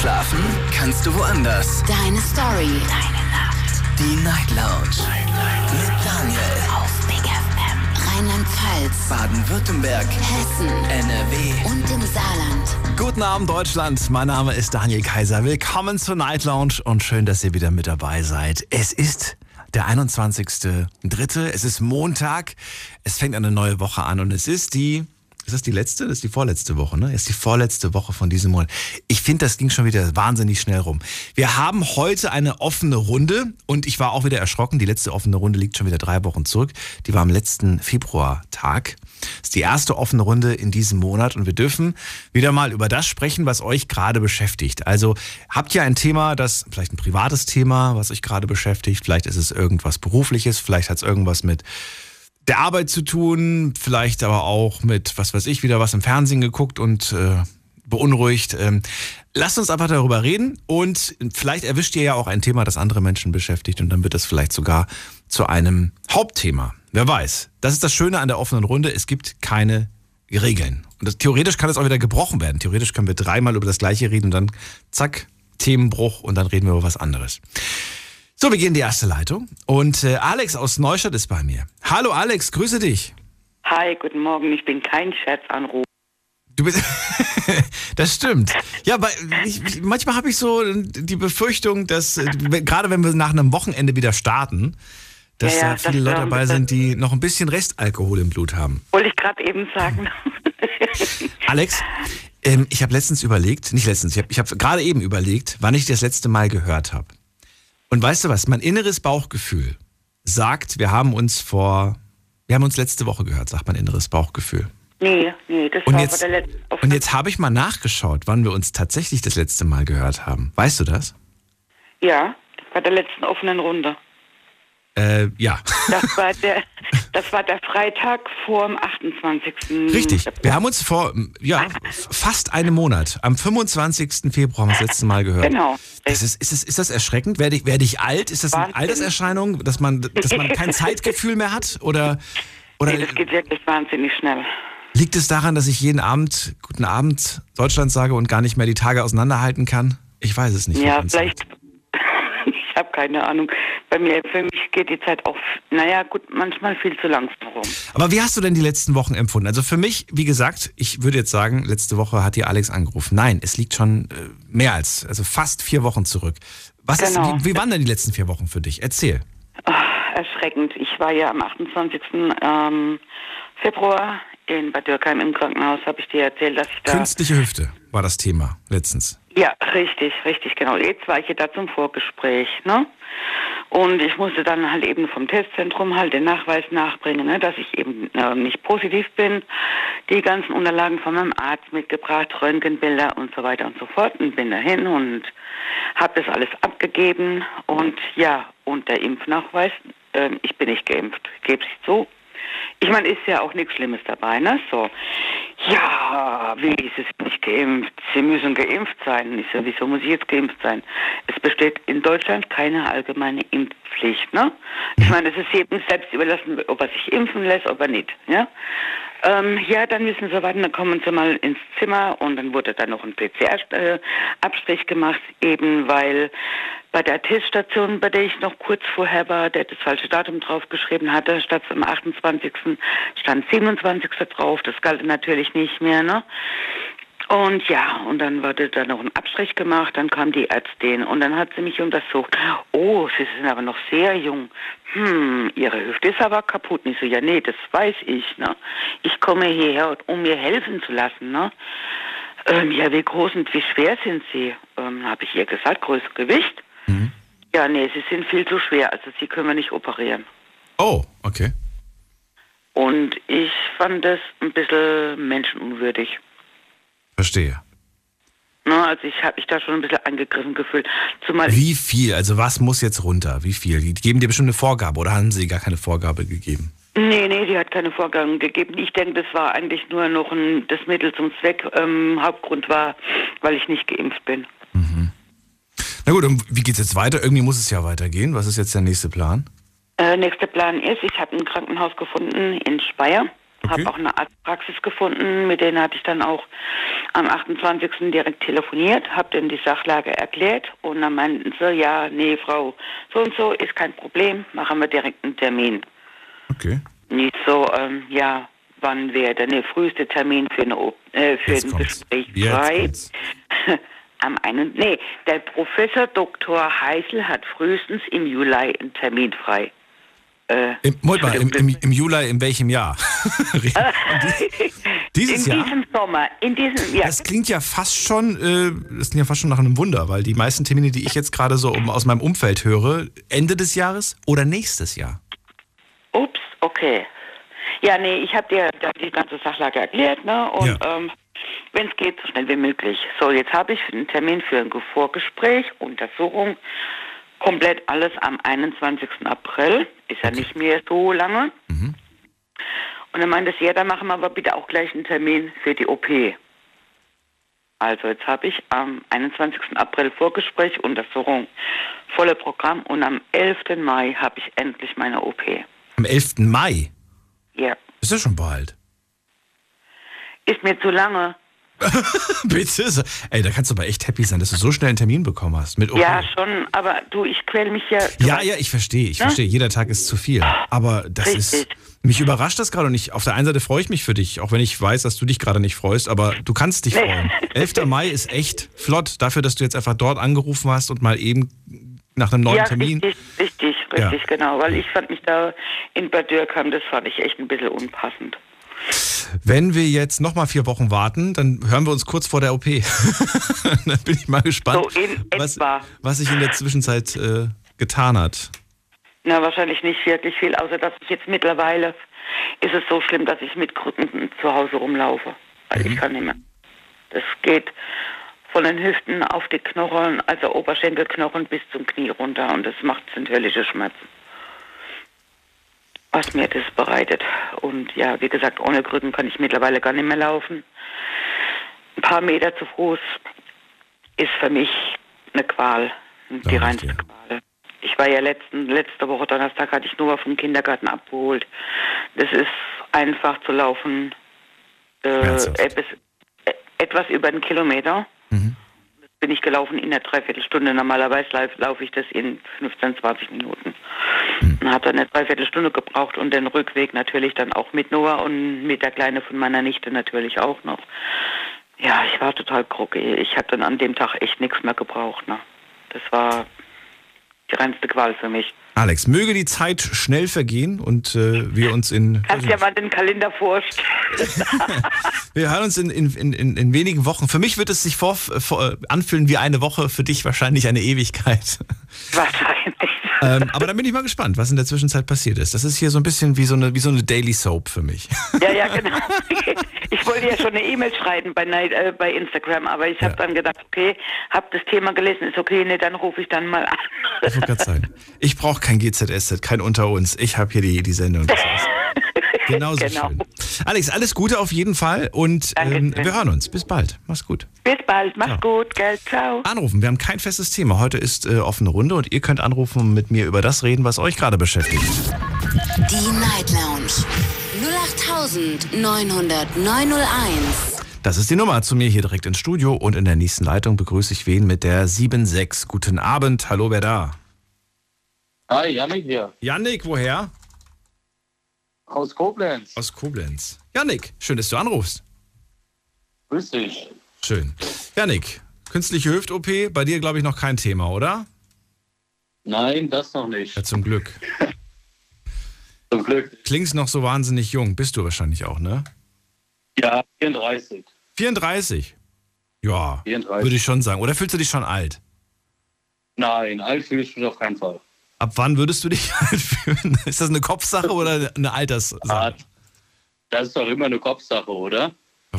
Schlafen kannst du woanders. Deine Story. Deine Nacht. Die Night Lounge. Night, Mit Daniel. Auf Big FM. Rheinland-Pfalz. Baden-Württemberg. Hessen. NRW. Und im Saarland. Guten Abend, Deutschland. Mein Name ist Daniel Kaiser. Willkommen zur Night Lounge und schön, dass ihr wieder mit dabei seid. Es ist der 21.3. Es ist Montag. Es fängt eine neue Woche an und es ist die ist das die letzte? Das ist die vorletzte Woche, ne? Das ist die vorletzte Woche von diesem Monat. Ich finde, das ging schon wieder wahnsinnig schnell rum. Wir haben heute eine offene Runde und ich war auch wieder erschrocken. Die letzte offene Runde liegt schon wieder drei Wochen zurück. Die war am letzten Februartag. Das ist die erste offene Runde in diesem Monat und wir dürfen wieder mal über das sprechen, was euch gerade beschäftigt. Also habt ihr ein Thema, das vielleicht ein privates Thema, was euch gerade beschäftigt, vielleicht ist es irgendwas berufliches, vielleicht hat es irgendwas mit der Arbeit zu tun, vielleicht aber auch mit, was weiß ich, wieder was im Fernsehen geguckt und äh, beunruhigt. Ähm, lasst uns einfach darüber reden und vielleicht erwischt ihr ja auch ein Thema, das andere Menschen beschäftigt und dann wird das vielleicht sogar zu einem Hauptthema. Wer weiß. Das ist das Schöne an der offenen Runde. Es gibt keine Regeln. Und das, theoretisch kann es auch wieder gebrochen werden. Theoretisch können wir dreimal über das Gleiche reden und dann zack, Themenbruch und dann reden wir über was anderes. So, wir gehen in die erste Leitung. Und äh, Alex aus Neustadt ist bei mir. Hallo Alex, grüße dich. Hi, guten Morgen. Ich bin kein Scherzanruf. Du bist. das stimmt. Ja, aber ich, manchmal habe ich so die Befürchtung, dass äh, gerade wenn wir nach einem Wochenende wieder starten, dass Ja, ja, da viele das, Leute dabei sind, die noch ein bisschen Restalkohol im Blut haben. Wollte ich gerade eben sagen. Alex, ähm, ich habe letztens überlegt, nicht letztens, ich habe ich hab gerade eben überlegt, wann ich das letzte Mal gehört habe. Und weißt du was, mein inneres Bauchgefühl sagt, wir haben uns vor, wir haben uns letzte Woche gehört, sagt mein inneres Bauchgefühl. nee, nee, das Und war jetzt, der letzten und jetzt habe ich mal nachgeschaut, wann wir uns tatsächlich das letzte Mal gehört haben. Weißt du das? Ja, bei der letzten offenen Runde. Äh, ja. Das war der, das war der Freitag vor dem 28. Richtig. Wir haben uns vor, ja, fast einem Monat, am 25. Februar haben wir das letzte Mal gehört. Genau. Das ist, ist, das, ist das erschreckend? Werde ich, werde ich alt? Ist das eine Wahnsinn. Alterserscheinung, dass man, dass man kein Zeitgefühl mehr hat? Oder, oder Nee, das geht wirklich wahnsinnig schnell. liegt es daran, dass ich jeden Abend Guten Abend Deutschland sage und gar nicht mehr die Tage auseinanderhalten kann? Ich weiß es nicht. Ja, vielleicht. Keine Ahnung. Bei mir, für mich geht die Zeit auch, naja, gut, manchmal viel zu langsam rum. Aber wie hast du denn die letzten Wochen empfunden? Also für mich, wie gesagt, ich würde jetzt sagen, letzte Woche hat dir Alex angerufen. Nein, es liegt schon äh, mehr als, also fast vier Wochen zurück. Was Genau. ist, wie, wie waren denn die letzten vier Wochen für dich? Erzähl. Ach, erschreckend. Ich war ja am 28. Ähm, Februar in Bad Dürkheim im Krankenhaus, habe ich dir erzählt, dass ich da... Künstliche Hüfte war das Thema letztens. Ja, richtig, richtig, genau. Jetzt war ich ja da zum Vorgespräch, ne? Und ich musste dann halt eben vom Testzentrum halt den Nachweis nachbringen, ne, dass ich eben äh, nicht positiv bin. Die ganzen Unterlagen von meinem Arzt mitgebracht, Röntgenbilder und so weiter und so fort. Und bin dahin und habe das alles abgegeben. Und ja, und der Impfnachweis, äh, ich bin nicht geimpft, gebe ich zu. Ich meine, ist ja auch nichts Schlimmes dabei, ne? So. Ja, wie ist es nicht geimpft? Sie müssen geimpft sein. Ich so, wieso muss ich jetzt geimpft sein? Es besteht in Deutschland keine allgemeine Impfpflicht, ne? Ich meine, es ist jedem selbst überlassen, ob er sich impfen lässt, ob er nicht, ja? Ähm, ja, dann müssen Sie warten, dann kommen Sie mal ins Zimmer und dann wurde dann noch ein PCR-Abstrich gemacht, eben weil bei der Teststation, bei der ich noch kurz vorher war, der das falsche Datum draufgeschrieben hatte, statt am 28. stand 27. drauf, das galt natürlich nicht mehr, ne? Und ja, und dann wurde da noch ein Abstrich gemacht, dann kam die Ärztin und dann hat sie mich untersucht. Oh, Sie sind aber noch sehr jung. Hm, Ihre Hüfte ist aber kaputt. Und ich so, ja, nee, das weiß ich, ne? Ich komme hierher, um mir helfen zu lassen, ne? Ähm, ja, wie groß und wie schwer sind Sie? Ähm, habe ich ihr gesagt, größtes Gewicht. Ja, nee, Sie sind viel zu schwer, also Sie können wir nicht operieren. Oh, okay. Und ich fand das ein bisschen menschenunwürdig. Verstehe. Ne, also ich habe mich da schon ein bisschen angegriffen gefühlt. Zumal Wie viel? Also was muss jetzt runter? Wie viel? Die geben dir bestimmt eine Vorgabe oder haben sie gar keine Vorgabe gegeben? Nee, nee, die hat keine Vorgaben gegeben. Ich denke, das war eigentlich nur noch ein, das Mittel zum Zweck. Ähm, Hauptgrund war, weil ich nicht geimpft bin. Na gut, und wie geht's jetzt weiter? Irgendwie muss es ja weitergehen. Was ist jetzt der nächste Plan? Äh, nächster Plan ist, ich habe ein Krankenhaus gefunden in Speyer. Okay. Habe auch eine Arztpraxis gefunden, mit denen hatte ich dann auch am 28. direkt telefoniert, habe denen die Sachlage erklärt und dann meinten sie, ja, nee, Frau, so und so ist kein Problem, machen wir direkt einen Termin. Okay. Nicht so, ähm, ja, wann wäre denn der früheste Termin für, eine, äh, für Jetzt ein kommt's. Gespräch Jetzt frei? Am einen, nee, der Professor Dr. Heißel hat frühestens im Juli einen Termin frei. Äh, Im, mal, im, im, im Juli, in welchem Jahr? Dieses in Jahr? diesem Sommer, in diesem Jahr. Das klingt ja fast schon, äh, das klingt ja fast schon nach einem Wunder, weil die meisten Termine, die ich jetzt gerade so aus meinem Umfeld höre, Ende des Jahres oder nächstes Jahr. Ups, okay. Ja, nee, ich habe dir die ganze Sachlage erklärt, ne? Und Ja. ähm, wenn es geht, so schnell wie möglich. So, jetzt habe ich einen Termin für ein Vorgespräch, Untersuchung, komplett alles am 21. April. Ist ja nicht mehr so lange. Und dann meinte sie, ja, dann machen wir aber bitte auch gleich einen Termin für die OP. Also jetzt habe ich am 21. April Vorgespräch, Untersuchung, volle Programm und am 11. Mai habe ich endlich meine OP. Am 11. Mai. Ja. Ist ja schon bald. Ist mir zu lange. Bitte? Ey, da kannst du aber echt happy sein, dass du so schnell einen Termin bekommen hast. Mit. Ja, schon, aber du, ich quäl mich ja. Ja, ja, ich verstehe, ich Ne? verstehe. Jeder Tag ist zu viel. Aber das ist. Richtig. Mich überrascht das gerade und ich, auf der einen Seite freue ich mich für dich, auch wenn ich weiß, dass du dich gerade nicht freust, aber du kannst dich Nee. freuen. 11. Mai ist echt flott dafür, dass du jetzt einfach dort angerufen hast und mal eben nach einem neuen ja, Termin. richtig, richtig, Ja. richtig, genau. Weil ich fand mich da in Bad Dürkheim, das fand ich echt ein bisschen unpassend. Wenn wir jetzt nochmal vier Wochen warten, dann hören wir uns kurz vor der OP. dann bin ich mal gespannt, So was, was sich in der Zwischenzeit äh, getan hat. Na, wahrscheinlich nicht wirklich viel, außer dass ich jetzt mittlerweile ist es so schlimm, dass ich mit Krücken zu Hause rumlaufe. Weil Mhm. ich kann nicht mehr. Das geht von den Hüften auf die Knochen, also Oberschenkelknochen bis zum Knie runter und das macht sind höllische Schmerzen. Was mir das bereitet. Und ja, wie gesagt, ohne Krücken kann ich mittlerweile gar nicht mehr laufen. Ein paar Meter zu Fuß ist für mich eine Qual, die ich reinste dir. Qual. Ich war ja letzten, letzte Woche Donnerstag hatte ich nur vom Kindergarten abgeholt. Das ist einfach zu laufen, äh, etwas, äh, etwas über einen Kilometer. Mhm. Das bin ich gelaufen in einer Dreiviertelstunde. Normalerweise lauf- laufe ich das in 15, 20 Minuten. Mhm. Und habe dann eine Dreiviertelstunde gebraucht und den Rückweg natürlich dann auch mit Noah und mit der Kleine von meiner Nichte natürlich auch noch. Ja, ich war total groggy. Ich habe dann an dem Tag echt nichts mehr gebraucht. Ne? Das war die reinste Qual für mich. Alex, möge die Zeit schnell vergehen und äh, wir uns in. Kannst ja mal den Kalender vorstellen. Wir hören uns in, in, in, in wenigen Wochen. Für mich wird es sich vor, vor, anfühlen wie eine Woche, für dich wahrscheinlich eine Ewigkeit. Wahrscheinlich. ähm, aber dann bin ich mal gespannt, was in der Zwischenzeit passiert ist. Das ist hier so ein bisschen wie so eine, wie so eine Daily Soap für mich. Ja, ja, genau. Ich wollte ja schon eine E-Mail schreiben bei, äh, bei Instagram, aber ich habe Ja. dann gedacht, okay, habe das Thema gelesen, ist okay, nee, dann rufe ich dann mal an. Ich wollte gerade sagen, ich brauche kein GZSZ, kein Unter uns. Ich habe hier die, die Sendung. Das genauso Genau. schön. Alex, alles Gute auf jeden Fall und ähm, wir hören uns. Bis bald. Mach's gut. Bis bald, mach's Ciao. gut, gell, ciao. Anrufen. Wir haben kein festes Thema. Heute ist äh, offene Runde und ihr könnt anrufen und mit mir über das reden, was euch gerade beschäftigt. Die Night Lounge 0890901. Das ist die Nummer zu mir hier direkt ins Studio und in der nächsten Leitung begrüße ich wen mit der 76. Guten Abend. Hallo, wer da? Hi, Janik hier, Yannick, woher? aus Koblenz. Aus Koblenz. Yannick, schön, dass du anrufst. Grüß dich. Schön. Yannick, künstliche Hüft-OP, bei dir glaube ich noch kein Thema, oder? Nein, das noch nicht. Ja, zum Glück. Zum Glück. Klingst noch so wahnsinnig jung, bist du wahrscheinlich auch, ne? Ja, 34. 34. Ja, 34. würde ich schon sagen. Oder fühlst du dich schon alt? Nein, alt fühle ich mich auf keinen Fall. Ab wann würdest du dich alt fühlen? Ist das eine Kopfsache oder eine Alterssache? Ah, Das ist doch immer eine Kopfsache, oder?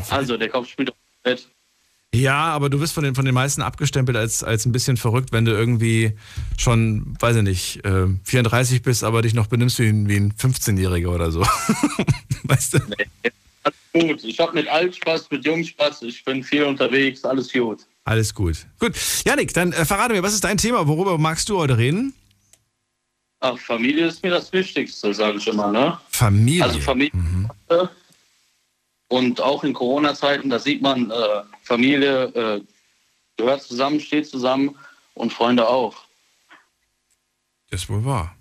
Also, der Kopf spielt doch mit. Ja, aber du bist von den, von den meisten abgestempelt als, als ein bisschen verrückt, wenn du irgendwie schon, weiß ich nicht, äh, 34 bist, aber dich noch benimmst wie ein, wie ein 15-Jähriger oder so. weißt du? Alles gut. Ich habe mit alt Spaß, mit jung Spaß. Ich bin viel unterwegs. Alles gut. Alles gut. Gut. Janik, dann äh, verrate mir, was ist dein Thema? Worüber magst du heute reden? Ach, Familie ist mir das Wichtigste, sage ich immer, ne? Familie. Also Familie. Und auch in Corona-Zeiten, da sieht man, äh, Familie äh, gehört zusammen, steht zusammen und Freunde auch, Das ist wohl wahr.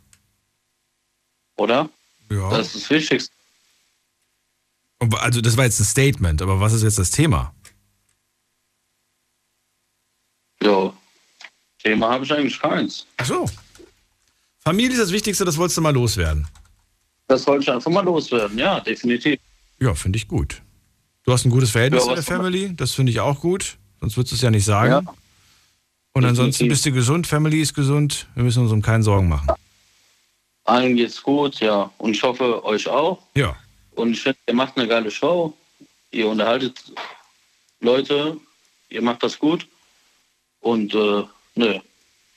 oder? Ja. Das ist das Wichtigste. Also das war jetzt ein Statement, aber was ist jetzt das Thema? Ja. Thema habe ich eigentlich keins. Ach so. Familie ist das Wichtigste, das wolltest du mal loswerden. Das wollte ich einfach mal loswerden, ja, definitiv. Ja, finde ich gut. Du hast ein gutes Verhältnis Ja, zu der Family, das finde ich auch gut. Sonst würdest du es ja nicht sagen. Ja. Und ansonsten bist du gesund, Family ist gesund. Wir müssen uns um keinen Sorgen machen. Allen geht's gut, ja. Und ich hoffe, euch auch. Ja. Und ich finde, ihr macht eine geile Show. Ihr unterhaltet Leute. Ihr macht das gut. Und, äh, nö,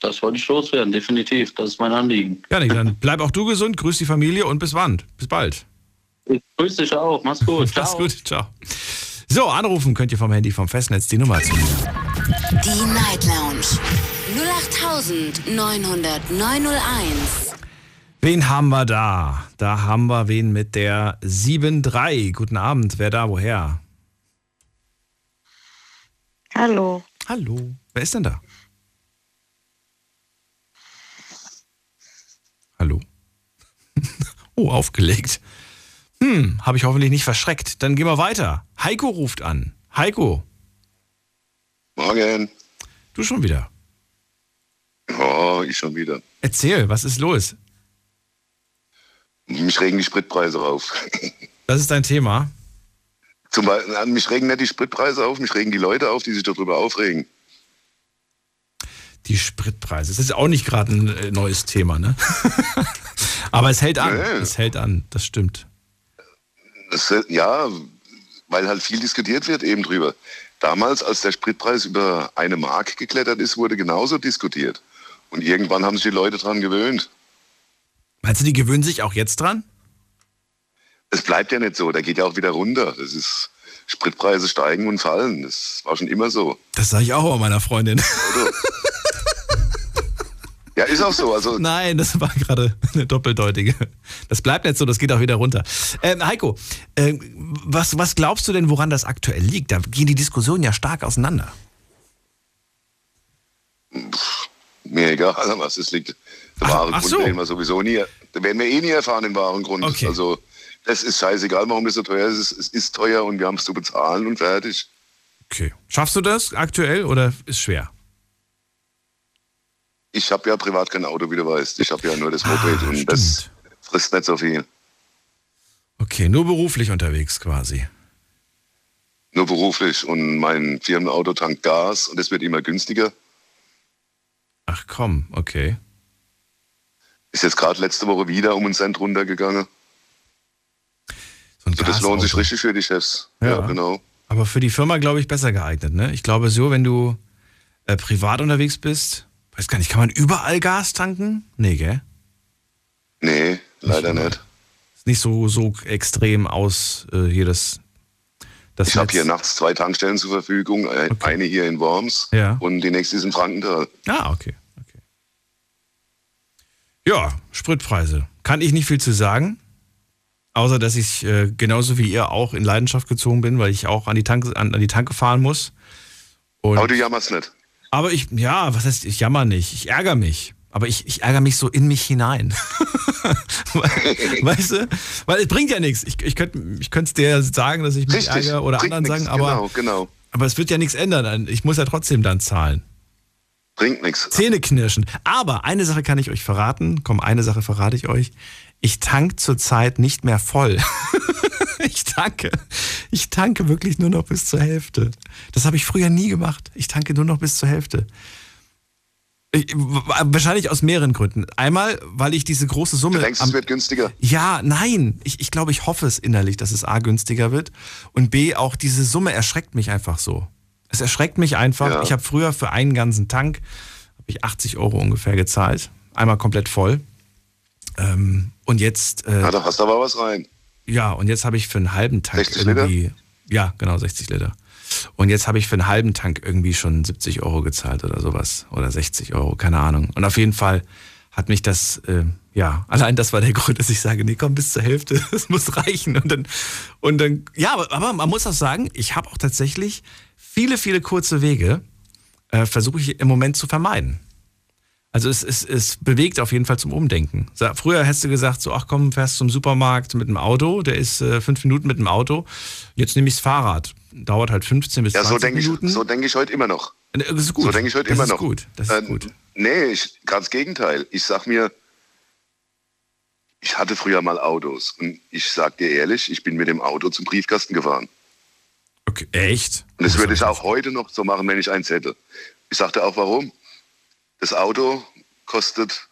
das wollte ich loswerden, definitiv. Das ist mein Anliegen. Janik, dann bleib auch du gesund, grüß die Familie und bis wann? Bis bald. Ich grüße dich auch. Mach's gut. Ciao. Mach's gut, ciao. So, anrufen könnt ihr vom Handy vom Festnetz die Nummer zu. Die Night Lounge 0890901. Wen haben wir da? Da haben wir wen mit der 7-3. Guten Abend, wer da, woher? Hallo. Hallo. Wer ist denn da? Hallo. oh, aufgelegt. Hm, habe ich hoffentlich nicht verschreckt. Dann gehen wir weiter. Heiko ruft an. Heiko, Morgen. du schon wieder. Oh, ich schon wieder. Erzähl, was ist los? Mich regen die Spritpreise auf. Das ist dein Thema. Zum Beispiel, mich regen nicht die Spritpreise auf, mich regen die Leute auf, die sich darüber aufregen. Die Spritpreise. Das ist auch nicht gerade ein äh, neues Thema, ne? Aber es hält an. Nee. Es hält an, das stimmt. Das, ja, weil halt viel diskutiert wird eben drüber. Damals, als der Spritpreis über eine Mark geklettert ist, wurde genauso diskutiert. Und irgendwann haben sich die Leute dran gewöhnt. Meinst du, die gewöhnen sich auch jetzt dran? Es bleibt ja nicht so, der geht ja auch wieder runter. Das ist, Spritpreise steigen und fallen. Das war schon immer so. Das sage ich auch bei meiner Freundin. Ja, ist auch so. Also Nein, das war gerade eine doppeldeutige. Das bleibt nicht so, das geht auch wieder runter. Ähm, Heiko, ähm, was, was glaubst du denn, woran das aktuell liegt? Da gehen die Diskussionen ja stark auseinander. Mir egal, an was es liegt. Der Ach- wahre ach Grund so. werden wir sowieso nie, da werden wir eh nie erfahren, den wahren Grund. Okay. Also, das ist scheißegal, warum das so teuer ist. Es ist teuer und wir haben es zu bezahlen und fertig. Okay. Schaffst du das aktuell oder ist schwer? Ich habe ja privat kein Auto, wie du weißt. Ich habe ja nur das Ah, Moped und das stimmt. frisst nicht so viel. Okay, nur beruflich unterwegs quasi. Nur beruflich und mein Firmenauto tankt Gas und es wird immer günstiger. Ach komm, okay. Ist jetzt gerade letzte Woche wieder um einen Cent runtergegangen. So Also das lohnt sich richtig für die Chefs. Ja. Ja, genau. Aber für die Firma, glaube ich, besser geeignet, ne? Ich glaube so, wenn du äh, privat unterwegs bist, weiß gar nicht, kann man überall Gas tanken? Nee, gell? Nee, leider immer. nicht. Ist nicht so, so extrem aus äh, hier das, das Ich habe hier nachts zwei Tankstellen zur Verfügung. Ein- Okay. Eine hier in Worms Ja. und die nächste ist in Frankenthal. Ah, okay. okay. Ja, Spritpreise. Kann ich nicht viel zu sagen. Außer, dass ich äh, genauso wie ihr auch in Leidenschaft gezogen bin, weil ich auch an die Tanke, an, an die Tanke fahren muss. Und, Aber du jammerst nicht. Aber ich, ja, was heißt, ich jammer nicht. Ich ärgere mich. Aber ich, ich ärgere mich so in mich hinein. weißt du? Weil es bringt ja nichts. Ich, ich könnte ich es dir sagen, dass ich mich Richtig. ärgere oder anderen nix. sagen, aber, Genau, genau. aber es wird ja nichts ändern. Ich muss ja trotzdem dann zahlen. Bringt nichts. Zähne knirschen. Aber eine Sache kann ich euch verraten. Komm, eine Sache verrate ich euch. Ich tank zurzeit nicht mehr voll. ich tanke. Ich tanke wirklich nur noch bis zur Hälfte. Das habe ich früher nie gemacht. Ich tanke nur noch bis zur Hälfte. Ich, wahrscheinlich aus mehreren Gründen. Einmal, weil ich diese große Summe. Du denkst, am- es wird günstiger. ja, nein. Ich, ich glaube, ich hoffe es innerlich, dass es A günstiger wird. Und B, auch diese Summe erschreckt mich einfach so. Es erschreckt mich einfach. Ja. Ich habe früher für einen ganzen Tank habe ich 80 Euro ungefähr gezahlt. Einmal komplett voll. Ähm, und jetzt, äh, Ja, da hast du aber was rein. Ja, und jetzt habe ich für einen halben Tank 60 Liter? irgendwie. Ja, genau, 60 Liter. Und jetzt habe ich für einen halben Tank irgendwie schon 70 Euro gezahlt oder sowas. Oder 60 Euro, keine Ahnung. Und auf jeden Fall hat mich das, äh, Ja, allein das war der Grund, dass ich sage, nee, komm, bis zur Hälfte, das muss reichen. Und dann, und dann ja, aber, aber man muss auch sagen, ich habe auch tatsächlich viele, viele kurze Wege, äh, versuche ich im Moment zu vermeiden. Also es, es, es bewegt auf jeden Fall zum Umdenken. Früher hättest du gesagt, so, ach komm, fährst zum Supermarkt mit dem Auto, der ist äh, fünf Minuten mit dem Auto. Jetzt nehme ich das Fahrrad. Dauert halt 15 bis ja, 20 so denk Minuten. Ich, so denke ich heute immer noch. Das ist gut. So denke ich heute das immer noch. Gut. Das ist Äh, gut. Nee, ich, ganz Gegenteil. Ich sag mir, ich hatte früher mal Autos und ich sag dir ehrlich, ich bin mit dem Auto zum Briefkasten gefahren. Okay, echt? Und das würde ich auch heute noch so machen, wenn ich eins hätte. Ich sagte auch, warum? Das Auto kostet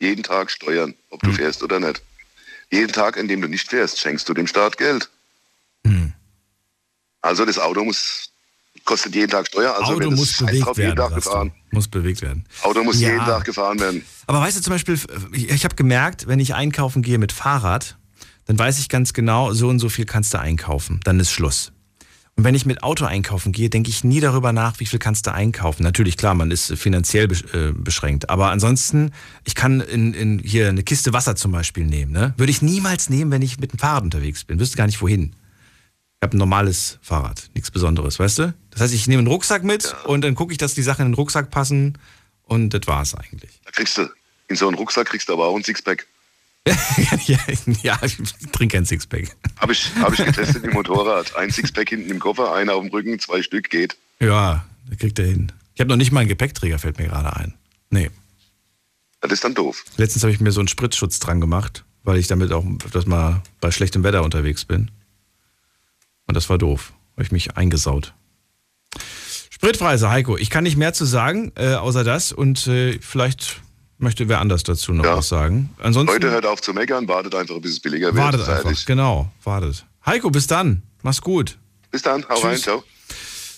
jeden Tag Steuern, ob du fährst oder nicht. Jeden Tag, in dem du nicht fährst, schenkst du dem Staat Geld. Hm. Also das Auto muss, kostet jeden Tag Steuer. Also Auto muss bewegt werden. Muss bewegt werden. Auto muss Ja. jeden Tag gefahren werden. Aber weißt du zum Beispiel, ich, ich habe gemerkt, wenn ich einkaufen gehe mit Fahrrad, dann weiß ich ganz genau, so und so viel kannst du einkaufen. Dann ist Schluss. Und wenn ich mit Auto einkaufen gehe, denke ich nie darüber nach, wie viel kannst du einkaufen. Natürlich, klar, man ist finanziell äh, beschränkt. Aber ansonsten, ich kann in, in hier eine Kiste Wasser zum Beispiel nehmen. Ne? Würde ich niemals nehmen, wenn ich mit dem Fahrrad unterwegs bin. Wüsste gar nicht wohin. Ich habe ein normales Fahrrad, nichts Besonderes, weißt du? Das heißt, ich nehme einen Rucksack mit und dann gucke ich, dass die Sachen in den Rucksack passen und das war's eigentlich. Da kriegst du, in so einen Rucksack kriegst du aber auch ein Sixpack. ja, ja, ich trinke ein Sixpack. Habe ich, hab ich getestet im Motorrad. Ein Sixpack hinten im Koffer, einer auf dem Rücken, zwei Stück geht. Ja, kriegt er hin. Ich habe noch nicht mal einen Gepäckträger, fällt mir gerade ein. Nee. Das ist dann doof. Letztens habe ich mir so einen Spritzschutz dran gemacht, weil ich damit auch öfters mal bei schlechtem Wetter unterwegs bin. Und das war doof. Habe ich mich eingesaut. Spritpreise, Heiko. Ich kann nicht mehr zu sagen, äh, außer das. Und äh, vielleicht möchte wer anders dazu noch Ja. was sagen. Ansonsten Leute, hört auf zu meckern, wartet einfach, bis es billiger wird. wartet einfach. Genau, wartet. Heiko, bis dann. Mach's gut. Bis dann, hau rein, Tschüss. ciao.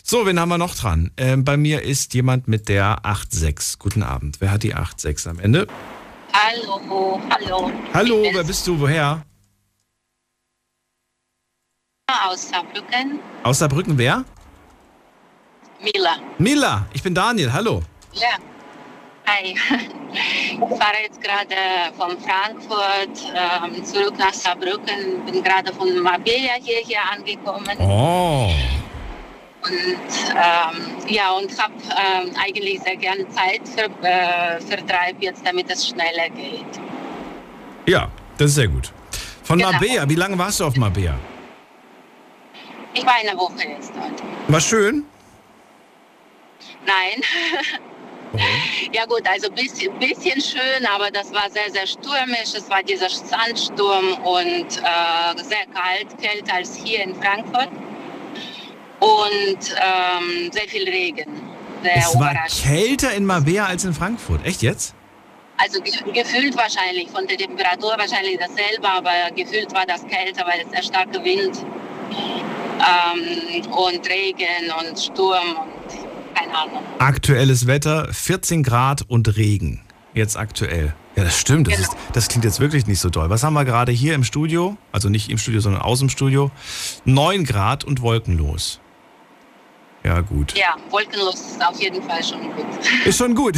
So, wen haben wir noch dran? Ähm, bei mir ist jemand mit der 8.6. Guten Abend. Wer hat die 8.6 am Ende? Hallo, hallo. Hallo, Ich wer bist du? Woher? aus Saarbrücken. Aus Saarbrücken, wer? Mila. Mila, ich bin Daniel. Hallo. Ja. Hi. Ich fahre jetzt gerade von Frankfurt ähm, zurück nach Saarbrücken. Bin gerade von Marbella hierher angekommen. Oh. Und ähm, ja, und habe ähm, eigentlich sehr gerne Zeit für, äh, Vertreib jetzt, damit es schneller geht. Ja, das ist sehr gut. Von Genau. Marbella, wie lange warst du auf Marbella? Ich war eine Woche jetzt dort. War schön? Nein. Ja gut, also bisschen, bisschen schön, aber das war sehr, sehr stürmisch. Es war dieser Sandsturm und äh, sehr kalt, kälter als hier in Frankfurt. Und ähm, sehr viel Regen. Sehr Es war kälter in Marbella als in Frankfurt. Echt jetzt? Also ge gefühlt wahrscheinlich, von der Temperatur wahrscheinlich dasselbe, aber gefühlt war das kälter, weil es sehr starker Wind ähm, und Regen und Sturm und keine Ahnung. Aktuelles Wetter, 14 Grad und Regen. Jetzt aktuell. Ja, das stimmt. Das, Genau. ist, das klingt jetzt wirklich nicht so doll. Was haben wir gerade hier im Studio? Also nicht im Studio, sondern aus dem Studio. 9 Grad und wolkenlos. Ja, gut. Ja, wolkenlos ist auf jeden Fall schon gut. Ist schon gut.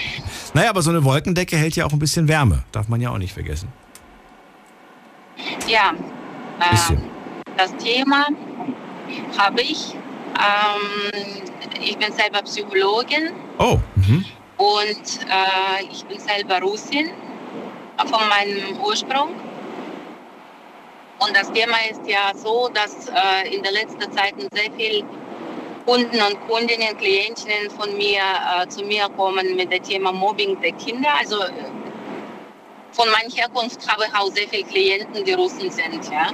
naja, aber so eine Wolkendecke hält ja auch ein bisschen Wärme. Darf man ja auch nicht vergessen. Ja, ähm, das Thema habe ich. Ähm, ich bin selber Psychologin Oh, mhm. und äh, ich bin selber Russin von meinem Ursprung. Und das Thema ist ja so, dass äh, in der letzten Zeit sehr viel Kunden und Kundinnen, Klientinnen von mir äh, zu mir kommen mit dem Thema Mobbing der Kinder. Also äh, von meiner Herkunft habe ich auch sehr viele Klienten, die Russen sind, ja.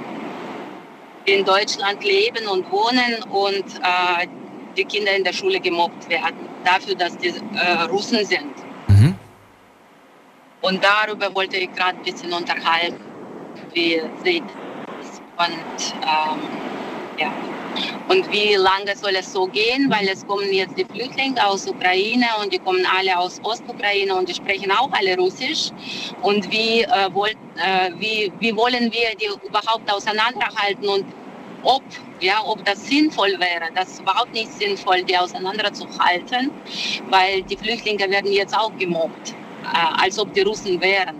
Die in Deutschland leben und wohnen und äh, die Kinder in der Schule gemobbt werden, dafür, dass die äh, Russen sind. Mhm. Und darüber wollte ich gerade ein bisschen unterhalten, wie sieht es und ähm, ja. Und wie lange soll es so gehen? Weil es kommen jetzt die Flüchtlinge aus Ukraine und die kommen alle aus Ostukraine und die sprechen auch alle Russisch. Und wie, äh, wollt, äh, wie, wie wollen wir die überhaupt auseinanderhalten und ob, ja, ob das sinnvoll wäre? Das ist überhaupt nicht sinnvoll, die auseinanderzuhalten, weil die Flüchtlinge werden jetzt auch gemobbt, äh, als ob die Russen wären.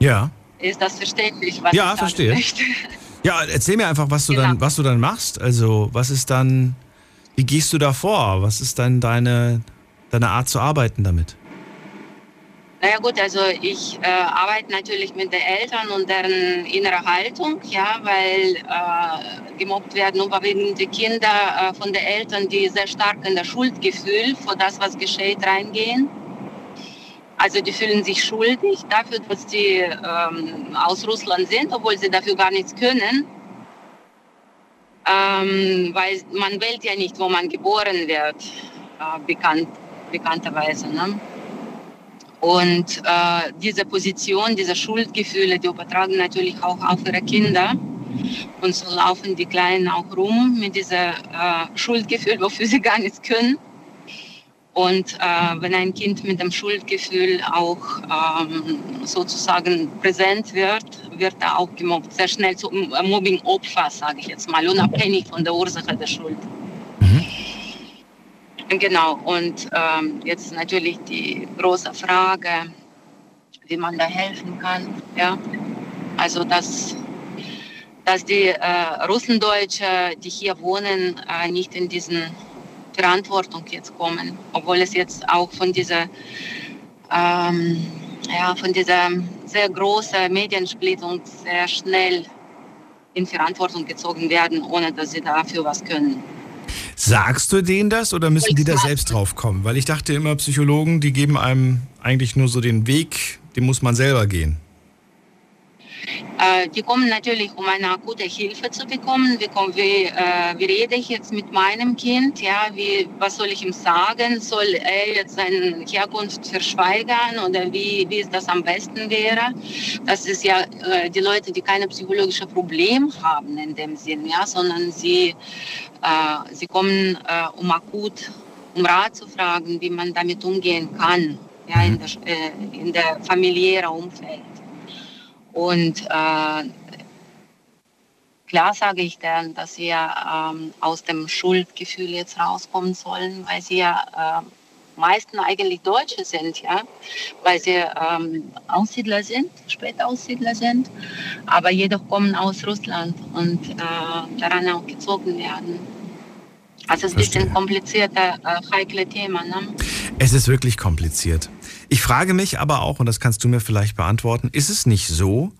Ja. Ist das verständlich, was Ja, ich verstehe. möchte? Ja, erzähl mir einfach, was du Genau. dann, was du dann machst. Also, was ist dann, wie gehst du da vor? Was ist dann deine, deine Art zu arbeiten damit? Naja gut, also ich äh, arbeite natürlich mit den Eltern und deren innerer Haltung, ja, weil äh, gemobbt werden überwiegend die Kinder äh, von den Eltern, die sehr stark in das Schuldgefühl für das, was geschieht, reingehen. Also die fühlen sich schuldig dafür, dass die ähm, aus Russland sind, obwohl sie dafür gar nichts können. Ähm, weil man wählt ja nicht, wo man geboren wird, äh, bekannt, bekannterweise. Ne? Und äh, diese Position, diese Schuldgefühle, die übertragen natürlich auch auf ihre Kinder. Und so laufen die Kleinen auch rum mit diesem äh, Schuldgefühl, wofür sie gar nichts können. Und äh, wenn ein Kind mit dem Schuldgefühl auch ähm, sozusagen präsent wird, wird er auch gemobbt. Sehr schnell zum Mobbing-Opfer, sage ich jetzt mal, unabhängig von der Ursache der Schuld. Genau, und ähm, jetzt natürlich die große Frage, wie man da helfen kann. Ja? Also, dass, dass die äh, Russendeutsche, die hier wohnen, äh, nicht in diesen Verantwortung jetzt kommen, obwohl es jetzt auch von dieser, ähm, ja, von dieser sehr großen Mediensplittung sehr schnell in Verantwortung gezogen werden, ohne dass sie dafür was können. Sagst du denen das oder müssen die da selbst drauf kommen? Weil ich dachte immer, Psychologen, die geben einem eigentlich nur so den Weg, den muss man selber gehen. Äh, die kommen natürlich, um eine akute Hilfe zu bekommen. Wie, komm, wie, äh, wie rede ich jetzt mit meinem Kind? Ja, wie, was soll ich ihm sagen? Soll er jetzt seine Herkunft verschweigern oder wie, wie es das am besten wäre? Das ist ja äh, die Leute, die keine psychologische Probleme haben in dem Sinn, ja, sondern sie, äh, sie kommen, äh, um akut um Rat zu fragen, wie man damit umgehen kann, ja, in der, äh, in der familiären Umfeld. Und äh, klar sage ich dann, dass sie ja ähm, aus dem Schuldgefühl jetzt rauskommen sollen, weil sie ja äh, meisten eigentlich Deutsche sind, ja, weil sie ähm, Aussiedler sind, Spätaussiedler sind, aber jedoch kommen aus Russland und äh, daran auch gezogen werden. Also es ist ein bisschen komplizierter, äh, heikle Thema. Ne? Es ist wirklich kompliziert. Ich frage mich aber auch, und das kannst du mir vielleicht beantworten, ist es nicht so,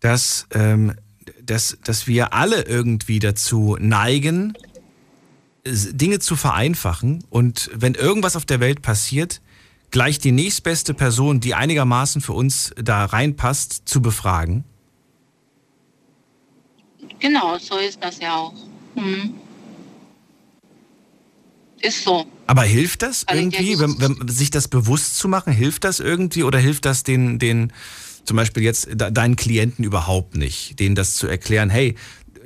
dass, ähm, dass, dass wir alle irgendwie dazu neigen, Dinge zu vereinfachen und wenn irgendwas auf der Welt passiert, gleich die nächstbeste Person, die einigermaßen für uns da reinpasst, zu befragen? Genau, so ist das ja auch. Mhm. Ist so. Aber hilft das dir irgendwie, wenn, wenn sich das bewusst zu machen, hilft das irgendwie oder hilft das den, den zum Beispiel jetzt de- deinen Klienten überhaupt nicht, denen das zu erklären, hey,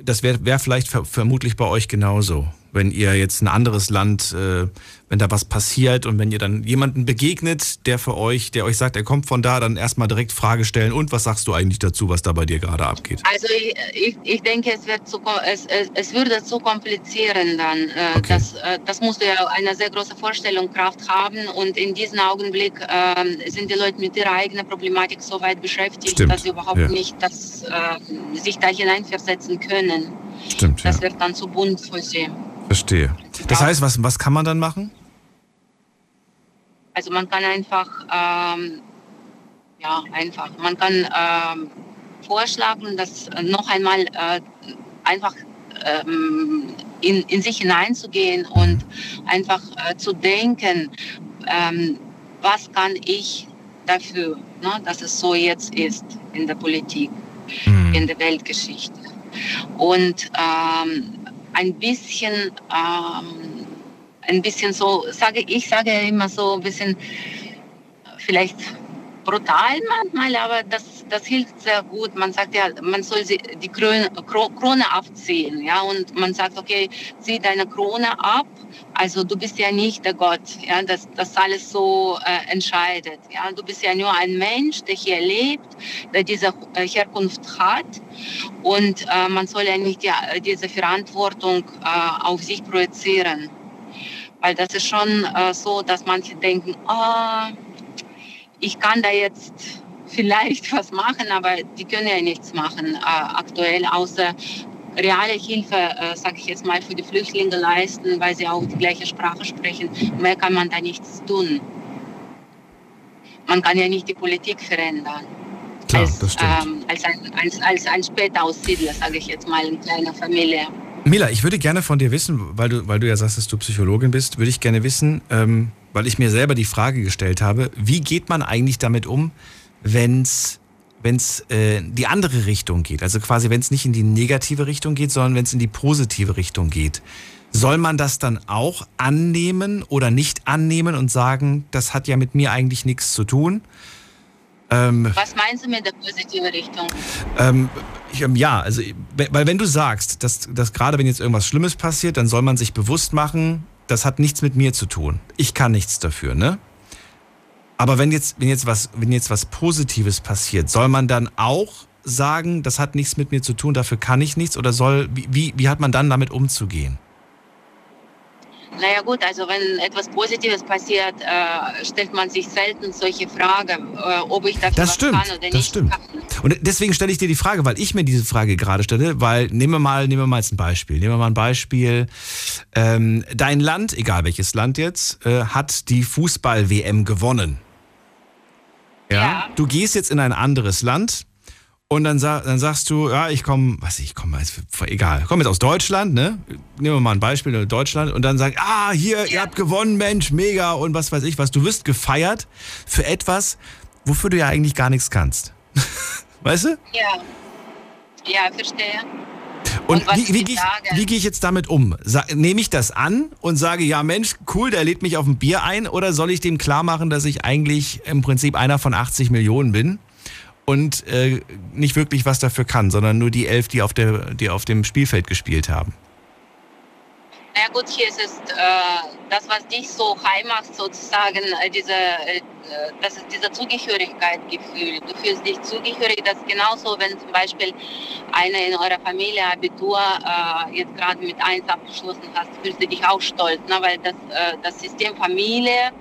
das wäre wär vielleicht ver vermutlich bei euch genauso, wenn ihr jetzt ein anderes Land, äh, wenn da was passiert und wenn ihr dann jemanden begegnet, der für euch, der euch sagt, er kommt von da, dann erstmal direkt Frage stellen und was sagst du eigentlich dazu, was da bei dir gerade abgeht? Also ich, ich, ich denke, es, wird zu, es, es, es würde zu komplizieren dann. Äh, Okay. das, äh, das musst du ja eine sehr große Vorstellungskraft haben und in diesem Augenblick ähm, sind die Leute mit ihrer eigenen Problematik so weit beschäftigt, Stimmt, dass sie überhaupt ja. nicht das, äh, sich da hineinversetzen können. Stimmt, ja. Das wird dann zu bunt für sie. Verstehe. Das heißt, was, was kann man dann machen? Also man kann einfach, ähm, ja, einfach, man kann ähm, vorschlagen, dass äh, noch einmal äh, einfach ähm, in, in sich hineinzugehen und einfach äh, zu denken, ähm, was kann ich dafür, ne, dass es so jetzt ist in der Politik, in der Weltgeschichte. Und ähm, ein bisschen, ähm, ein bisschen so, sage ich sage immer so ein bisschen, vielleicht brutal manchmal, aber das, das hilft sehr gut. Man sagt ja, man soll die Krone, Kro- Krone abziehen, ja, und man sagt, okay, zieh deine Krone ab. Also du bist ja nicht der Gott, ja, das, das alles so äh, entscheidet. Ja, du bist ja nur ein Mensch, der hier lebt, der diese äh, Herkunft hat, und äh, man soll ja nicht die, diese Verantwortung äh, auf sich projizieren, weil das ist schon äh, so, dass manche denken, ah, ich kann da jetzt vielleicht was machen, aber die können ja nichts machen äh, aktuell, außer reale Hilfe, äh, sage ich jetzt mal, für die Flüchtlinge leisten, weil sie auch die gleiche Sprache sprechen. Mehr kann man da nichts tun. Man kann ja nicht die Politik verändern. Klar, als, das stimmt. ähm, als, ein, als, als ein Spätaussiedler, sage ich jetzt mal, in kleiner Familie. Mila, ich würde gerne von dir wissen, weil du, weil du ja sagst, dass du Psychologin bist, würde ich gerne wissen, ähm, weil ich mir selber die Frage gestellt habe, wie geht man eigentlich damit um, wenn es wenn's, äh, die andere Richtung geht? Also quasi, wenn es nicht in die negative Richtung geht, sondern wenn es in die positive Richtung geht. Soll man das dann auch annehmen oder nicht annehmen und sagen, das hat ja mit mir eigentlich nichts zu tun? Ähm, Was meinst du mit der positiven Richtung? ähm, ich, ähm, ja, also, weil wenn du sagst, dass, dass gerade wenn jetzt irgendwas Schlimmes passiert, dann soll man sich bewusst machen, das hat nichts mit mir zu tun. Ich kann nichts dafür, ne? Aber wenn jetzt, wenn jetzt was, wenn jetzt was Positives passiert, soll man dann auch sagen, das hat nichts mit mir zu tun, dafür kann ich nichts? Oder soll, wie, wie, wie hat man dann damit umzugehen? Naja gut, also wenn etwas Positives passiert, äh, stellt man sich selten solche Fragen, äh, ob ich dafür Das was stimmt, kann oder das nicht stimmt. kann. Und deswegen stelle ich dir die Frage, weil ich mir diese Frage gerade stelle, weil nehmen wir mal, nehmen wir mal jetzt ein Beispiel. Nehmen wir mal ein Beispiel. Ähm, dein Land, egal welches Land jetzt, äh, hat die Fußball-WM gewonnen. Ja. Du gehst jetzt in ein anderes Land und dann, dann sagst du, ja, ich komme, was ich komme, egal, komm jetzt aus Deutschland, ne? Nehmen wir mal ein Beispiel, Deutschland, und dann sagen, ah, hier, ihr habt gewonnen, Mensch, mega und was weiß ich was. Du wirst gefeiert für etwas, wofür du ja eigentlich gar nichts kannst. weißt du? Ja, ja, verstehe. Und, Und wie, wie gehe ich, gehe ich jetzt damit um? Nehme ich das an und sage, ja Mensch, cool, der lädt mich auf ein Bier ein? Oder soll ich dem klar machen, dass ich eigentlich im Prinzip einer von 80 Millionen bin und äh, nicht wirklich was dafür kann, sondern nur die elf, die auf, der, die auf dem Spielfeld gespielt haben? Na ja, gut, hier ist es äh, das, was dich so heim macht, sozusagen, äh, diese, äh, das ist dieser Zugehörigkeitsgefühl. Du fühlst dich zugehörig. Das ist genauso, wenn zum Beispiel einer in eurer Familie Abitur äh, jetzt gerade mit 1 abgeschlossen hast, fühlst du dich auch stolz, ne? weil das, äh, das System Familie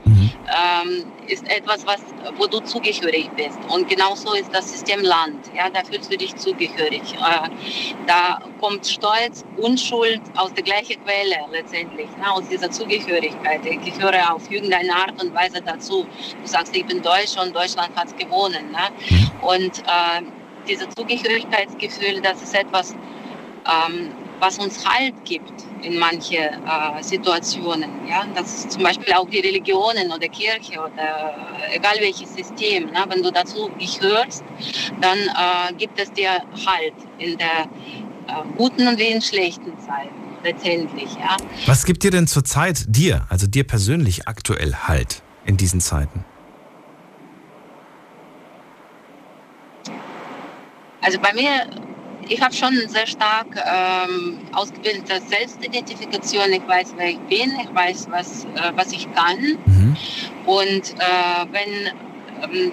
ähm, ist etwas, was, wo du zugehörig bist. Und genauso ist das System Land. Ja, da fühlst du dich zugehörig. Da kommt Stolz, Unschuld aus der gleichen Quelle letztendlich, ne, aus dieser Zugehörigkeit. Ich gehöre auf irgendeine Art und Weise dazu. Du sagst, ich bin Deutsch und Deutschland hat gewonnen. Ne? Und äh, dieses Zugehörigkeitsgefühl, das ist etwas, ähm, was uns Halt gibt in manche äh, Situationen. Ja? Das ist zum Beispiel auch die Religionen oder Kirche oder egal welches System. Ne? Wenn du dazu gehörst, dann äh, gibt es dir Halt in der äh, guten und wie in schlechten Zeiten letztendlich. Ja? Was gibt dir denn zurzeit dir, also dir persönlich aktuell Halt in diesen Zeiten? Also bei mir, ich habe schon sehr stark ähm, ausgebildete Selbstidentifikation. Ich weiß, wer ich bin, ich weiß, was, äh, was ich kann. Und äh, wenn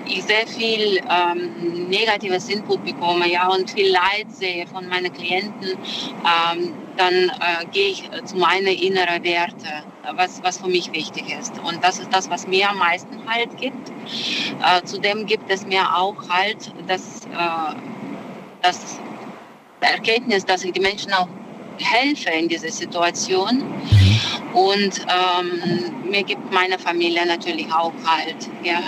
ich sehr viel ähm, negatives Input bekomme, ja, und viel Leid sehe von meinen Klienten, ähm, dann äh, gehe ich zu meinen inneren Werte, was, was für mich wichtig ist. Und das ist das, was mir am meisten Halt gibt. Äh, zudem gibt es mir auch Halt, dass, äh, dass die Erkenntnis, dass ich den Menschen auch helfe in dieser Situation. Und ähm, mir gibt meine Familie natürlich auch halt. Ja.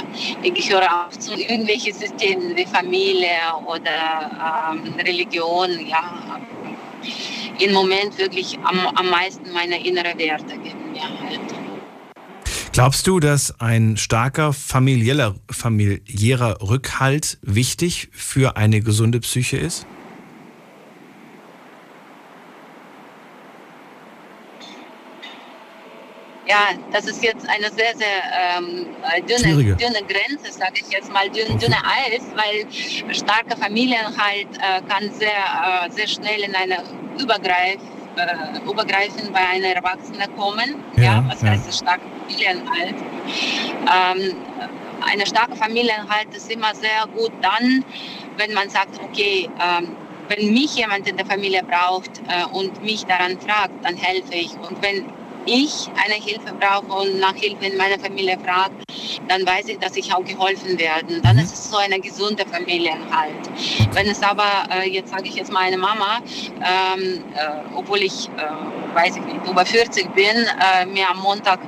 Ich gehöre auch zu irgendwelchen Systemen wie Familie oder ähm, Religion. Ja. Im Moment wirklich am, am meisten meine inneren Werte geben mir halt. Glaubst du, dass ein starker familieller, familiärer Rückhalt wichtig für eine gesunde Psyche ist? Ja, das ist jetzt eine sehr, sehr ähm, äh, Schwierige. dünne, dünne Grenze, sage ich jetzt mal, dünn, dünne Eis, weil starke Familienhalt äh, kann sehr, äh, sehr schnell in eine Übergreif, äh, Übergreifen bei einer Erwachsenen kommen. Ja, Ja, was ja. heißt starke Familienhalt? Ähm, eine starke Familienhalt ist immer sehr gut dann, wenn man sagt, okay, ähm, wenn mich jemand in der Familie braucht äh, und mich daran fragt, dann helfe ich. Und wenn ich eine Hilfe brauche und nach Hilfe in meiner Familie frage, dann weiß ich, dass ich auch geholfen werde. Dann ist es so eine gesunde Familienhalt. Wenn es aber, äh, jetzt sage ich jetzt meine Mama, ähm, äh, obwohl ich, äh, weiß ich nicht, über 40 bin, äh, mir am Montag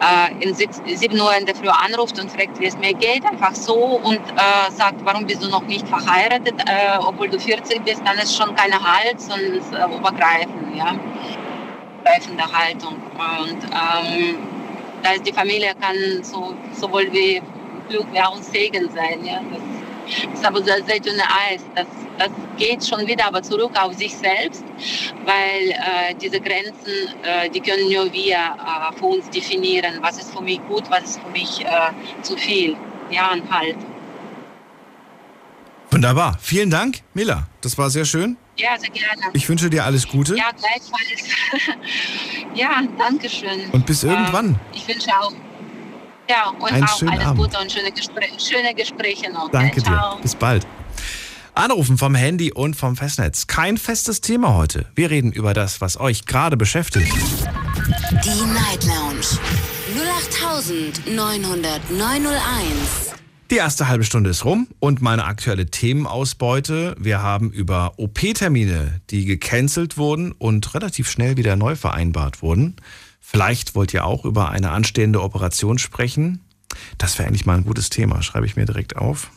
äh, in 7 Uhr in der Früh anruft und fragt, wie es mir geht, einfach so und äh, sagt, warum bist du noch nicht verheiratet, äh, obwohl du 40 bist, dann ist schon keine Halt, sondern ist äh, übergreifend, ja, übergreifende Haltung. Und ähm, da ist die Familie kann so, sowohl wie Glück wie auch Segen sein, ja. Das, ist aber so sehr dünne Eis. Das, das geht schon wieder aber zurück auf sich selbst, weil äh, diese Grenzen, äh, die können nur wir äh, für uns definieren. Was ist für mich gut, was ist für mich äh, zu viel. Ja, und halt. Wunderbar. Vielen Dank, Mila. Das war sehr schön. Ja, sehr gerne. Ich wünsche dir alles Gute. Ja, gleichfalls. ja, danke schön. Und bis irgendwann. Äh, ich wünsche auch. Ja, und Einen auch alles Abend. Gute und schöne, Gespr schöne Gespräche noch. Danke gell? Ciao. dir. Bis bald. Anrufen vom Handy und vom Festnetz. Kein festes Thema heute. Wir reden über das, was euch gerade beschäftigt. Die Night Lounge 0890901. Die erste halbe Stunde ist rum und meine aktuelle Themenausbeute. Wir haben über OP-Termine, die gecancelt wurden und relativ schnell wieder neu vereinbart wurden. Vielleicht wollt ihr auch über eine anstehende Operation sprechen. Das wäre eigentlich mal ein gutes Thema. Schreibe ich mir direkt auf.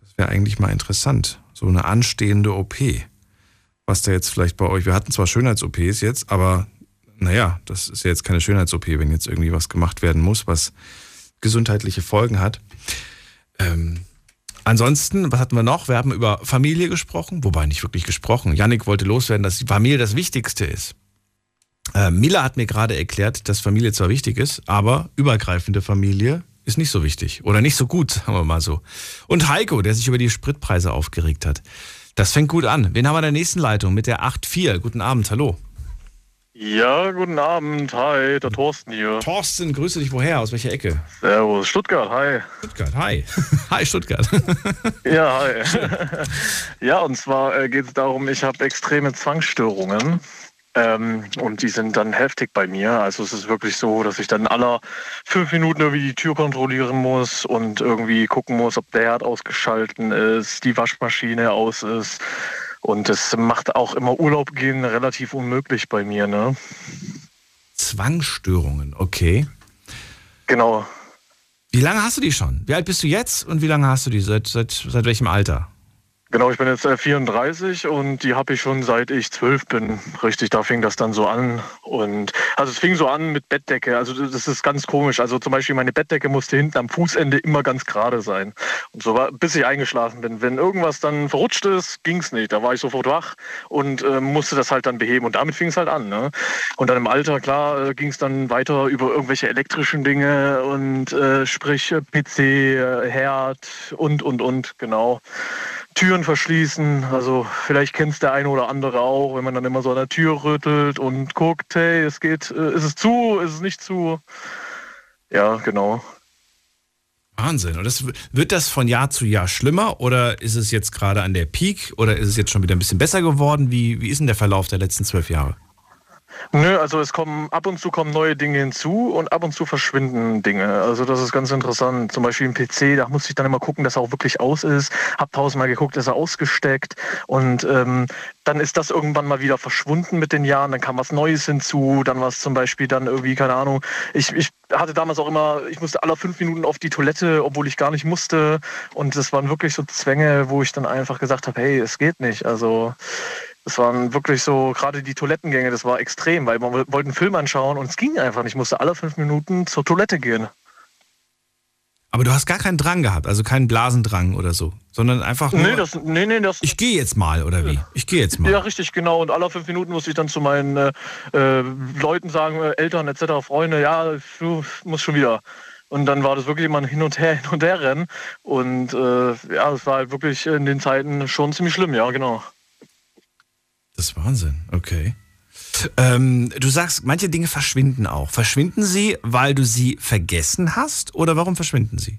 Das wäre eigentlich mal interessant. So eine anstehende OP. Was da jetzt vielleicht bei euch. Wir hatten zwar Schönheits-OPs jetzt, aber naja, das ist ja jetzt keine Schönheits-OP, wenn jetzt irgendwie was gemacht werden muss, was gesundheitliche Folgen hat. Ähm, ansonsten, was hatten wir noch? Wir haben über Familie gesprochen, wobei nicht wirklich gesprochen. Yannick wollte loswerden, dass die Familie das Wichtigste ist. Äh, Mila hat mir gerade erklärt, dass Familie zwar wichtig ist, aber übergreifende Familie ist nicht so wichtig oder nicht so gut, sagen wir mal so. Und Heiko, der sich über die Spritpreise aufgeregt hat. Das fängt gut an. Wen haben wir in der nächsten Leitung mit der 8.4? Guten Abend, hallo. Ja, guten Abend. Hi, der Thorsten hier. Thorsten, grüße dich woher? Aus welcher Ecke? Servus, Stuttgart, hi. Stuttgart, hi. hi, Stuttgart. Ja, hi. ja, und zwar äh, geht es darum, ich habe extreme Zwangsstörungen. Ähm, und die sind dann heftig bei mir. Also es ist wirklich so, dass ich dann aller fünf Minuten irgendwie die Tür kontrollieren muss und irgendwie gucken muss, ob der Herd ausgeschalten ist, die Waschmaschine aus ist. Und das macht auch immer Urlaub gehen relativ unmöglich bei mir, ne? Zwangsstörungen, okay. Genau. Wie lange hast du die schon? Wie alt bist du jetzt und wie lange hast du die? Seit, seit, seit welchem Alter? Genau, ich bin jetzt äh, 34 und die habe ich schon seit ich zwölf bin. Richtig, da fing das dann so an. Und also es fing so an mit Bettdecke. Also das ist ganz komisch. Also zum Beispiel meine Bettdecke musste hinten am Fußende immer ganz gerade sein. Und so war, bis ich eingeschlafen bin. Wenn irgendwas dann verrutscht ist, ging's nicht. Da war ich sofort wach und äh, musste das halt dann beheben. Und damit fing es halt an. Ne? Und dann im Alter, klar, äh, ging es dann weiter über irgendwelche elektrischen Dinge und äh, sprich äh, PC, äh, Herd und, und, und, genau. Türen verschließen. Also vielleicht kennt es der eine oder andere auch, wenn man dann immer so an der Tür rüttelt und guckt, hey, es geht, äh, ist es zu, ist es nicht zu. Ja, genau. Wahnsinn. Und das, wird das von Jahr zu Jahr schlimmer oder ist es jetzt gerade an der Peak oder ist es jetzt schon wieder ein bisschen besser geworden? Wie, wie ist denn der Verlauf der letzten zwölf Jahre? Nö, also es kommen ab und zu kommen neue Dinge hinzu und ab und zu verschwinden Dinge. Also das ist ganz interessant. Zum Beispiel im PC, da musste ich dann immer gucken, dass er auch wirklich aus ist. Hab tausendmal geguckt, ist er ausgesteckt und ähm, dann ist das irgendwann mal wieder verschwunden mit den Jahren. Dann kam was Neues hinzu. Dann war es zum Beispiel dann irgendwie keine Ahnung. Ich, ich hatte damals auch immer, ich musste alle fünf Minuten auf die Toilette, obwohl ich gar nicht musste. Und das waren wirklich so Zwänge, wo ich dann einfach gesagt habe, hey, es geht nicht. Also es waren wirklich so, gerade die Toilettengänge, das war extrem, weil man wollte einen Film anschauen und es ging einfach nicht. Ich musste alle fünf Minuten zur Toilette gehen. Aber du hast gar keinen Drang gehabt, also keinen Blasendrang oder so, sondern einfach nur, Nee, das, nee, nee, das. ich gehe jetzt mal oder wie? Ich gehe jetzt mal. Ja, richtig, genau. Und alle fünf Minuten musste ich dann zu meinen äh, äh, Leuten sagen, äh, Eltern etc., Freunde, ja, du musst schon wieder. Und dann war das wirklich immer ein Hin und Her, Hin und Her rennen. Und äh, ja, das war halt wirklich in den Zeiten schon ziemlich schlimm, ja, genau. Das ist Wahnsinn, okay. Ähm, du sagst, manche Dinge verschwinden auch. Verschwinden sie, weil du sie vergessen hast oder warum verschwinden sie?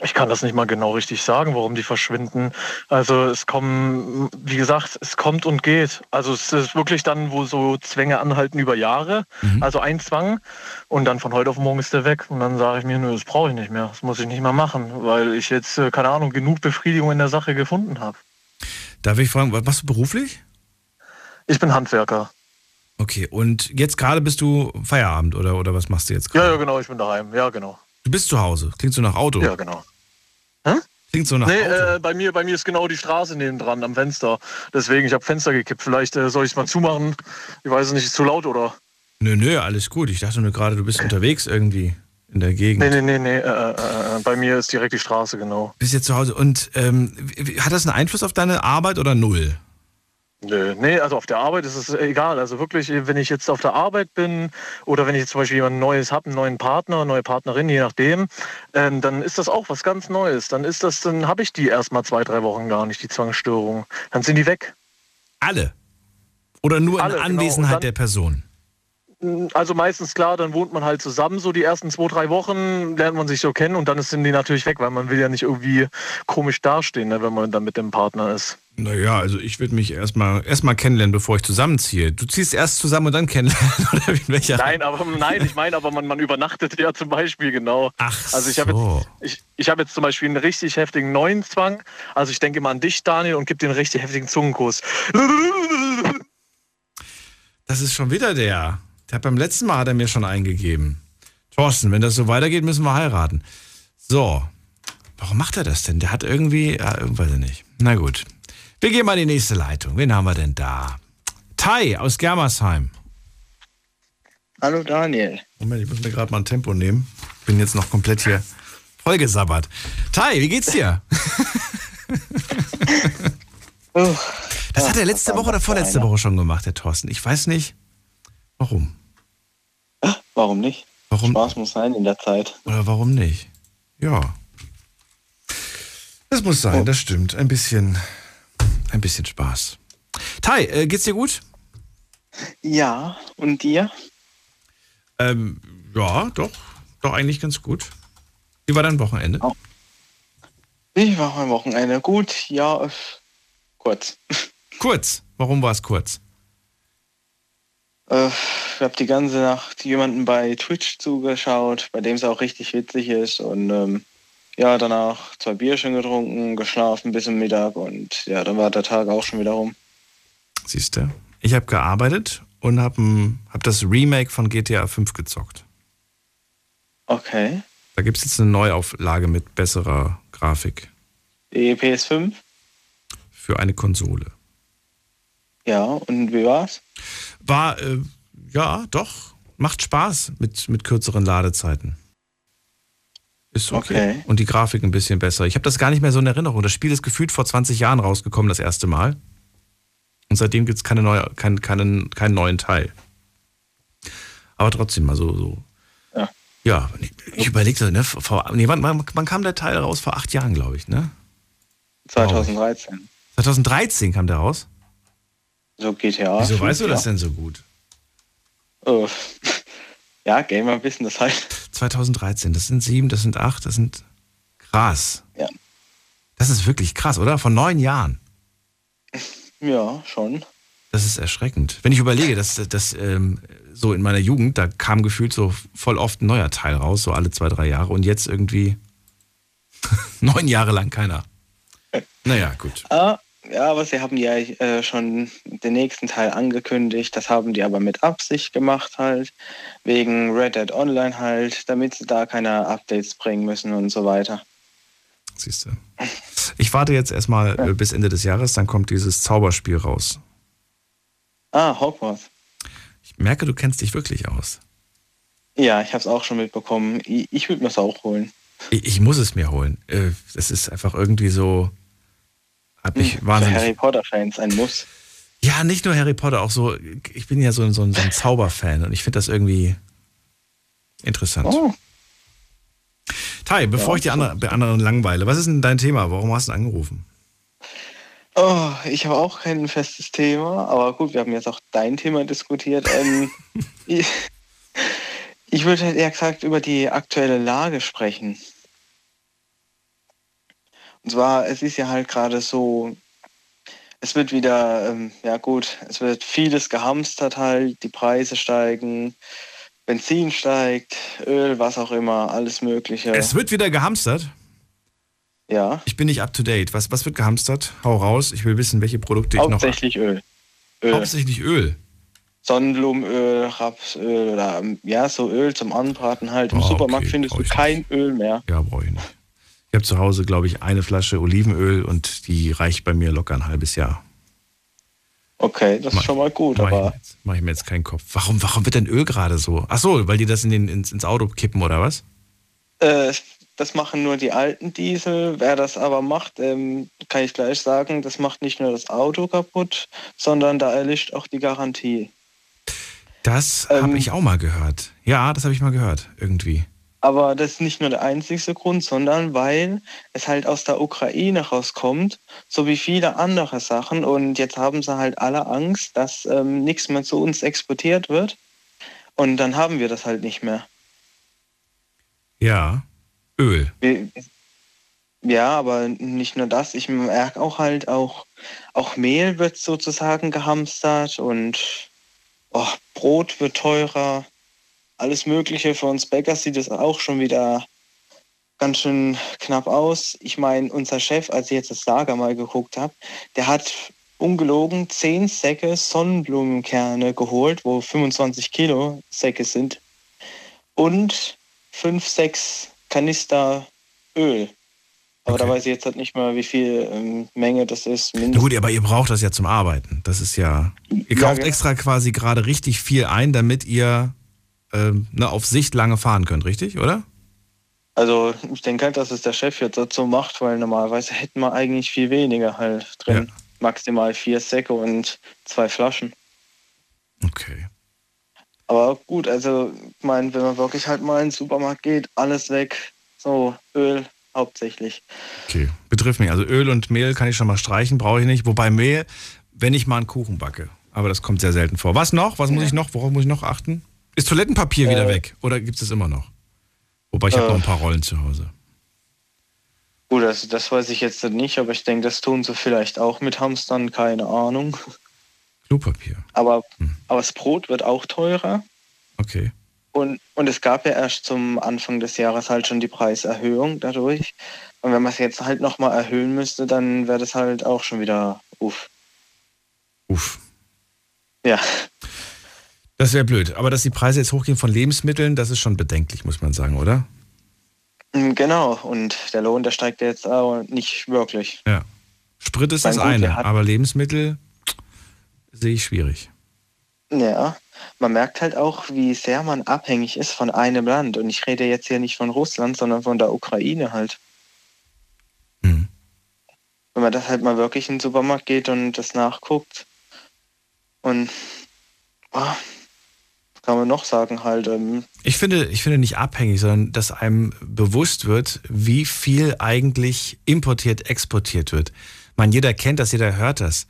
Ich kann das nicht mal genau richtig sagen, warum die verschwinden. Also es kommen, wie gesagt, es kommt und geht. Also es ist wirklich dann, wo so Zwänge anhalten über Jahre, Mhm. also ein Zwang und dann von heute auf morgen ist der weg und dann sage ich mir, nö, das brauche ich nicht mehr, das muss ich nicht mehr machen, weil ich jetzt, äh, keine Ahnung, genug Befriedigung in der Sache gefunden habe. Darf ich fragen, was machst du beruflich? Ich bin Handwerker. Okay, und jetzt gerade bist du Feierabend oder, oder was machst du jetzt gerade? Ja, ja, genau, ich bin daheim. Ja, genau. Du bist zu Hause. Klingt so nach Auto. Ja, genau. Klingt so nach Nee, Auto. äh, bei, mir, bei mir ist genau die Straße nebendran am Fenster. Deswegen, ich habe Fenster gekippt. Vielleicht äh, soll ich es mal zumachen. Ich weiß nicht, ist zu laut oder? Nö, nö, alles gut. Ich dachte nur gerade, du bist unterwegs irgendwie in der Gegend. Nee, nee, nee, nee. Äh, äh, äh, bei mir ist direkt die Straße, genau. Bist jetzt zu Hause. Und ähm, hat das einen Einfluss auf deine Arbeit oder null? Nö, nee, also auf der Arbeit ist es egal. Also wirklich, wenn ich jetzt auf der Arbeit bin oder wenn ich jetzt zum Beispiel jemand Neues habe, einen neuen Partner, eine neue Partnerin, je nachdem, ähm, dann ist das auch was ganz Neues. Dann ist das, dann habe ich die erstmal zwei, drei Wochen gar nicht, die Zwangsstörung. Dann sind die weg. Alle? Oder nur Alle, in genau. Anwesenheit dann- der Person? Also meistens klar, dann wohnt man halt zusammen, so die ersten zwei, drei Wochen lernt man sich so kennen und dann sind die natürlich weg, weil man will ja nicht irgendwie komisch dastehen, ne, wenn man dann mit dem Partner ist. Naja, also ich würde mich erstmal erst mal kennenlernen, bevor ich zusammenziehe. Du ziehst erst zusammen und dann kennenlernen, oder wie in welcher? Nein, aber nein, ich meine, aber man, man übernachtet ja zum Beispiel genau. Ach Also ich habe so. jetzt, ich, ich hab jetzt zum Beispiel einen richtig heftigen neuen Zwang. Also ich denke mal an dich, Daniel, und gebe dir einen richtig heftigen Zungenkuss. Das ist schon wieder der. Der beim letzten Mal hat er mir schon eingegeben. Thorsten, wenn das so weitergeht, müssen wir heiraten. So. Warum macht er das denn? Der hat irgendwie, ja, weiß ich nicht. Na gut. Wir gehen mal in die nächste Leitung. Wen haben wir denn da? Tai aus Germersheim. Hallo Daniel. Moment, ich muss mir gerade mal ein Tempo nehmen. Bin jetzt noch komplett hier vollgesabbert. Tai, wie geht's dir? Oh, Das hat er letzte Woche oder vorletzte. Woche schon gemacht, der Thorsten. Ich weiß nicht, warum. Warum nicht? Warum? Spaß muss sein in der Zeit. Oder warum nicht? Ja. Das muss sein, das stimmt. Ein bisschen, ein bisschen Spaß. Tai, äh, geht's dir gut? Ja, und dir? Ähm, ja, doch. Doch eigentlich ganz gut. Wie war dein Wochenende? Oh. Wie war mein Wochenende? Gut, ja, äh, kurz. Kurz. Warum war es kurz? Äh, ich habe die ganze Nacht jemanden bei Twitch zugeschaut, bei dem es auch richtig witzig ist. Und ähm, ja, danach zwei Bierchen getrunken, geschlafen bis zum Mittag und ja, dann war der Tag auch schon wieder rum. Siehst du? Ich habe gearbeitet und habe hab das Remake von GTA 5 gezockt. Okay. Da gibt es jetzt eine Neuauflage mit besserer Grafik Die PS5? für eine Konsole. Ja, und wie war's? War, äh, ja, doch, macht Spaß mit, mit kürzeren Ladezeiten. Ist okay. Okay. Und die Grafik ein bisschen besser. Ich habe das gar nicht mehr so in Erinnerung. Das Spiel ist gefühlt vor 20 Jahren rausgekommen, das erste Mal. Und seitdem gibt es keine neue, kein, keinen, keinen neuen Teil. Aber trotzdem mal so. so. Ja. Ja, ich, überlegte, ne, vor, nee, wann, wann, wann kam der Teil raus? Vor acht Jahren, glaube ich, ne? 2013. 2013 kam der raus. So GTA. Wieso 5, weißt du das denn so gut? Oh. Ja, Gamer wissen das halt. 2013, das sind sieben, das sind acht, das sind krass. Ja. Das ist wirklich krass, oder? Vor neun Jahren. Ja, schon. Das ist erschreckend. Wenn ich überlege, dass, dass ähm, so in meiner Jugend, da kam gefühlt so voll oft ein neuer Teil raus, so alle zwei, drei Jahre und jetzt irgendwie neun Jahre lang keiner. Naja, gut. Ah, ja, aber sie haben ja äh, schon den nächsten Teil angekündigt. Das haben die aber mit Absicht gemacht halt. Wegen Red Dead Online halt, damit sie da keine Updates bringen müssen und so weiter. Siehst du. Ich warte jetzt erstmal äh, bis Ende des Jahres, dann kommt dieses Zauberspiel raus. Ah, Hogwarts. Ich merke, du kennst dich wirklich aus. Ja, ich habe es auch schon mitbekommen. Ich, ich würde mir es auch holen. Ich, ich muss es mir holen. Äh, Das ist einfach irgendwie so. Hat mich Für wahnsinnig. Harry Potter-Fans ein Muss. Ja, nicht nur Harry Potter, auch so. Ich bin ja so, ein- so, ein- so ein Zauberfan und ich finde das irgendwie interessant. Oh, Tai, bevor Ja, ich die andere, anderen langweile, was ist denn dein Thema? Warum hast du angerufen? oh ich habe auch kein festes Thema, aber gut, wir haben jetzt auch dein Thema diskutiert. Ähm, ich ich würde halt eher gesagt über die aktuelle Lage sprechen. Und zwar, es ist ja halt gerade so, es wird wieder, ähm, ja gut, es wird vieles gehamstert halt, die Preise steigen, Benzin steigt, Öl, was auch immer, alles Mögliche. Es wird wieder gehamstert? Ja. Ich bin nicht up to date. Was, was wird gehamstert? Hau raus. Ich will wissen, welche Produkte ich noch. Hauptsächlich Öl. Öl. Hauptsächlich Öl. Sonnenblumenöl, Rapsöl oder ja, so Öl zum Anbraten halt. Im oh, Supermarkt okay. findest du kein nicht. Öl mehr. Ja, brauche ich nicht. Ich habe zu Hause, glaube ich, eine Flasche Olivenöl und die reicht bei mir locker ein halbes Jahr. Okay, das mach, ist schon mal gut, mach aber. Mache ich mir jetzt keinen Kopf. Warum, warum wird denn Öl gerade so? Ach so, weil die das in den, ins, ins Auto kippen oder was? Äh, das machen nur die alten Diesel. Wer das aber macht, ähm, kann ich gleich sagen, das macht nicht nur das Auto kaputt, sondern da erlischt auch die Garantie. Das ähm, habe ich auch mal gehört. Ja, das habe ich mal gehört, irgendwie. Aber das ist nicht nur der einzigste Grund, sondern weil es halt aus der Ukraine rauskommt, so wie viele andere Sachen. Und jetzt haben sie halt alle Angst, dass ähm, nichts mehr zu uns exportiert wird. Und dann haben wir das halt nicht mehr. Ja, Öl. Ja, aber nicht nur das. Ich merke auch halt auch, auch Mehl wird sozusagen gehamstert und oh, Brot wird teurer. Alles Mögliche. Für uns Bäcker sieht es auch schon wieder ganz schön knapp aus. Ich meine, unser Chef, als ich jetzt das Lager mal geguckt habe, der hat ungelogen 10 Säcke Sonnenblumenkerne geholt, wo 25 Kilo Säcke sind. Und 5, 6 Kanister Öl. Aber okay. da weiß ich jetzt halt nicht mal, wie viel ähm, Menge das ist. Na gut, aber ihr braucht das ja zum Arbeiten. Das ist ja. Ihr kauft ja, genau. extra quasi gerade richtig viel ein, damit ihr ähm, ne, auf Sicht lange fahren könnt, richtig, oder? Also ich denke halt, dass es der Chef jetzt dazu macht, weil normalerweise hätten wir eigentlich viel weniger halt drin. Ja. Maximal vier Säcke und zwei Flaschen. Okay. Aber gut, also ich meine, wenn man wirklich halt mal in den Supermarkt geht, alles weg. So, Öl hauptsächlich. Okay, betrifft mich. Also Öl und Mehl kann ich schon mal streichen, brauche ich nicht. Wobei Mehl, wenn ich mal einen Kuchen backe. Aber das kommt sehr selten vor. Was noch? Was muss ich noch? Worauf muss ich noch achten? Ist Toilettenpapier äh, wieder weg? Oder gibt es es immer noch? Wobei ich äh, habe noch ein paar Rollen zu Hause. Gut, also das weiß ich jetzt nicht, aber ich denke, das tun sie vielleicht auch mit Hamstern, keine Ahnung. Klopapier. Aber, hm. aber das Brot wird auch teurer. Okay. Und, und es gab ja erst zum Anfang des Jahres halt schon die Preiserhöhung dadurch. Und wenn man es jetzt halt nochmal erhöhen müsste, dann wäre das halt auch schon wieder uff. Uff. Ja. Das wäre blöd. Aber dass die Preise jetzt hochgehen von Lebensmitteln, das ist schon bedenklich, muss man sagen, oder? Mm, genau. Und der Lohn, der steigt jetzt auch nicht wirklich. Ja. Sprit ist das eine, aber Lebensmittel sehe ich schwierig. Ja, man merkt halt auch, wie sehr man abhängig ist von einem Land. Und ich rede jetzt hier nicht von Russland, sondern von der Ukraine halt. Mhm. Wenn man das halt mal wirklich in den Supermarkt geht und das nachguckt. Und oh, kann man noch sagen halt. Ähm, ich finde, ich finde nicht abhängig, sondern dass einem bewusst wird, wie viel eigentlich importiert, exportiert wird. Man, jeder kennt das, jeder hört das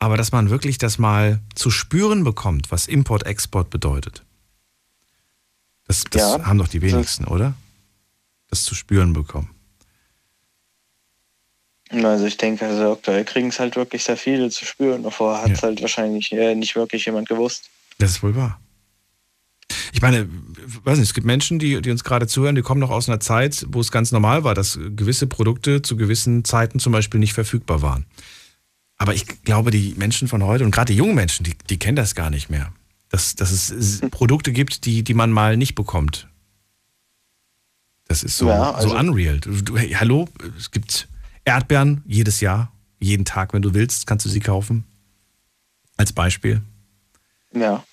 aber dass man wirklich das mal zu spüren bekommt, was Import, Export bedeutet. Das, das ja, haben doch die wenigsten, das oder? Das zu spüren bekommen. Also ich denke, also aktuell kriegen es halt wirklich sehr viele zu spüren. Davor hat es ja. halt wahrscheinlich äh, nicht wirklich jemand gewusst. Das ist wohl wahr. Ich meine, weiß nicht, es gibt Menschen, die, die uns gerade zuhören, die kommen noch aus einer Zeit, wo es ganz normal war, dass gewisse Produkte zu gewissen Zeiten zum Beispiel nicht verfügbar waren. Aber ich glaube, die Menschen von heute und gerade die jungen Menschen, die, die kennen das gar nicht mehr. Dass, dass es Produkte gibt, die, die man mal nicht bekommt. Das ist so, ja, also so unreal. Du, du, hey, hallo, es gibt Erdbeeren jedes Jahr, jeden Tag, wenn du willst, kannst du sie kaufen. Als Beispiel. Ja.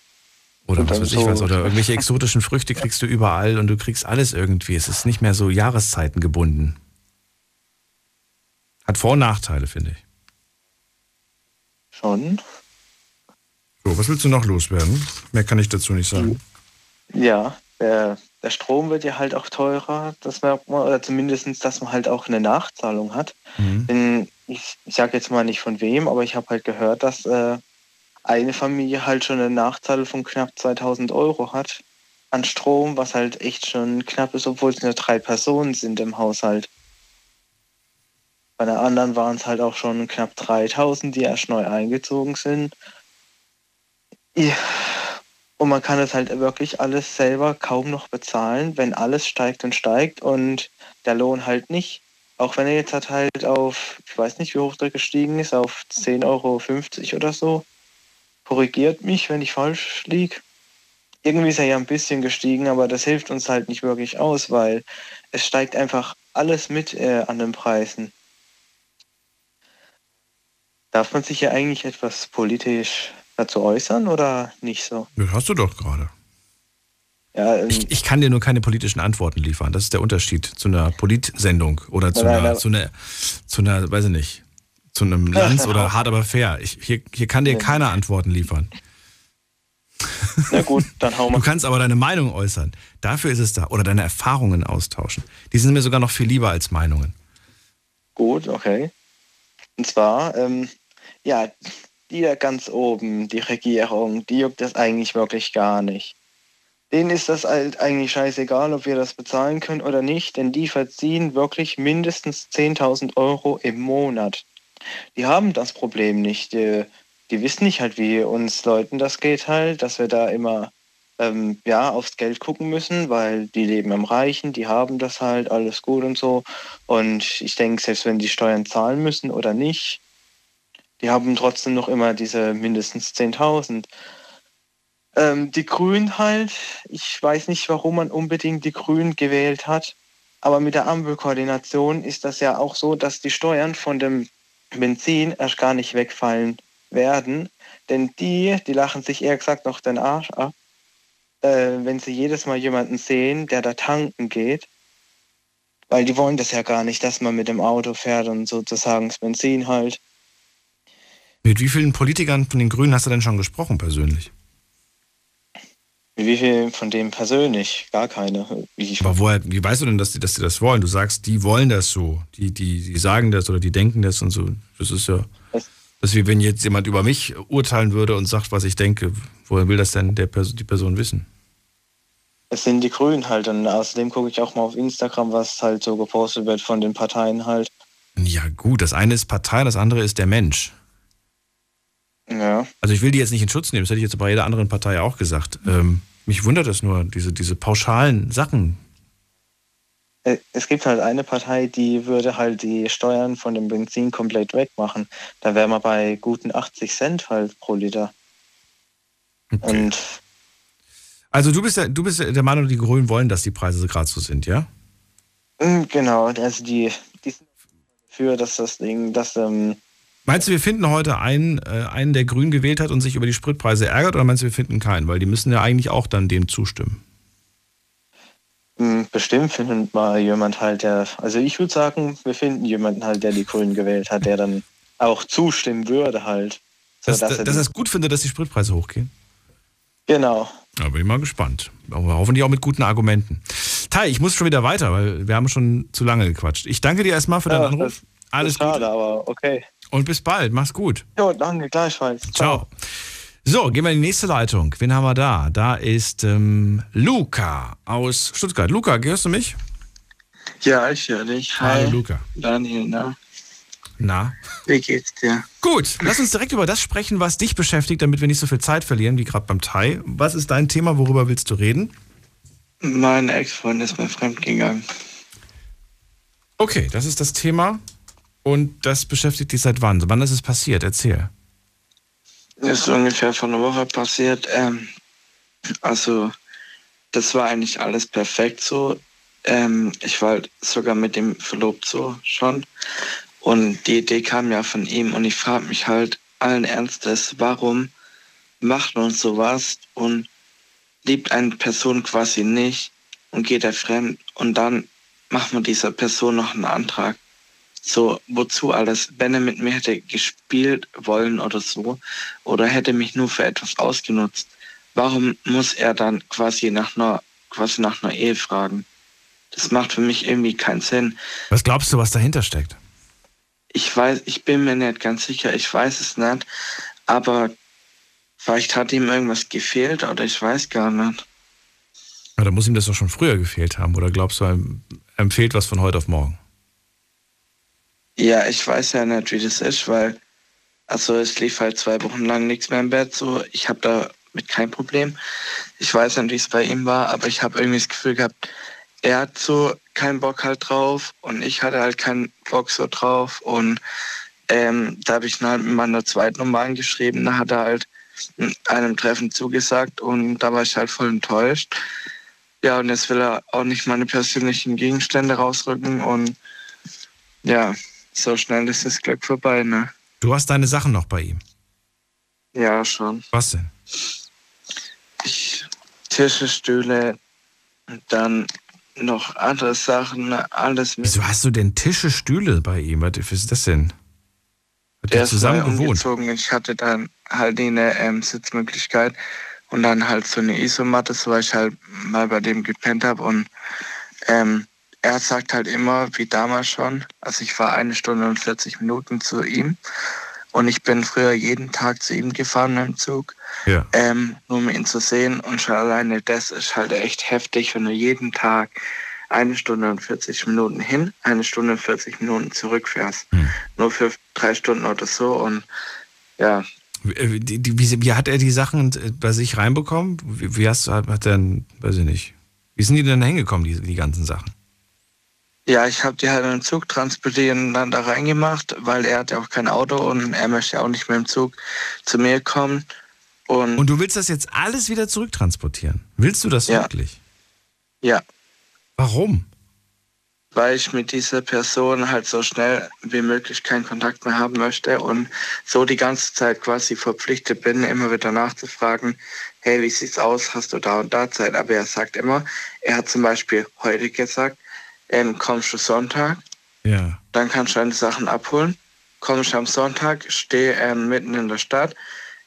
Oder was weiß ich was. Oder irgendwelche exotischen Früchte kriegst du überall und du kriegst alles irgendwie. Es ist nicht mehr so Jahreszeiten gebunden. Hat Vor- und Nachteile, finde ich. Schon. So, was willst du noch loswerden? Mehr kann ich dazu nicht sagen. Ja, der, der Strom wird ja halt auch teurer. Das merkt man, oder zumindest, dass man halt auch eine Nachzahlung hat. Mhm. Denn ich, ich sage jetzt mal nicht von wem, aber ich habe halt gehört, dass äh, eine Familie halt schon eine Nachzahlung von knapp 2000 Euro hat an Strom, was halt echt schon knapp ist, obwohl es nur drei Personen sind im Haushalt. Bei der anderen waren es halt auch schon knapp 3000, die erst neu eingezogen sind. Ja. Und man kann es halt wirklich alles selber kaum noch bezahlen, wenn alles steigt und steigt und der Lohn halt nicht. Auch wenn er jetzt halt auf, ich weiß nicht, wie hoch der gestiegen ist, auf 10,50 Euro oder so. Korrigiert mich, wenn ich falsch liege. Irgendwie ist er ja ein bisschen gestiegen, aber das hilft uns halt nicht wirklich aus, weil es steigt einfach alles mit äh, an den Preisen. Darf man sich ja eigentlich etwas politisch dazu äußern oder nicht so? Das hast du doch gerade. Ja, ähm, Ich, ich kann dir nur keine politischen Antworten liefern. Das ist der Unterschied zu einer Politsendung oder zu Nein, einer, nein. zu einer, zu einer, weiß ich nicht, zu einem Lanz oder hart aber fair. Ich, hier, hier kann dir Nee. keine Antworten liefern. na gut, dann hauen Du wir. kannst aber deine Meinung äußern. Dafür ist es da. Oder deine Erfahrungen austauschen. Die sind mir sogar noch viel lieber als Meinungen. Gut, okay. Und zwar, ähm, ja, die da ganz oben, die Regierung, die juckt das eigentlich wirklich gar nicht. Denen ist das halt eigentlich scheißegal, ob wir das bezahlen können oder nicht, denn die verziehen wirklich mindestens 10.000 Euro im Monat. Die haben das Problem nicht. Die, die wissen nicht halt, wie uns Leuten das geht halt, dass wir da immer ähm, ja, aufs Geld gucken müssen, weil die leben am Reichen, die haben das halt, alles gut und so. Und ich denke, selbst wenn die Steuern zahlen müssen oder nicht, die haben trotzdem noch immer diese mindestens 10.000. Ähm, die Grünen halt, ich weiß nicht, warum man unbedingt die Grünen gewählt hat, aber mit der Ampelkoordination ist das ja auch so, dass die Steuern von dem Benzin erst gar nicht wegfallen werden, denn die, die lachen sich eher gesagt noch den Arsch ab, äh, wenn sie jedes Mal jemanden sehen, der da tanken geht, weil die wollen das ja gar nicht, dass man mit dem Auto fährt und sozusagen das Benzin halt. Mit wie vielen Politikern von den Grünen hast du denn schon gesprochen persönlich? Wie viel von dem persönlich? Gar keine. Wie ich Aber woher, wie weißt du denn, dass die, dass die das wollen? Du sagst, die wollen das so. Die, die, die sagen das oder die denken das und so. Das ist ja. Was? Das ist wie wenn jetzt jemand über mich urteilen würde und sagt, was ich denke. Woher will das denn der Pers die Person wissen? Es sind die Grünen halt und außerdem gucke ich auch mal auf Instagram, was halt so gepostet wird von den Parteien halt. Ja, gut, das eine ist Partei, das andere ist der Mensch. Ja. Also ich will die jetzt nicht in Schutz nehmen, das hätte ich jetzt bei jeder anderen Partei auch gesagt. Ähm, mich wundert das nur, diese, diese pauschalen Sachen. Äh, Es gibt halt eine Partei, die würde halt die Steuern von dem Benzin komplett wegmachen. Da wären wir bei guten 80 Cent halt pro Liter. Und Also du bist, ja, du bist der Meinung, die Grünen wollen, dass die Preise gerade so sind, ja? mm, genau, also die, die sind dafür, dass das Ding, dass ähm, Meinst du, wir finden heute einen, äh, einen, der Grün gewählt hat und sich über die Spritpreise ärgert, oder meinst du, wir finden keinen? Weil die müssen ja eigentlich auch dann dem zustimmen. mm, bestimmt findet mal jemand halt, der, also ich würde sagen, wir finden jemanden halt, der die Grünen gewählt hat, der dann auch zustimmen würde halt. So, Dass, dass dass, er dass er es gut findet, dass die Spritpreise hochgehen? genau. Da bin ich mal gespannt. Aber hoffentlich auch mit guten Argumenten. Tai, ich muss schon wieder weiter, weil wir haben schon zu lange gequatscht. Ich danke dir erstmal für deinen Ja, Anruf. Alles Schade, Gute aber okay. Und bis bald. Mach's gut. Jo, danke, gleichfalls. Ciao. So, gehen wir in die nächste Leitung. Wen haben wir da? Da ist ähm, Luca aus Stuttgart. Luca, hörst du mich? Ja, ich höre dich. Hallo Hi, Luca. Daniel, na? Na? Wie geht's dir? Gut, lass uns direkt über das sprechen, was dich beschäftigt, damit wir nicht so viel Zeit verlieren, wie gerade beim Thai. Was ist dein Thema? Worüber willst du reden? Mein Ex-Freund ist mir fremdgegangen. Okay, das ist das Thema. Und das beschäftigt dich seit wann? Wann ist es passiert? Erzähl. Ist ungefähr vor einer Woche passiert. Ähm, also, das war eigentlich alles perfekt so. Ähm, ich war halt sogar mit dem verlobt so schon. Und die Idee kam ja von ihm. Und ich frage mich halt allen Ernstes, warum macht man sowas und liebt eine Person quasi nicht und geht er fremd und dann macht man dieser Person noch einen Antrag. So, wozu alles? Wenn er mit mir hätte gespielt wollen oder so, oder hätte mich nur für etwas ausgenutzt, warum muss er dann quasi nach einer, quasi nach einer Ehe fragen? Das macht für mich irgendwie keinen Sinn. Was glaubst du, was dahinter steckt? Ich weiß, ich bin mir nicht ganz sicher, ich weiß es nicht, aber vielleicht hat ihm irgendwas gefehlt oder ich weiß gar nicht. Ja, da muss ihm das doch schon früher gefehlt haben. Oder glaubst du, ihm fehlt was von heute auf morgen? Ja, ich weiß ja nicht, wie das ist, weil also es lief halt zwei Wochen lang nichts mehr im Bett. So, ich habe damit kein Problem. Ich weiß nicht, wie es bei ihm war, aber ich habe irgendwie das Gefühl gehabt, er hat so keinen Bock halt drauf und ich hatte halt keinen Bock so drauf und ähm, da habe ich ihn halt mit meiner zweiten Nummer angeschrieben. Da hat er halt einem Treffen zugesagt und da war ich halt voll enttäuscht. Ja, und jetzt will er auch nicht meine persönlichen Gegenstände rausrücken und ja, so schnell ist das Glück vorbei, ne? Du hast deine Sachen noch bei ihm? Ja, schon. Was denn? Ich, Tische, Stühle, dann noch andere Sachen, alles mit. Wieso hast du denn Tische, Stühle bei ihm? Was ist das denn? Hat der zusammen gewohnt? Ich hatte dann halt eine ähm, Sitzmöglichkeit und dann halt so eine Isomatte, so weil ich halt mal bei dem gepennt habe und ähm, er sagt halt immer, wie damals schon, also ich war eine Stunde und 40 Minuten zu ihm und ich bin früher jeden Tag zu ihm gefahren im Zug, ja. ähm, nur um ihn zu sehen und schon alleine das ist halt echt heftig, wenn du jeden Tag eine Stunde und 40 Minuten hin, eine Stunde und 40 Minuten zurückfährst. Hm. Nur für drei Stunden oder so und ja. Wie, wie, wie, hat er die Sachen bei sich reinbekommen? Wie, wie hast, hat, hat er, weiß ich nicht, wie sind die denn hingekommen, die, die ganzen Sachen? Ja, ich habe die halt den Zug transportiert und dann da reingemacht, weil er hat ja auch kein Auto und er möchte auch nicht mehr im Zug zu mir kommen. Und, und du willst das jetzt alles wieder zurücktransportieren? Willst du das ja. wirklich? Ja. Warum? Weil ich mit dieser Person halt so schnell wie möglich keinen Kontakt mehr haben möchte und so die ganze Zeit quasi verpflichtet bin, immer wieder nachzufragen, hey, wie sieht's aus? Hast du da und da Zeit? Aber er sagt immer, er hat zum Beispiel heute gesagt, ähm, kommst du Sonntag, ja. dann kannst du deine Sachen abholen. Kommst am Sonntag, stehe ähm, mitten in der Stadt,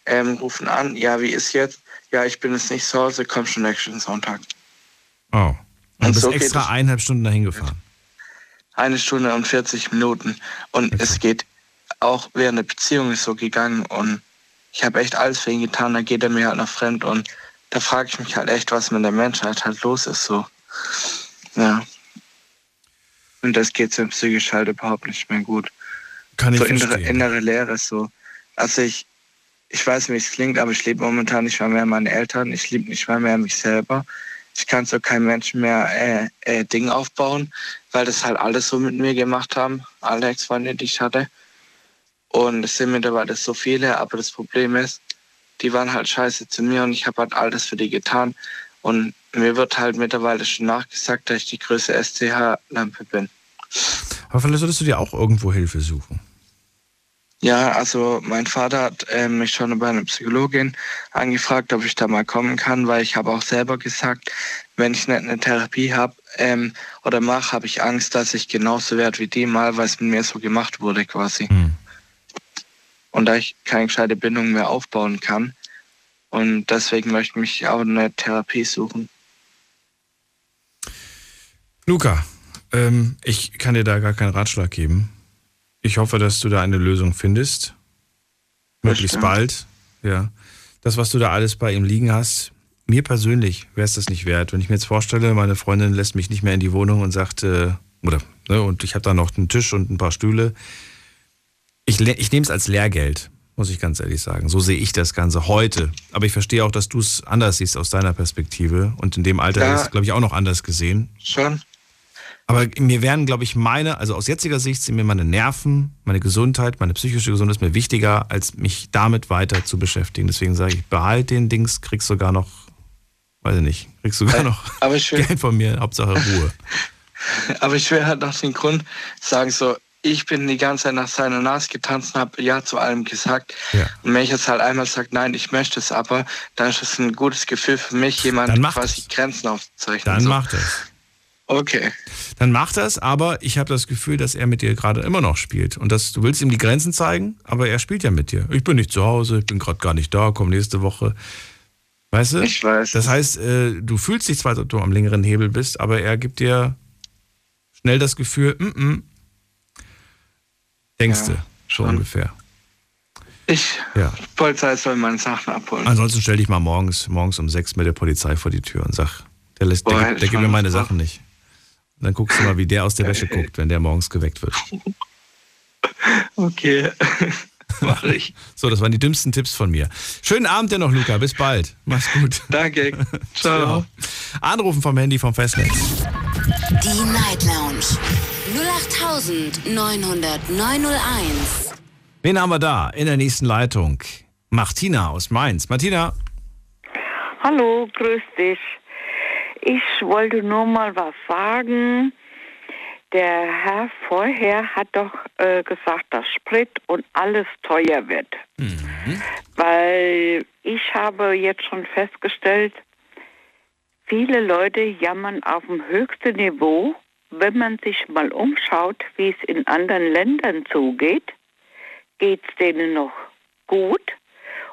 ähm, rufen an, ja, wie ist jetzt? Ja, ich bin jetzt nicht zu Hause, kommst du nächsten Sonntag. Oh. Und, und bist so extra eineinhalb Stunden dahin gefahren? Eine Stunde und 40 Minuten. Und okay. es geht auch während der Beziehung ist so gegangen und ich habe echt alles für ihn getan, da geht er mir halt noch fremd und da frage ich mich halt echt, was mit der Menschheit halt los ist so. Ja. Und das geht so psychisch halt überhaupt nicht mehr gut. Kann ich so verstehen. innere, innere Leere so. Also ich, ich weiß, wie es klingt, aber ich lebe momentan nicht mal mehr meine Eltern. Ich liebe nicht mal mehr mich selber. Ich kann so keinem Menschen mehr äh, äh, Dinge aufbauen, weil das halt alles so mit mir gemacht haben, alle Ex-Freunde, die ich hatte. Und es sind mittlerweile so viele, aber das Problem ist, die waren halt scheiße zu mir und ich habe halt alles für die getan. Und mir wird halt mittlerweile schon nachgesagt, dass ich die größte SCH-Lampe bin. Aber vielleicht solltest du dir auch irgendwo Hilfe suchen. Ja, also mein Vater hat äh, mich schon bei einer Psychologin angefragt, ob ich da mal kommen kann, weil ich habe auch selber gesagt, wenn ich nicht eine Therapie habe ähm, oder mache, habe ich Angst, dass ich genauso werde wie die mal, weil es mit mir so gemacht wurde quasi. Hm. Und da ich keine gescheite Bindung mehr aufbauen kann, und deswegen möchte ich mich auch eine Therapie suchen. Luca, ähm, ich kann dir da gar keinen Ratschlag geben. Ich hoffe, dass du da eine Lösung findest. Möglichst bald. Ja. Das, was du da alles bei ihm liegen hast, mir persönlich wäre es das nicht wert. Wenn ich mir jetzt vorstelle, meine Freundin lässt mich nicht mehr in die Wohnung und sagt, äh, oder, ne, und ich habe da noch einen Tisch und ein paar Stühle. Ich, ich nehme es als Lehrgeld muss ich ganz ehrlich sagen. So sehe ich das Ganze heute. Aber ich verstehe auch, dass du es anders siehst aus deiner Perspektive. Und in dem Alter ja, ist es, glaube ich, auch noch anders gesehen. Schon. Aber mir wären, glaube ich, meine, also aus jetziger Sicht sind mir meine Nerven, meine Gesundheit, meine psychische Gesundheit ist mir wichtiger, als mich damit weiter zu beschäftigen. Deswegen sage ich, behalt den Dings, kriegst sogar noch, weiß ich nicht, kriegst sogar äh, noch Geld von mir, Hauptsache Ruhe. aber ich will halt nach dem Grund sagen, so, ich bin die ganze Zeit nach seiner Nase getanzt und habe Ja zu allem gesagt. Ja. Und wenn ich jetzt halt einmal sage, nein, ich möchte es aber, dann ist es ein gutes Gefühl für mich, jemand quasi es. Grenzen aufzuzeichnen. Dann so. macht es. Okay. Dann macht das, aber ich habe das Gefühl, dass er mit dir gerade immer noch spielt. Und dass du willst ihm die Grenzen zeigen, aber er spielt ja mit dir. Ich bin nicht zu Hause, ich bin gerade gar nicht da, komm nächste Woche. Weißt du? Ich weiß. Das heißt, äh, du fühlst dich zwar, dass du am längeren Hebel bist, aber er gibt dir schnell das Gefühl, mm -mm, Denkst ja, du, schon ungefähr. Ich, ja. Polizei soll meine Sachen abholen. Ansonsten stell dich mal morgens, morgens um sechs mit der Polizei vor die Tür und sag, der, lässt, Boah, der, der gibt mir meine Sachen nicht. Und dann guckst du mal, wie der aus der Wäsche guckt, wenn der morgens geweckt wird. Okay, mache ich. So, das waren die dümmsten Tipps von mir. Schönen Abend dir noch, Luca. Bis bald. Mach's gut. Danke. Ciao. Anrufen vom Handy vom Festnetz. Die Night Lounge 0890901. Wen haben wir da in der nächsten Leitung? Martina aus Mainz. Martina. Hallo, grüß dich. Ich wollte nur mal was sagen. Der Herr vorher hat doch äh, gesagt, dass Sprit und alles teuer wird. Weil ich habe jetzt schon festgestellt, viele Leute jammern auf dem höchsten Niveau. Wenn man sich mal umschaut, wie es in anderen Ländern zugeht, geht es denen noch gut.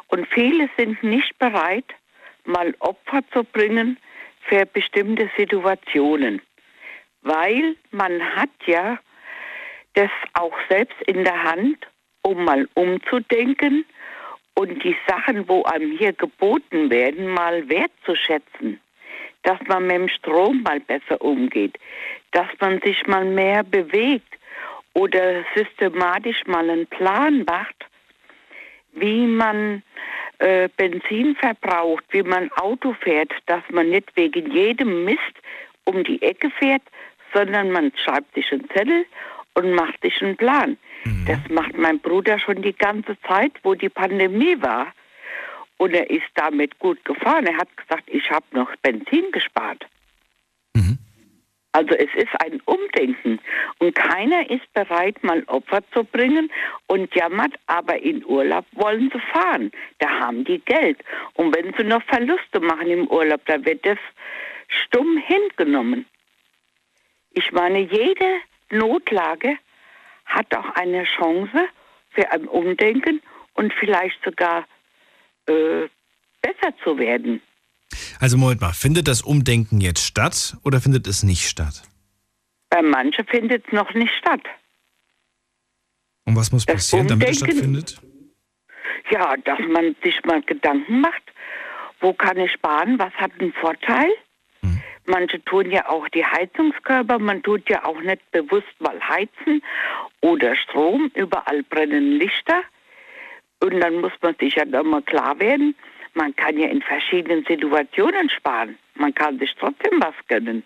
Und viele sind nicht bereit, mal Opfer zu bringen für bestimmte Situationen. Weil man hat ja das auch selbst in der Hand, um mal umzudenken und die Sachen, wo einem hier geboten werden, mal wertzuschätzen. Dass man mit dem Strom mal besser umgeht, dass man sich mal mehr bewegt oder systematisch mal einen Plan macht, wie man äh, Benzin verbraucht, wie man Auto fährt, dass man nicht wegen jedem Mist um die Ecke fährt, sondern man schreibt sich einen Zettel und macht sich einen Plan. Das macht mein Bruder schon die ganze Zeit, wo die Pandemie war. Und er ist damit gut gefahren. Er hat gesagt, ich habe noch Benzin gespart. Also es ist ein Umdenken und keiner ist bereit, mal Opfer zu bringen und jammert, aber in Urlaub wollen sie fahren. Da haben die Geld. Und wenn sie noch Verluste machen im Urlaub, da wird das stumm hingenommen. Ich meine, jede Notlage hat auch eine Chance für ein Umdenken und vielleicht sogar äh, besser zu werden. Also Moment mal, findet das Umdenken jetzt statt oder findet es nicht statt? Bei manchen findet es noch nicht statt. Und was muss passieren, damit es Umdenken- stattfindet? Ja, dass man sich mal Gedanken macht, wo kann ich sparen, was hat einen Vorteil. Manche tun ja auch die Heizungskörper, man tut ja auch nicht bewusst mal heizen oder Strom, überall brennen Lichter. Und dann muss man sich ja dann mal klar werden, man kann ja in verschiedenen Situationen sparen. Man kann sich trotzdem was gönnen.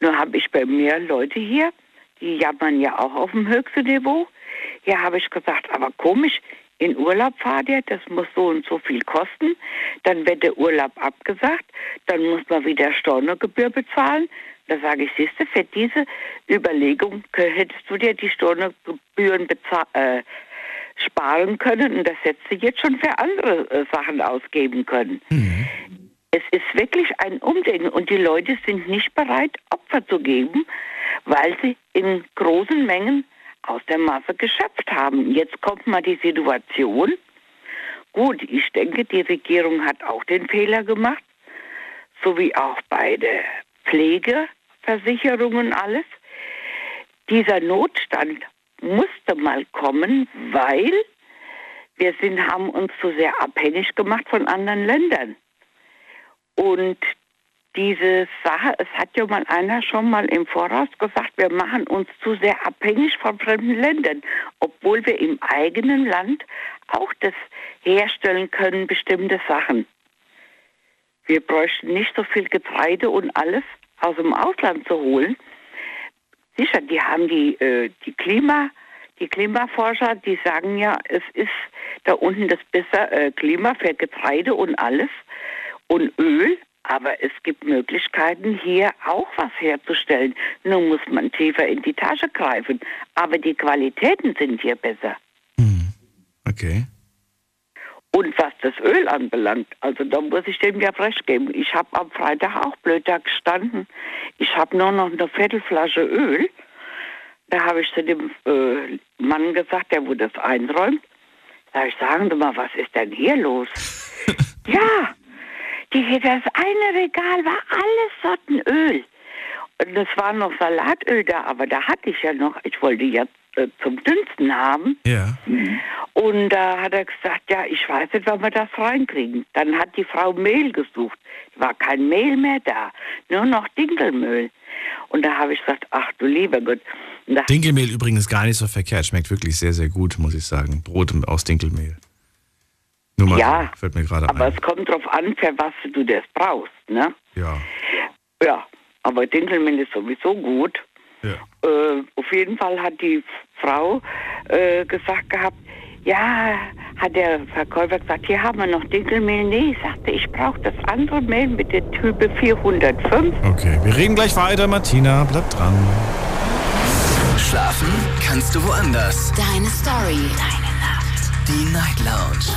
Nur habe ich bei mir Leute hier, die jammern ja auch auf dem höchsten Niveau. Hier habe ich gesagt, aber komisch, in Urlaub fahrt ihr, das muss so und so viel kosten. Dann wird der Urlaub abgesagt, dann muss man wieder Stornogebühr bezahlen. Da sage ich, siehste, für diese Überlegung kö- hättest du dir die Stornogebühren. Äh, sparen können und das hättest du jetzt schon für andere äh, Sachen ausgeben können. Es ist wirklich ein Umdenken und die Leute sind nicht bereit, Opfer zu geben, weil sie in großen Mengen aus der Masse geschöpft haben. Jetzt kommt mal die Situation. Gut, ich denke, die Regierung hat auch den Fehler gemacht, so wie auch bei der Pflegeversicherung und alles. Dieser Notstand musste mal kommen, weil wir sind, haben uns zu sehr abhängig gemacht von anderen Ländern. Und diese Sache, es hat ja mal einer schon mal im Voraus gesagt, wir machen uns zu sehr abhängig von fremden Ländern, obwohl wir im eigenen Land auch das herstellen können, bestimmte Sachen. Wir bräuchten nicht so viel Getreide und alles aus dem Ausland zu holen. Sicher, die haben die, äh, die Klima, die Klimaforscher, die sagen ja, es ist da unten das bessere äh, Klima für Getreide und alles und Öl, aber es gibt Möglichkeiten, hier auch was herzustellen. Nur muss man tiefer in die Tasche greifen. Aber die Qualitäten sind hier besser. Okay. Und was das Öl anbelangt, also da muss ich dem ja recht geben. Ich habe am Freitag auch blöd da gestanden. Ich habe nur noch eine Viertelflasche Öl. Da habe ich zu dem äh, Mann gesagt, der wo das einräumt, sag ich, sagen Sie mal, was ist denn hier los? ja, die, das eine Regal war alles Sorten Öl. Und es war noch Salatöl da, aber da hatte ich ja noch, ich wollte ja äh, zum Dünsten haben. Ja. Und da hat er gesagt, ja, ich weiß nicht, wann wir das reinkriegen. Dann hat die Frau Mehl gesucht. War kein Mehl mehr da, nur noch Dinkelmehl. Und da habe ich gesagt, ach du lieber Gott, Dinkelmehl übrigens gar nicht so verkehrt. Schmeckt wirklich sehr, sehr gut, muss ich sagen. Brot aus Dinkelmehl. Nur mal Ja, fällt mir gerade aber ein. es kommt drauf an, für was du das brauchst, ne? Ja. Ja, aber Dinkelmehl ist sowieso gut. Ja. Äh, auf jeden Fall hat die Frau äh, gesagt gehabt, ja, hat der Verkäufer gesagt, hier haben wir noch Dinkelmehl. Nee, ich sagte, ich brauche das andere Mehl mit der Type 405. Okay, wir reden gleich weiter. Martina, bleib dran. Schlafen kannst du woanders. Deine Story. Deine Nacht. Die Night Lounge.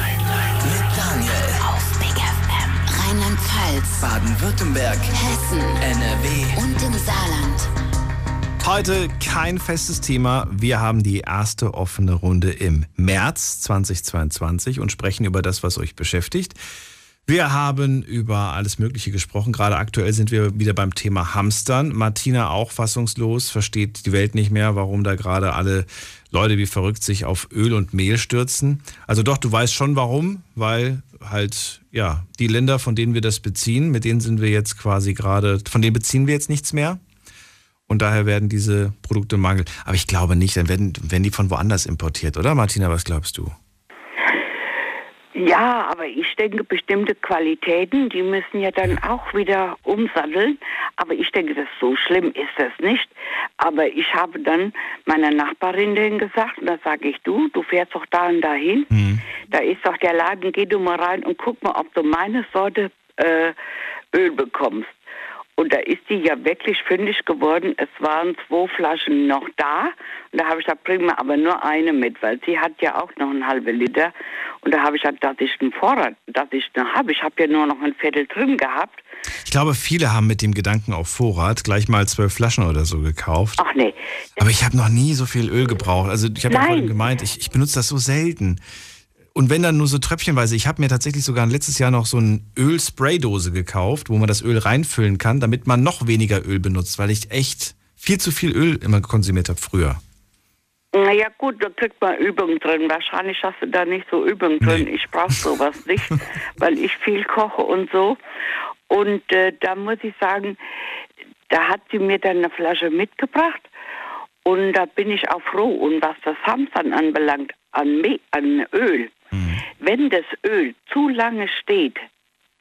Mit Daniel. Auf Big FM. Rheinland-Pfalz. Baden-Württemberg. Hessen. NRW. Und im Saarland. Heute kein festes Thema. Wir haben die erste offene Runde im März 2022 und sprechen über das, was euch beschäftigt. Wir haben über alles Mögliche gesprochen. Gerade aktuell sind wir wieder beim Thema Hamstern. Martina auch fassungslos, versteht die Welt nicht mehr, warum da gerade alle Leute wie verrückt sich auf Öl und Mehl stürzen. Also doch, du weißt schon warum, weil halt, ja, die Länder, von denen wir das beziehen, mit denen sind wir jetzt quasi gerade, von denen beziehen wir jetzt nichts mehr. Und daher werden diese Produkte Mangel. Aber ich glaube nicht, dann werden, werden die von woanders importiert, oder Martina, was glaubst du? Ja, aber ich denke, bestimmte Qualitäten, die müssen ja dann auch wieder umsatteln. Aber ich denke, das so schlimm ist das nicht. Aber ich habe dann meiner Nachbarin denen gesagt, und da sage ich, du, du fährst doch da und dahin. Da ist doch der Laden, geh du mal rein und guck mal, ob du meine Sorte äh, Öl bekommst. Und da ist die ja wirklich fündig geworden. Es waren zwei Flaschen noch da. Und da habe ich gesagt, bring mir aber nur eine mit, weil sie hat ja auch noch einen halben Liter. Und da habe ich gesagt, dass ich einen Vorrat, dass ich noch habe. Ich habe ja nur noch ein Viertel drin gehabt. Ich glaube, viele haben mit dem Gedanken auf Vorrat gleich mal zwölf Flaschen oder so gekauft. Ach nee. Aber ich habe noch nie so viel Öl gebraucht. Also ich habe ja vorhin gemeint, ich, ich benutze das so selten. Und wenn dann nur so tröpfchenweise, ich habe mir tatsächlich sogar letztes Jahr noch so eine Ölspraydose gekauft, wo man das Öl reinfüllen kann, damit man noch weniger Öl benutzt, weil ich echt viel zu viel Öl immer konsumiert habe früher. Naja gut, da kriegt man Übung drin. Wahrscheinlich hast du da nicht so Übung drin. Ich brauche sowas nicht, weil ich viel koche und so. Und äh, da muss ich sagen, da hat sie mir dann eine Flasche mitgebracht und da bin ich auch froh. Und was das Hamstern anbelangt, an, Me an Öl, wenn das Öl zu lange steht,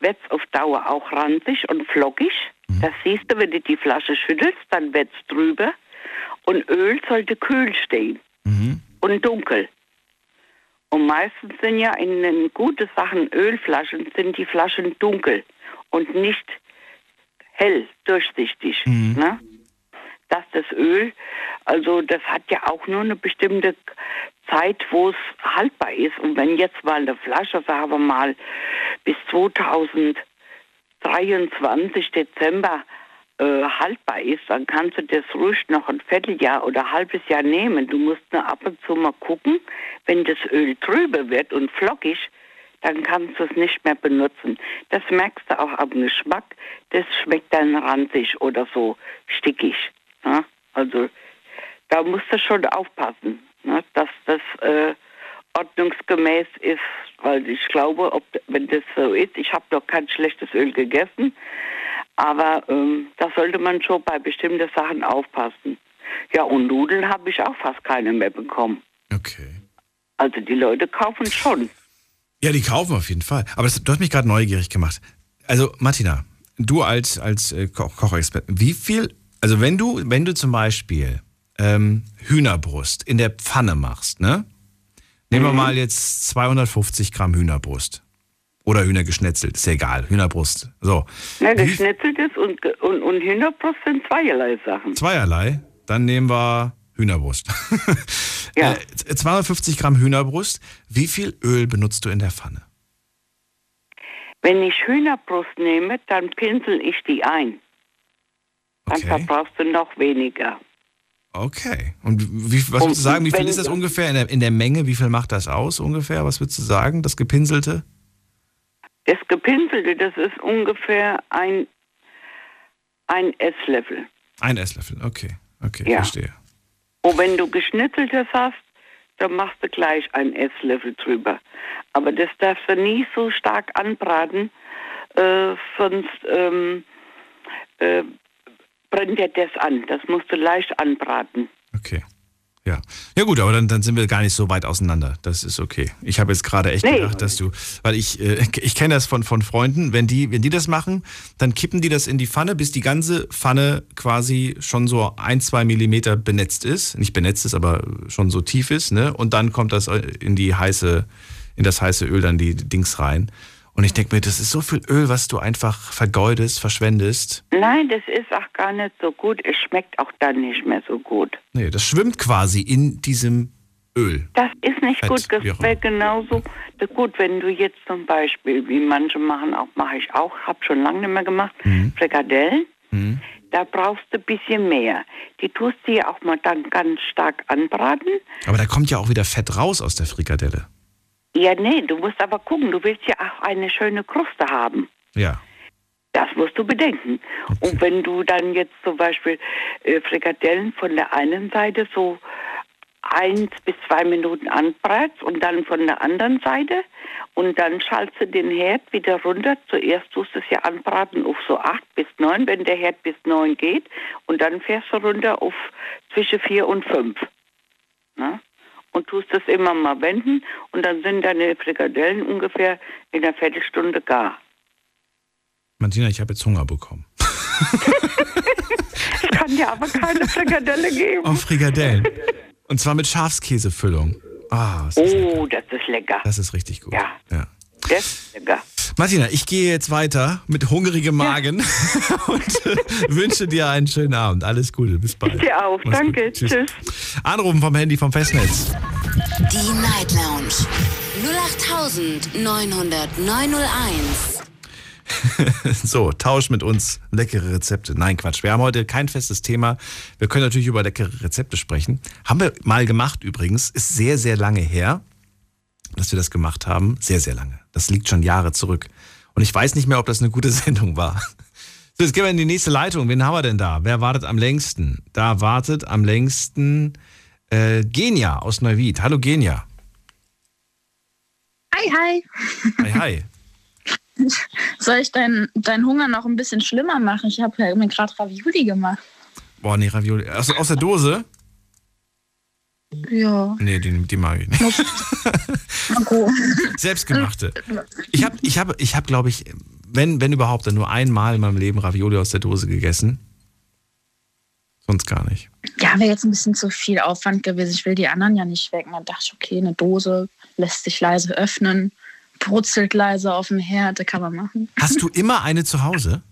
wird es auf Dauer auch ranzig und flockig. Das siehst du, wenn du die Flasche schüttelst, dann wird es drüber. Und Öl sollte kühl stehen und dunkel. Und meistens sind ja in den guten Sachen Ölflaschen, sind die Flaschen dunkel und nicht hell, durchsichtig. Ne? Dass das Öl, also das hat ja auch nur eine bestimmte Zeit, wo es haltbar ist. Und wenn jetzt mal eine Flasche, sagen wir mal, bis 2023 Dezember äh, haltbar ist, dann kannst du das ruhig noch ein Vierteljahr oder ein halbes Jahr nehmen. Du musst nur ab und zu mal gucken, wenn das Öl trübe wird und flockig, dann kannst du es nicht mehr benutzen. Das merkst du auch am Geschmack. Das schmeckt dann ranzig oder so stickig. Ne? Also da musst du schon aufpassen, ne? dass das äh, ordnungsgemäß ist, weil ich glaube, ob, wenn das so ist, ich habe noch kein schlechtes Öl gegessen, aber ähm, da sollte man schon bei bestimmten Sachen aufpassen. Ja, und Nudeln habe ich auch fast keine mehr bekommen. Okay. Also die Leute kaufen schon. Ja, die kaufen auf jeden Fall. Aber das, du hast mich gerade neugierig gemacht. Also, Martina, du als, als äh, Ko Kochexperte, wie viel, also wenn du, wenn du zum Beispiel ähm, Hühnerbrust in der Pfanne machst, ne? Nehmen wir mal jetzt 250 Gramm Hühnerbrust. Oder Hühnergeschnetzelt, ist ja egal, Hühnerbrust. So. Ne, geschnetzeltes und, ge- und, und Hühnerbrust sind zweierlei Sachen. Zweierlei, dann nehmen wir Hühnerbrust. ja. Äh, 250 Gramm Hühnerbrust. Wie viel Öl benutzt du in der Pfanne? Wenn ich Hühnerbrust nehme, dann pinsel ich die ein. Dann verbrauchst du noch weniger. Okay. Und wie, was Und würdest du sagen, wie viel ist das ungefähr in der, in der Menge? Wie viel macht das aus ungefähr? Was würdest du sagen, das Gepinselte? Das Gepinselte, das ist ungefähr ein, ein Esslöffel. Ein Esslöffel, okay. Okay, Ja. verstehe. Und wenn du geschnitzeltes hast, dann machst du gleich einen Esslöffel drüber. Aber das darfst du nie so stark anbraten, äh, sonst ähm, äh, brennt dir das an. Das musst du leicht anbraten. Okay. Ja. Ja gut, aber dann, dann sind wir gar nicht so weit auseinander. Das ist okay. Ich habe jetzt gerade echt Nee. gedacht, dass du, weil ich, äh, ich kenne das von, von Freunden, wenn die, wenn die das machen, dann kippen die das in die Pfanne, bis die ganze Pfanne quasi schon so ein, zwei Millimeter benetzt ist. Nicht benetzt ist, aber schon so tief ist, ne? Und dann kommt das in die heiße, in das heiße Öl dann die Dings rein. Und ich denke mir, das ist so viel Öl, was du einfach vergeudest, verschwendest. Nein, das ist auch gar nicht so gut. Es schmeckt auch dann nicht mehr so gut. Nee, das schwimmt quasi in diesem Öl. Das ist nicht Fett, gut. Das wäre genauso gut, wenn du jetzt zum Beispiel, wie manche machen, auch mache ich auch, habe schon lange nicht mehr gemacht, Mhm. Frikadellen. Da brauchst du ein bisschen mehr. Die tust du ja auch mal dann ganz stark anbraten. Aber da kommt ja auch wieder Fett raus aus der Frikadelle. Ja, nee, du musst aber gucken, du willst ja auch eine schöne Kruste haben. Ja. Das musst du bedenken. Und wenn du dann jetzt zum Beispiel äh, Frikadellen von der einen Seite so eins bis zwei Minuten anbrätst und dann von der anderen Seite und dann schaltest du den Herd wieder runter. Zuerst tust du es ja anbraten auf so acht bis neun, wenn der Herd bis neun geht und dann fährst du runter auf zwischen vier und fünf. Ne? Und tust es immer mal wenden und dann sind deine Frikadellen ungefähr in einer Viertelstunde gar. Martina, ich habe jetzt Hunger bekommen. Ich kann dir aber keine Frikadelle geben. Auf Frikadellen. Und zwar mit Schafskäsefüllung. Ah, das ist, Oh, das ist lecker. das ist richtig gut. Ja. Ja. Das ist lecker. Martina, ich gehe jetzt weiter mit hungrigem Magen und äh, wünsche dir einen schönen Abend. Alles Gute, bis bald. Ich dir auch. Mach's Danke. gut. Tschüss. Tschüss. Anrufen vom Handy vom Festnetz. Die Night Lounge 0890901. So, tausch mit uns leckere Rezepte. Nein, Quatsch. Wir haben heute kein festes Thema. Wir können natürlich über leckere Rezepte sprechen. Haben wir mal gemacht übrigens. Ist sehr, sehr lange her, dass wir das gemacht haben. Sehr, sehr lange. Das liegt schon Jahre zurück. Und ich weiß nicht mehr, ob das eine gute Sendung war. So, jetzt gehen wir in die nächste Leitung. Wen haben wir denn da? Wer wartet am längsten? Da wartet am längsten äh, Genia aus Neuwied. Hallo Genia. Hi, hi. Hi, hi. Soll ich deinen dein Hunger noch ein bisschen schlimmer machen? Ich habe ja mir gerade Ravioli gemacht. Boah, nee, Ravioli. Aus, aus der Dose? Ja. Nee, die, die mag ich nicht. Okay. Selbstgemachte. Ich habe, ich hab, ich hab, glaube ich, wenn, wenn überhaupt, dann nur einmal in meinem Leben Ravioli aus der Dose gegessen. Sonst gar nicht. Ja, wäre jetzt ein bisschen zu viel Aufwand gewesen. Ich will die anderen ja nicht wecken. Dann dachte ich, okay, eine Dose lässt sich leise öffnen, brutzelt leise auf dem Herd, das kann man machen. Hast du immer eine zu Hause?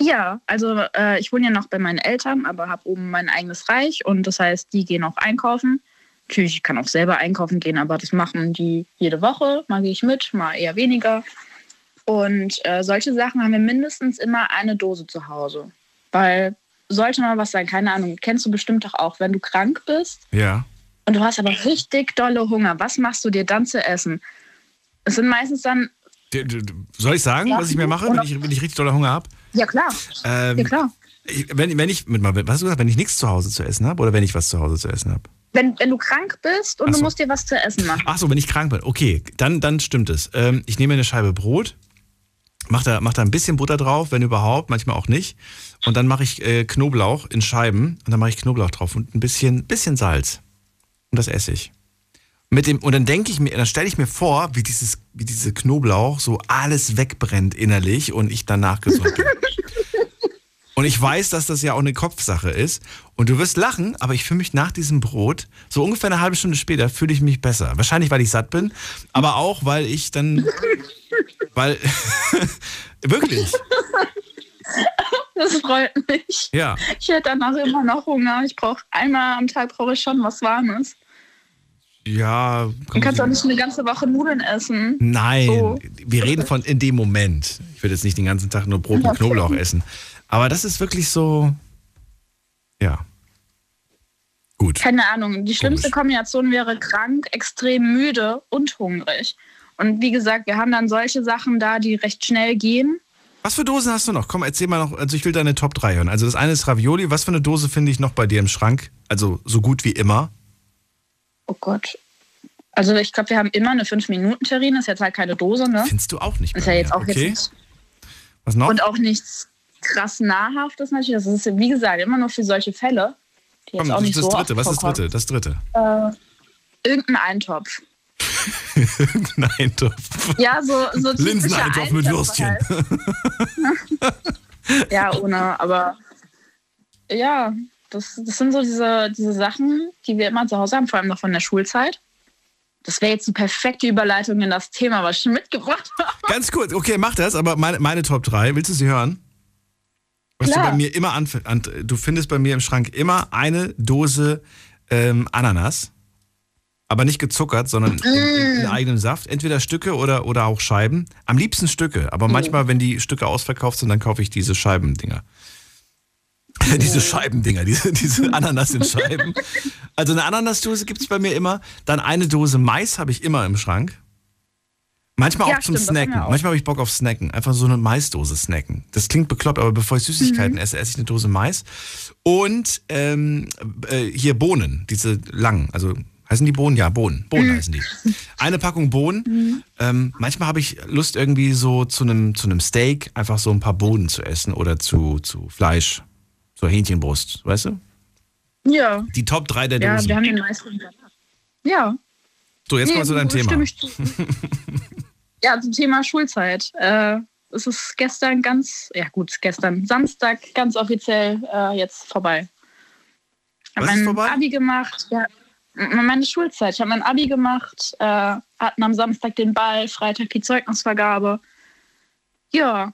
Ja, also äh, ich wohne ja noch bei meinen Eltern, aber habe oben mein eigenes Reich und das heißt, die gehen auch einkaufen. Natürlich, ich kann auch selber einkaufen gehen, aber das machen die jede Woche. Mal gehe ich mit, mal eher weniger. Und äh, solche Sachen haben wir mindestens immer eine Dose zu Hause. Weil sollte mal was sein, keine Ahnung, kennst du bestimmt doch auch, wenn du krank bist Ja. und du hast aber richtig dolle Hunger, was machst du dir dann zu essen? Es sind meistens dann, Soll ich sagen, was ich mir mache, wenn ich, wenn ich richtig doller Hunger habe? Ja klar, Ähm, ja klar. ich, wenn, wenn ich, mit, was hast du gesagt, wenn ich nichts zu Hause zu essen habe oder wenn ich was zu Hause zu essen habe? Wenn, wenn du krank bist und Ach du so. musst dir was zu essen machen. Ach so, wenn ich krank bin. Okay, dann, dann stimmt es. Ähm, ich nehme eine Scheibe Brot, mache da, mach da ein bisschen Butter drauf, wenn überhaupt, manchmal auch nicht. Und dann mache ich äh, Knoblauch in Scheiben und dann mache ich Knoblauch drauf und ein bisschen, bisschen Salz. Und das esse ich. Mit dem, und dann denke ich mir, dann stelle ich mir vor, wie dieses, wie diese Knoblauch so alles wegbrennt innerlich und ich danach gesund bin. Und ich weiß, dass das ja auch eine Kopfsache ist. Und du wirst lachen, aber ich fühle mich nach diesem Brot, so ungefähr eine halbe Stunde später, fühle ich mich besser. Wahrscheinlich, weil ich satt bin, aber auch, weil ich dann, weil, wirklich, Das freut mich. ja. Ich hätte danach immer noch Hunger. Ich brauche einmal am Tag brauche ich schon was Warmes. Ja, Du kannst auch nicht eine ganze Woche Nudeln essen. Nein, So. wir reden von in dem Moment. Ich würde jetzt nicht den ganzen Tag nur Brot Okay. Knoblauch essen. Aber das ist wirklich so, ja. Gut. Keine Ahnung. Die schlimmste Kombination wäre krank, extrem müde und hungrig. Und wie gesagt, wir haben dann solche Sachen da, die recht schnell gehen. Was für Dosen hast du noch? Komm, erzähl mal noch. Also ich will deine Top 3 hören. Also das eine ist Ravioli. Was für eine Dose finde ich noch bei dir im Schrank? Also so gut wie immer. Oh Gott. Also ich glaube, wir haben immer eine 5-Minuten-Terrine. Ist jetzt halt keine Dose, ne? Findest du auch nicht Ist ja jetzt mir, auch okay? jetzt. Was noch? Und auch nichts krass nahrhaft ist natürlich, das ist wie gesagt immer nur für solche Fälle, die jetzt Komm, auch das, nicht das so dritte, was ist das dritte? Das dritte. Äh, irgendein Eintopf. Eintopf. Ja, so, so Linseneintopf mit Würstchen. Halt. Ja, ohne, aber ja, das, das sind so diese, diese Sachen, die wir immer zu Hause haben, vor allem noch von der Schulzeit. Das wäre jetzt die perfekte Überleitung in das Thema, was ich mitgebracht habe. Ganz kurz, okay, mach das, aber meine, meine Top 3, willst du sie hören? Was Klar. du bei mir immer anf an, du findest bei mir im Schrank immer eine Dose ähm, Ananas, aber nicht gezuckert, sondern in, in, in eigenem Saft. Entweder Stücke oder, oder auch Scheiben. Am liebsten Stücke, aber manchmal, wenn die Stücke ausverkauft sind, dann kaufe ich diese Scheibendinger. diese Scheibendinger, diese, diese Ananas in Scheiben. Also eine Ananasdose gibt es bei mir immer. Dann eine Dose Mais habe ich immer im Schrank. Manchmal Ja, auch zum stimmt, Snacken. auch. Manchmal habe ich Bock auf Snacken. Einfach so eine Maisdose snacken. Das klingt bekloppt, aber bevor ich Süßigkeiten Mhm. esse, esse ich eine Dose Mais. Und ähm, äh, hier Bohnen, diese langen. Also heißen die Bohnen? Ja, Bohnen. Bohnen Mhm. heißen die. Eine Packung Bohnen. Ähm, manchmal habe ich Lust irgendwie so zu einem zu einem Steak einfach so ein paar Bohnen zu essen oder zu, zu Fleisch. So Hähnchenbrust, weißt du? Ja. Die Top 3 der Ja, Dosen. wir haben den meisten. Ja. so, jetzt Nee, wir zu deinem Thema. zu. Ja, zum Thema Schulzeit. Äh, es ist gestern ganz, ja gut, gestern Samstag ganz offiziell äh, jetzt vorbei. Ich habe mein vorbei? Abi gemacht. Ja, meine Schulzeit. Ich habe mein Abi gemacht, äh, hatten am Samstag den Ball, Freitag die Zeugnisvergabe. Ja,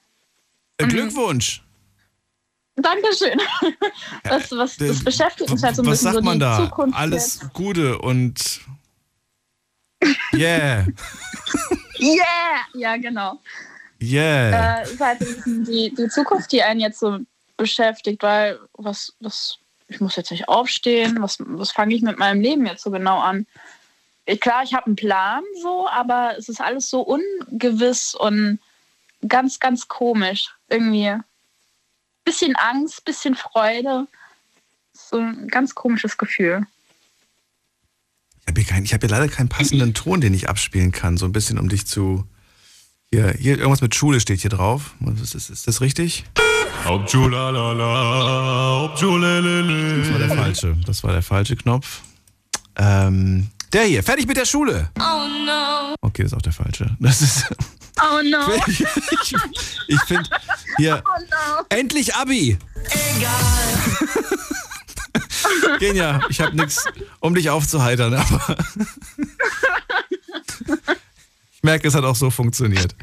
Äh, Glückwunsch. Dankeschön. Das, was, das beschäftigt mich halt so ein Was bisschen sagt so man die da? Zukunft. Alles jetzt. Gute und yeah, Yeah! Ja, genau. yeah. Äh, ist halt die, die Zukunft, die einen jetzt so beschäftigt, weil was, was, ich muss jetzt nicht aufstehen, was, was fange ich mit meinem Leben jetzt so genau an? Klar, ich habe einen Plan so, aber es ist alles so ungewiss und ganz, ganz komisch. Irgendwie. Bisschen Angst, bisschen Freude. So ein ganz komisches Gefühl. Ich habe hier, kein- ich hab hier leider keinen passenden Ton, den ich abspielen kann, so ein bisschen, um dich zu. Hier, hier irgendwas mit Schule steht hier drauf. Ist, ist, ist das richtig? Hauptschule, Hauptschule. Das war der falsche. Das war der falsche Knopf. Ähm, der hier, fertig mit der Schule. Oh no. Okay, das ist auch der falsche. Das ist. Oh no. Ich, ich, ich finde hier. Oh no. Endlich Abi! Egal! Genia, ich habe nichts, um dich aufzuheitern, aber ich merke, es hat auch so funktioniert.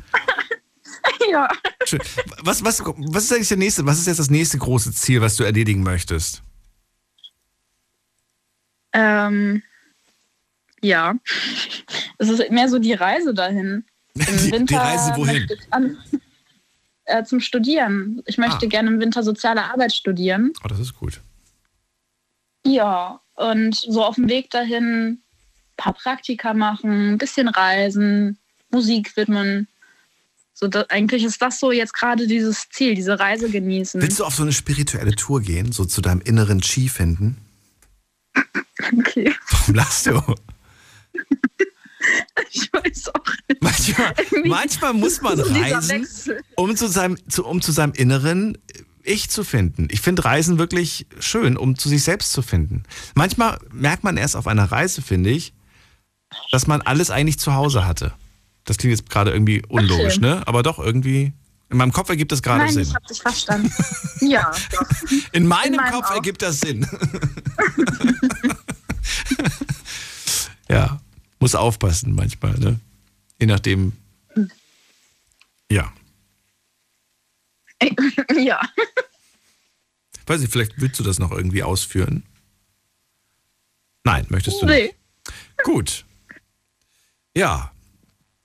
ja. Schön. Was, was, was ist eigentlich der nächste, was ist jetzt das nächste große Ziel, was du erledigen möchtest? Ähm, ja. Es ist mehr so die Reise dahin. Im Die- die Winter Reise wohin? An, äh, zum Studieren. Ich möchte Ah. gerne im Winter soziale Arbeit studieren. Oh, das ist gut. Ja, und so auf dem Weg dahin ein paar Praktika machen, ein bisschen reisen, Musik widmen. So, da, eigentlich ist das so jetzt gerade dieses Ziel, diese Reise genießen. Willst du auf so eine spirituelle Tour gehen, so zu deinem inneren Chi finden? Okay. Warum lachst du? Ich weiß auch nicht. Manchmal, manchmal muss man reisen, um zu, seinem, zu, um zu seinem inneren Ich zu finden. Ich finde Reisen wirklich schön, um zu sich selbst zu finden. Manchmal merkt man erst auf einer Reise, finde ich, dass man alles eigentlich zu Hause hatte. Das klingt jetzt gerade irgendwie unlogisch, Okay. ne? Aber doch irgendwie. In meinem Kopf ergibt das gerade Nein, Sinn. ich habe dich verstanden. ja, doch. In meinem meinem Kopf auch. ergibt das Sinn. ja, muss aufpassen manchmal, ne? Je nachdem. Ja. ja. Weiß nicht, vielleicht willst du das noch irgendwie ausführen? Nein, möchtest du nicht. Nee. Gut. Ja.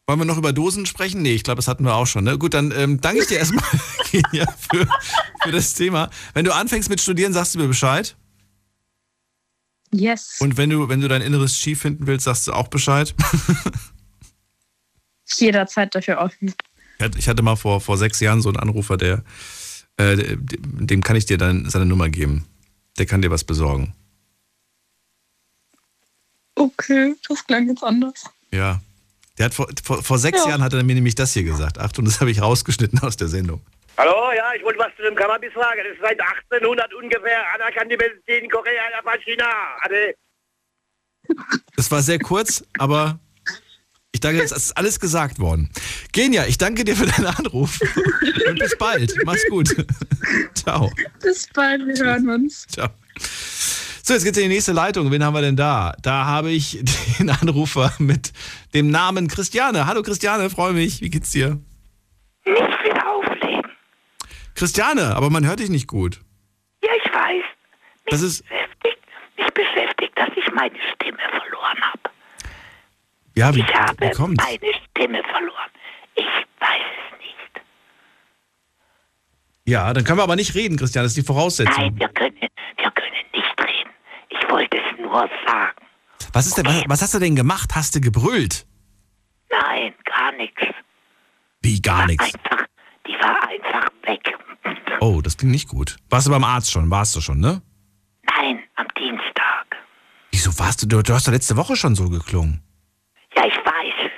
Wollen wir noch über Dosen sprechen? Nee, ich glaube, das hatten wir auch schon. Ne? Gut, dann ähm, danke ich dir erstmal Kenia, für, für das Thema. Wenn du anfängst mit Studieren, sagst du mir Bescheid. Yes. Und wenn du, wenn du dein inneres Ski finden willst, sagst du auch Bescheid. Jederzeit dafür offen. Ich hatte- mal vor, vor sechs Jahren so einen Anrufer, der, äh, dem kann ich dir dann seine Nummer geben. Der kann dir was besorgen. Okay, das klang jetzt anders. Ja. Der hat vor, vor, vor sechs Ja. Jahren hat er mir nämlich das hier gesagt. Achtung, das habe ich rausgeschnitten aus der Sendung. Hallo, ja, ich wollte was zu dem Cannabis sagen. Das ist seit 1800 ungefähr anerkannte Medizin in Korea, Japan, China. Ade. Das war sehr kurz, aber ich danke, es ist alles gesagt worden. Genia, ich danke dir für deinen Anruf. Und bis bald. Mach's gut. Ciao. Bis bald, wir hören uns. Ciao. So, jetzt geht's in die nächste Leitung. Wen haben wir denn da? Da habe ich den Anrufer mit dem Namen Christiane. Hallo Christiane, freue mich. Wie geht's dir? Nicht wieder auflegen. Christiane, aber man hört dich nicht gut. Ja, ich weiß. Das ist, Mich beschäftigt, dass ich meine Stimme verloren habe. ja, wie, ich habe wie kommt's? meine Stimme verloren. Ich weiß es nicht. Ja, dann können wir aber nicht reden, Christiane. Das ist die Voraussetzung. Nein, wir können, wir können nicht reden. Ich wollte es nur sagen. Was, ist denn, was, was hast du denn gemacht? Hast du gebrüllt? Nein, gar nichts. Wie gar nichts? Die war einfach weg. Oh, das klingt nicht gut. Warst du beim Arzt schon? Warst du schon, ne? Nein, am Dienstag. Wieso warst du? Du, du hast doch letzte Woche schon so geklungen. Ja, ich weiß es.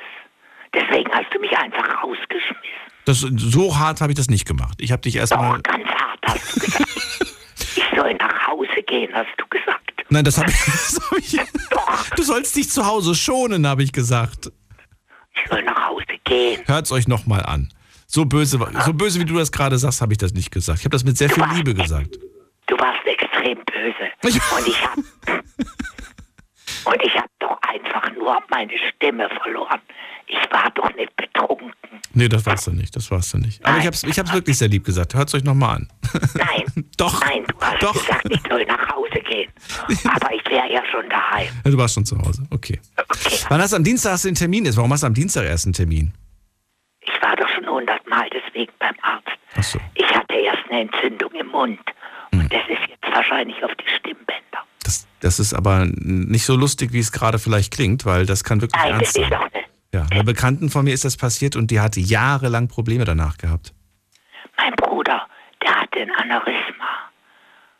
Deswegen hast du mich einfach rausgeschmissen. Das, so hart habe ich das nicht gemacht. Ich habe dich erstmal. Ganz hart hast du gesagt. ich soll nach Hause gehen, hast du gesagt. Nein, das habe ich, das hab ich. Du sollst dich zu Hause schonen, habe ich gesagt. Ich soll nach Hause gehen. Hört's euch nochmal an. So böse, so böse wie du das gerade sagst, habe ich das nicht gesagt. Ich habe das mit sehr viel Liebe gesagt. Du warst extrem böse. Und ich hab, und ich hab doch einfach nur meine Stimme verloren. Ich war doch nicht betrunken. Nee, das warst du nicht. Das warst du nicht. Aber ich habe es ich hab's wirklich sehr lieb gesagt. Hört's euch nochmal an. Nein. Doch. Nein, du hast Doch. gesagt, ich soll nach Hause gehen. Aber ich wäre ja schon daheim. Ja, du warst schon zu Hause. Okay. Wann hast du am Dienstag hast du den Termin? Warum hast du am Dienstag erst einen Termin? Ich war doch schon hundertmal deswegen beim Arzt. So. Ich hatte erst eine Entzündung im Mund. Und das ist jetzt wahrscheinlich auf die Stimmbänder. Das ist aber nicht so lustig, wie es gerade vielleicht klingt, weil das kann wirklich Nein, ernst das sein. Ja, einer Bekannten von mir ist das passiert und die hatte jahrelang Probleme danach gehabt. Mein Bruder, der hatte ein Aneurysma.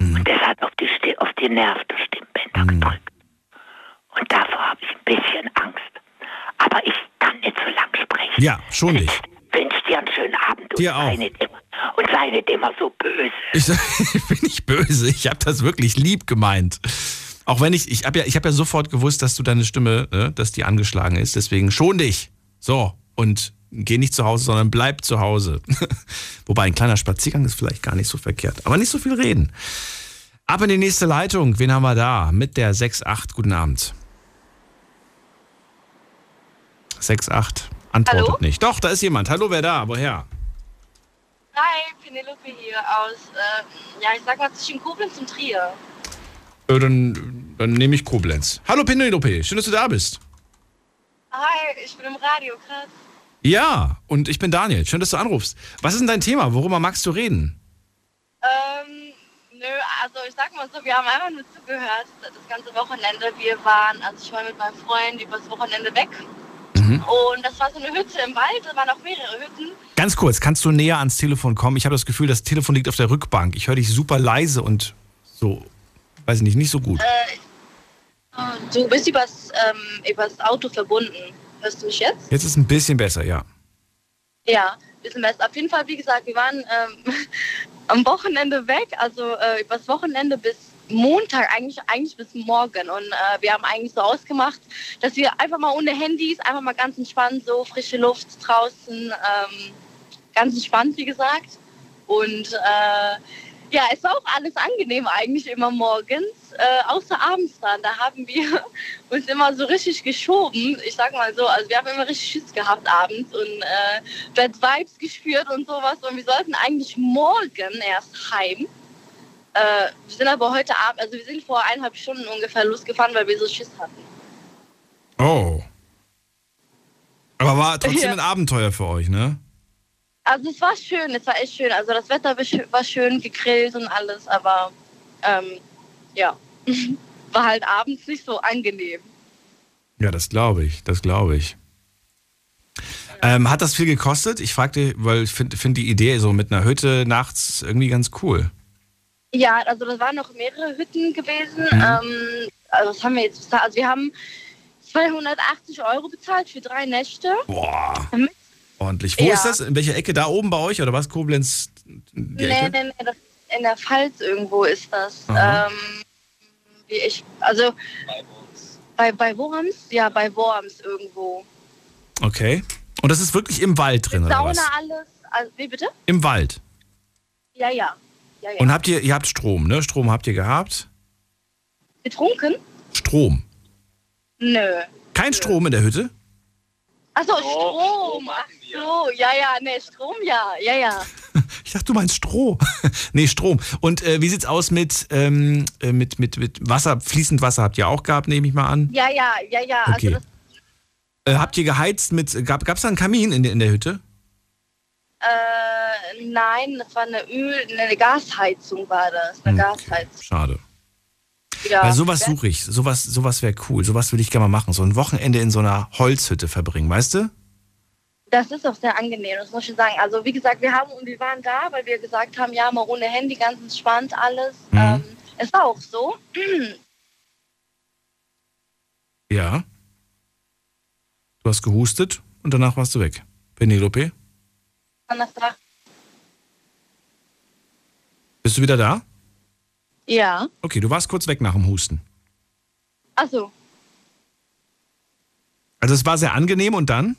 Mhm. Und das hat auf die, auf die Nerv der Stimmbänder Mhm. gedrückt. Und davor habe ich ein bisschen Angst. Aber ich kann nicht so lang sprechen. Ja, schon nicht. Wünsche dir einen schönen Abend und Dir auch. sei nicht immer, und sei nicht immer so böse. Ich, ich bin nicht böse, ich habe das wirklich lieb gemeint. Auch wenn ich, ich habe ja, ich hab ja sofort gewusst, dass du deine Stimme, ne, dass die angeschlagen ist, deswegen schon dich. So, und geh nicht zu Hause, sondern bleib zu Hause. Wobei ein kleiner Spaziergang ist vielleicht gar nicht so verkehrt. Aber nicht so viel reden. Ab in die nächste Leitung. Wen haben wir da? Mit der 6.8. Guten Abend. 6.8. Antwortet Hallo? nicht. Doch, da ist jemand. Hallo, wer da? Woher? Hi, Penelope hier aus, äh, ja, ich sag mal zwischen Koblenz und Trier. Äh, dann, dann nehme ich Koblenz. Hallo Penelope, schön, dass du da bist. Hi, ich bin im Radio, krass. Ja, und ich bin Daniel. Schön, dass du anrufst. Was ist denn dein Thema? Worüber magst du reden? Ähm, nö, also ich sag mal so, wir haben einfach nur zugehört, das ganze Wochenende. Wir waren, also ich war mit meinem Freund übers Wochenende weg. Mhm. Und das war so eine Hütte im Wald, da waren auch mehrere Hütten. Ganz kurz, kannst du näher ans Telefon kommen? Ich habe das Gefühl, das Telefon liegt auf der Rückbank. Ich höre dich super leise und so, weiß ich nicht, nicht so gut. Äh, du bist übers, ähm, übers Auto verbunden. Hörst du mich jetzt? Jetzt ist es ein bisschen besser, ja. Ja, bisschen besser. Auf jeden Fall, wie gesagt, wir waren ähm, am Wochenende weg, also äh, übers Wochenende bis Montag, eigentlich, eigentlich bis morgen. Und äh, wir haben eigentlich so ausgemacht, dass wir einfach mal ohne Handys, einfach mal ganz entspannt, so frische Luft draußen, ähm, ganz entspannt, wie gesagt. Und äh, ja, es war auch alles angenehm eigentlich immer morgens, äh, außer abends dann. Da haben wir uns immer so richtig geschoben. Ich sag mal so, also wir haben immer richtig Schiss gehabt abends und äh, Bad Vibes gespürt und sowas. Und wir sollten eigentlich morgen erst heim. Äh, wir sind aber heute Abend, also wir sind vor eineinhalb Stunden ungefähr losgefahren, weil wir so Schiss hatten. Oh. Aber war trotzdem Ja. ein Abenteuer für euch, ne? Also es war schön, es war echt schön. Also das Wetter war schö- war schön, gegrillt und alles, aber ähm, ja, war halt abends nicht so angenehm. Ja, das glaube ich, das glaube ich. Ähm, hat das viel gekostet? Ich fragte, weil ich finde find die Idee so mit einer Hütte nachts irgendwie ganz cool. Ja, also das waren noch mehrere Hütten gewesen. Mhm. Ähm, also was haben wir jetzt bezahlt? Also wir haben 280 Euro bezahlt für drei Nächte. Boah. Mit, Ordentlich. Wo Ja. ist das? In welcher Ecke? Da oben bei euch oder was? Koblenz? Die Nee, Ecke? nee, nee, das in der Pfalz irgendwo ist das. Ähm, wie ich, also bei, bei Worms? Ja, bei Worms irgendwo. Okay. Und das ist wirklich im Wald drin, oder Sauna, was? alles. Also, wie bitte? Im Wald. Ja, ja. Ja, ja. Und habt ihr, ihr habt Strom, ne? Strom habt ihr gehabt? Getrunken? Strom. Nö. Kein Strom in der Hütte? Achso, Strom. Ach so, ja, ja, nee, Strom, ja, ja, ja. Ich dachte, du meinst Stroh. nee, Strom. Und äh, wie sieht's aus mit, ähm, äh, mit, mit, mit Wasser? Fließend Wasser habt ihr auch gehabt, nehme ich mal an. Ja, ja, ja, ja. Okay. Also das, Äh, habt ihr geheizt mit, gab es da einen Kamin in, der- in der Hütte? äh, nein, das war eine Öl, eine Gasheizung war das. Eine Gasheizung. Schade. Ja. Weil sowas suche ich. Sowas, sowas wäre cool. Sowas würde ich gerne mal machen. So ein Wochenende in so einer Holzhütte verbringen, weißt du? Das ist auch sehr angenehm, das muss ich sagen. Also wie gesagt, wir haben wir waren da, weil wir gesagt haben, ja, mal ohne Handy, ganz entspannt alles. Mhm. Ähm, es war auch so. Ja. Du hast gehustet und danach warst du weg. Penelope, Donnerstag. Bist du wieder da? Ja. Okay, du warst kurz weg nach dem Husten. Achso. Also es war sehr angenehm und dann?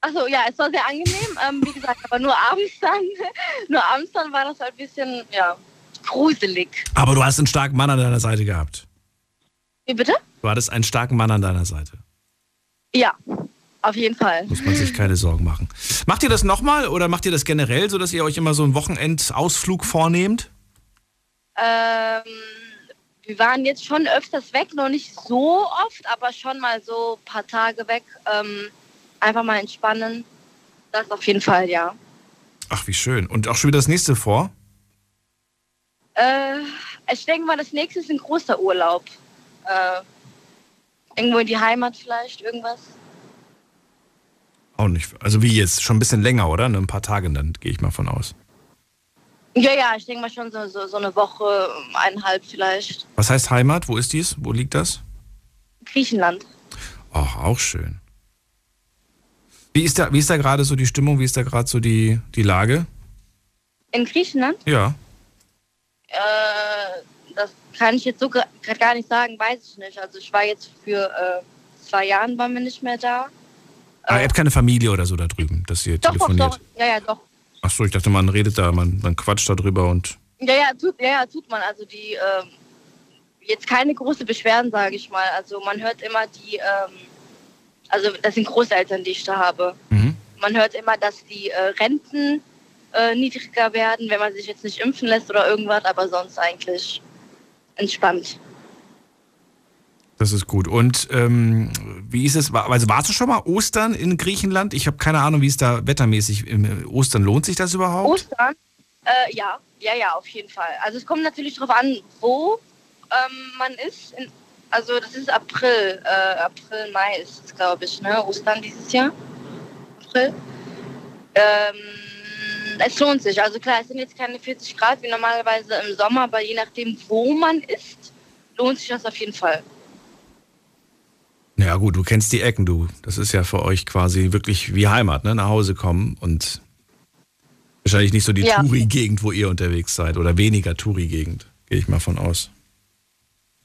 Achso, ja, es war sehr angenehm. Ähm, wie gesagt, aber nur abends dann. nur abends dann war das halt ein bisschen, ja, gruselig. Aber du hast einen starken Mann an deiner Seite gehabt. Wie bitte? Du hattest einen starken Mann an deiner Seite. Ja, auf jeden Fall. Muss man sich keine Sorgen machen. Macht ihr das nochmal oder macht ihr das generell, so dass ihr euch immer so einen Wochenendausflug vornehmt? Ähm, wir waren jetzt schon öfters weg, noch nicht so oft, aber schon mal so ein paar Tage weg. Ähm, einfach mal entspannen. Das auf jeden Fall, ja. Ach, wie schön. Und auch schon wieder das nächste vor? Äh, ich denke mal, das nächste ist ein großer Urlaub. Äh, irgendwo in die Heimat vielleicht, irgendwas. Auch nicht. Also wie jetzt? Schon ein bisschen länger, oder? Ein paar Tage dann, gehe ich mal von aus. Ja, ja, ich denke mal schon so, so, so eine Woche, eineinhalb vielleicht. Was heißt Heimat? Wo ist dies? Wo liegt das? Griechenland. Ach, auch schön. Wie ist da, wie ist da gerade so die Stimmung? Wie ist da gerade so die, die Lage? In Griechenland? Ja. Äh, das kann ich jetzt so gerade gar nicht sagen, weiß ich nicht. Also ich war jetzt für äh, zwei Jahren waren wir nicht mehr da. Ah, ihr habt keine Familie oder so da drüben, dass ihr Doch, doch, telefoniert. doch. Ja, ja, doch. Ach so, ich dachte, man redet da, man, man quatscht da drüber und. Ja, ja, tut, ja, ja, tut man. Also die, ähm, jetzt keine große Beschwerden, sage ich mal. Also man hört immer die, ähm, also das sind Großeltern, die ich da habe. Man hört immer, dass die äh, Renten äh, niedriger werden, wenn man sich jetzt nicht impfen lässt oder irgendwas, aber sonst eigentlich entspannt. Das ist gut. Und ähm, wie ist es? Also warst du schon mal Ostern in Griechenland? Ich habe keine Ahnung, wie es da wettermäßig im Ostern lohnt sich das überhaupt? Ostern? Äh, ja, ja, ja, auf jeden Fall. Also es kommt natürlich darauf an, wo ähm, man ist. In, also das ist April, äh, April, Mai ist es, glaube ich, ne? Ostern dieses Jahr. April. Ähm, es lohnt sich. Also klar, es sind jetzt keine 40 Grad wie normalerweise im Sommer, aber je nachdem, wo man ist, lohnt sich das auf jeden Fall. Ja gut, du kennst die Ecken, du. Das ist ja für euch quasi wirklich wie Heimat, ne? Nach Hause kommen und wahrscheinlich nicht so die Ja. Touri-Gegend, wo ihr unterwegs seid oder weniger Touri-Gegend, gehe ich mal von aus.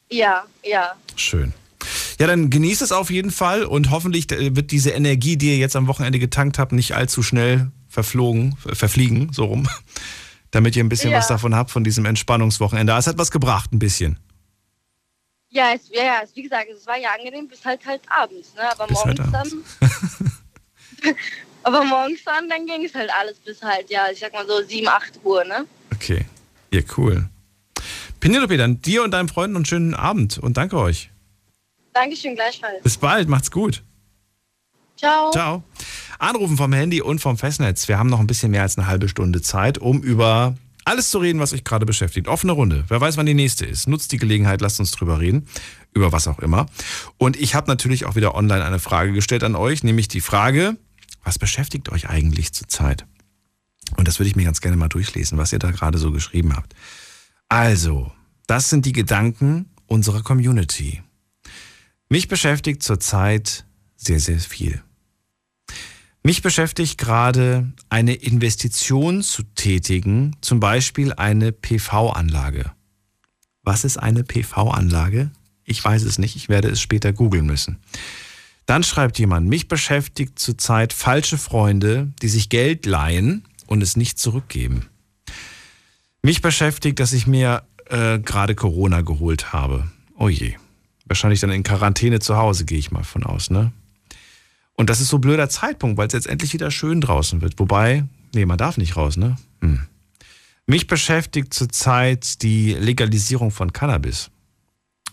Ja, ja. Schön. Ja, dann genießt es auf jeden Fall und hoffentlich äh, wird diese Energie, die ihr jetzt am Wochenende getankt habt, nicht allzu schnell verflogen, ver- verfliegen, so rum, damit ihr ein bisschen Ja. was davon habt von diesem Entspannungswochenende. Es hat was gebracht, ein bisschen. Ja, es, ja, ja, es, wie gesagt, es war ja angenehm bis halt halt abends, ne? Aber Bis morgens halt dann. aber morgens dann, dann ging es halt alles bis halt, ja, ich sag mal so 7, 8 Uhr, ne? Okay. Ja, cool. Penelope, dann dir und deinen Freunden einen schönen Abend und danke euch. Dankeschön gleichfalls. Bis bald, macht's gut. Ciao. Ciao. Anrufen vom Handy und vom Festnetz. Wir haben noch ein bisschen mehr als eine halbe Stunde Zeit, um über alles zu reden, was euch gerade beschäftigt. Offene Runde. Wer weiß, wann die nächste ist. Nutzt die Gelegenheit, lasst uns drüber reden. Über was auch immer. Und ich habe natürlich auch wieder online eine Frage gestellt an euch, nämlich die Frage, was beschäftigt euch eigentlich zurzeit? Und das würde ich mir ganz gerne mal durchlesen, was ihr da gerade so geschrieben habt. Also, das sind die Gedanken unserer Community. Mich beschäftigt zurzeit sehr, sehr viel. Mich beschäftigt gerade eine Investition zu tätigen, zum Beispiel eine PV-Anlage. Was ist eine PV-Anlage? Ich weiß es nicht, ich werde es später googeln müssen. Dann schreibt jemand, mich beschäftigt zurzeit falsche Freunde, die sich Geld leihen und es nicht zurückgeben. Mich beschäftigt, dass ich mir äh, gerade Corona geholt habe. Oh je. Wahrscheinlich dann in Quarantäne zu Hause, gehe ich mal von aus, ne? Und das ist so ein blöder Zeitpunkt, weil es jetzt endlich wieder schön draußen wird. Wobei, nee, man darf nicht raus, ne? Hm. Mich beschäftigt zurzeit die Legalisierung von Cannabis.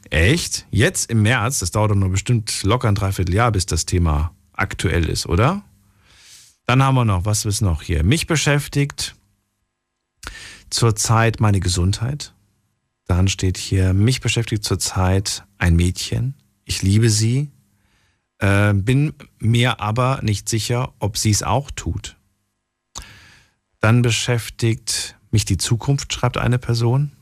Echt? Jetzt im März? Das dauert doch nur bestimmt locker ein Dreivierteljahr, bis das Thema aktuell ist, oder? Dann haben wir noch, was ist noch hier? Mich beschäftigt zurzeit meine Gesundheit. Dann steht hier, mich beschäftigt zurzeit ein Mädchen. Ich liebe sie, äh, bin mir aber nicht sicher, ob sie es auch tut. Dann beschäftigt mich die Zukunft, schreibt eine Person.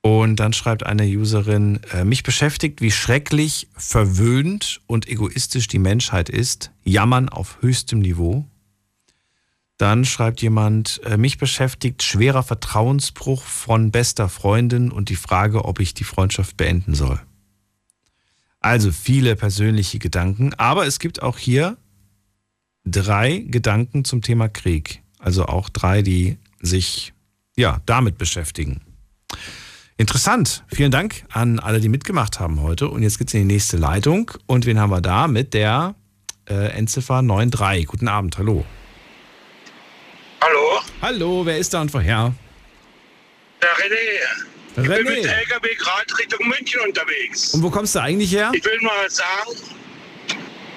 Und dann schreibt eine Userin, äh, mich beschäftigt, wie schrecklich, verwöhnt und egoistisch die Menschheit ist. Jammern auf höchstem Niveau. Dann schreibt jemand, äh, mich beschäftigt schwerer Vertrauensbruch von bester Freundin und die Frage, ob ich die Freundschaft beenden soll. Also viele persönliche Gedanken, aber es gibt auch hier drei Gedanken zum Thema Krieg. Also auch drei, die sich ja damit beschäftigen. Interessant. Vielen Dank an alle, die mitgemacht haben heute. Und jetzt geht's in die nächste Leitung. Und wen haben wir da? Mit der äh, Endziffer 93. Guten Abend, hallo. Hallo? Hallo, wer ist da und woher? Der René. Ich René. bin mit LKW gerade Richtung München unterwegs. Und wo kommst du eigentlich her? Ich will mal sagen,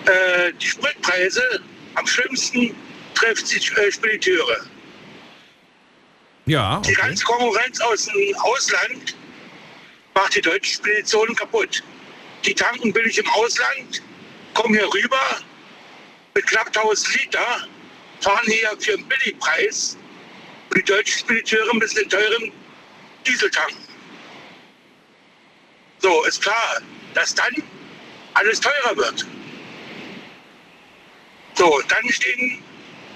äh, die Spritpreise am schlimmsten trifft die äh, Spediteure. Ja. Die ganze Konkurrenz aus dem Ausland macht die deutschen Speditionen kaputt. Die tanken billig im Ausland, kommen hier rüber mit knapp 1000 Liter, fahren hier für einen Billigpreis und die deutschen Spediteure müssen den teuren Diesel tanken. So, ist klar, dass dann alles teurer wird. So, dann stehen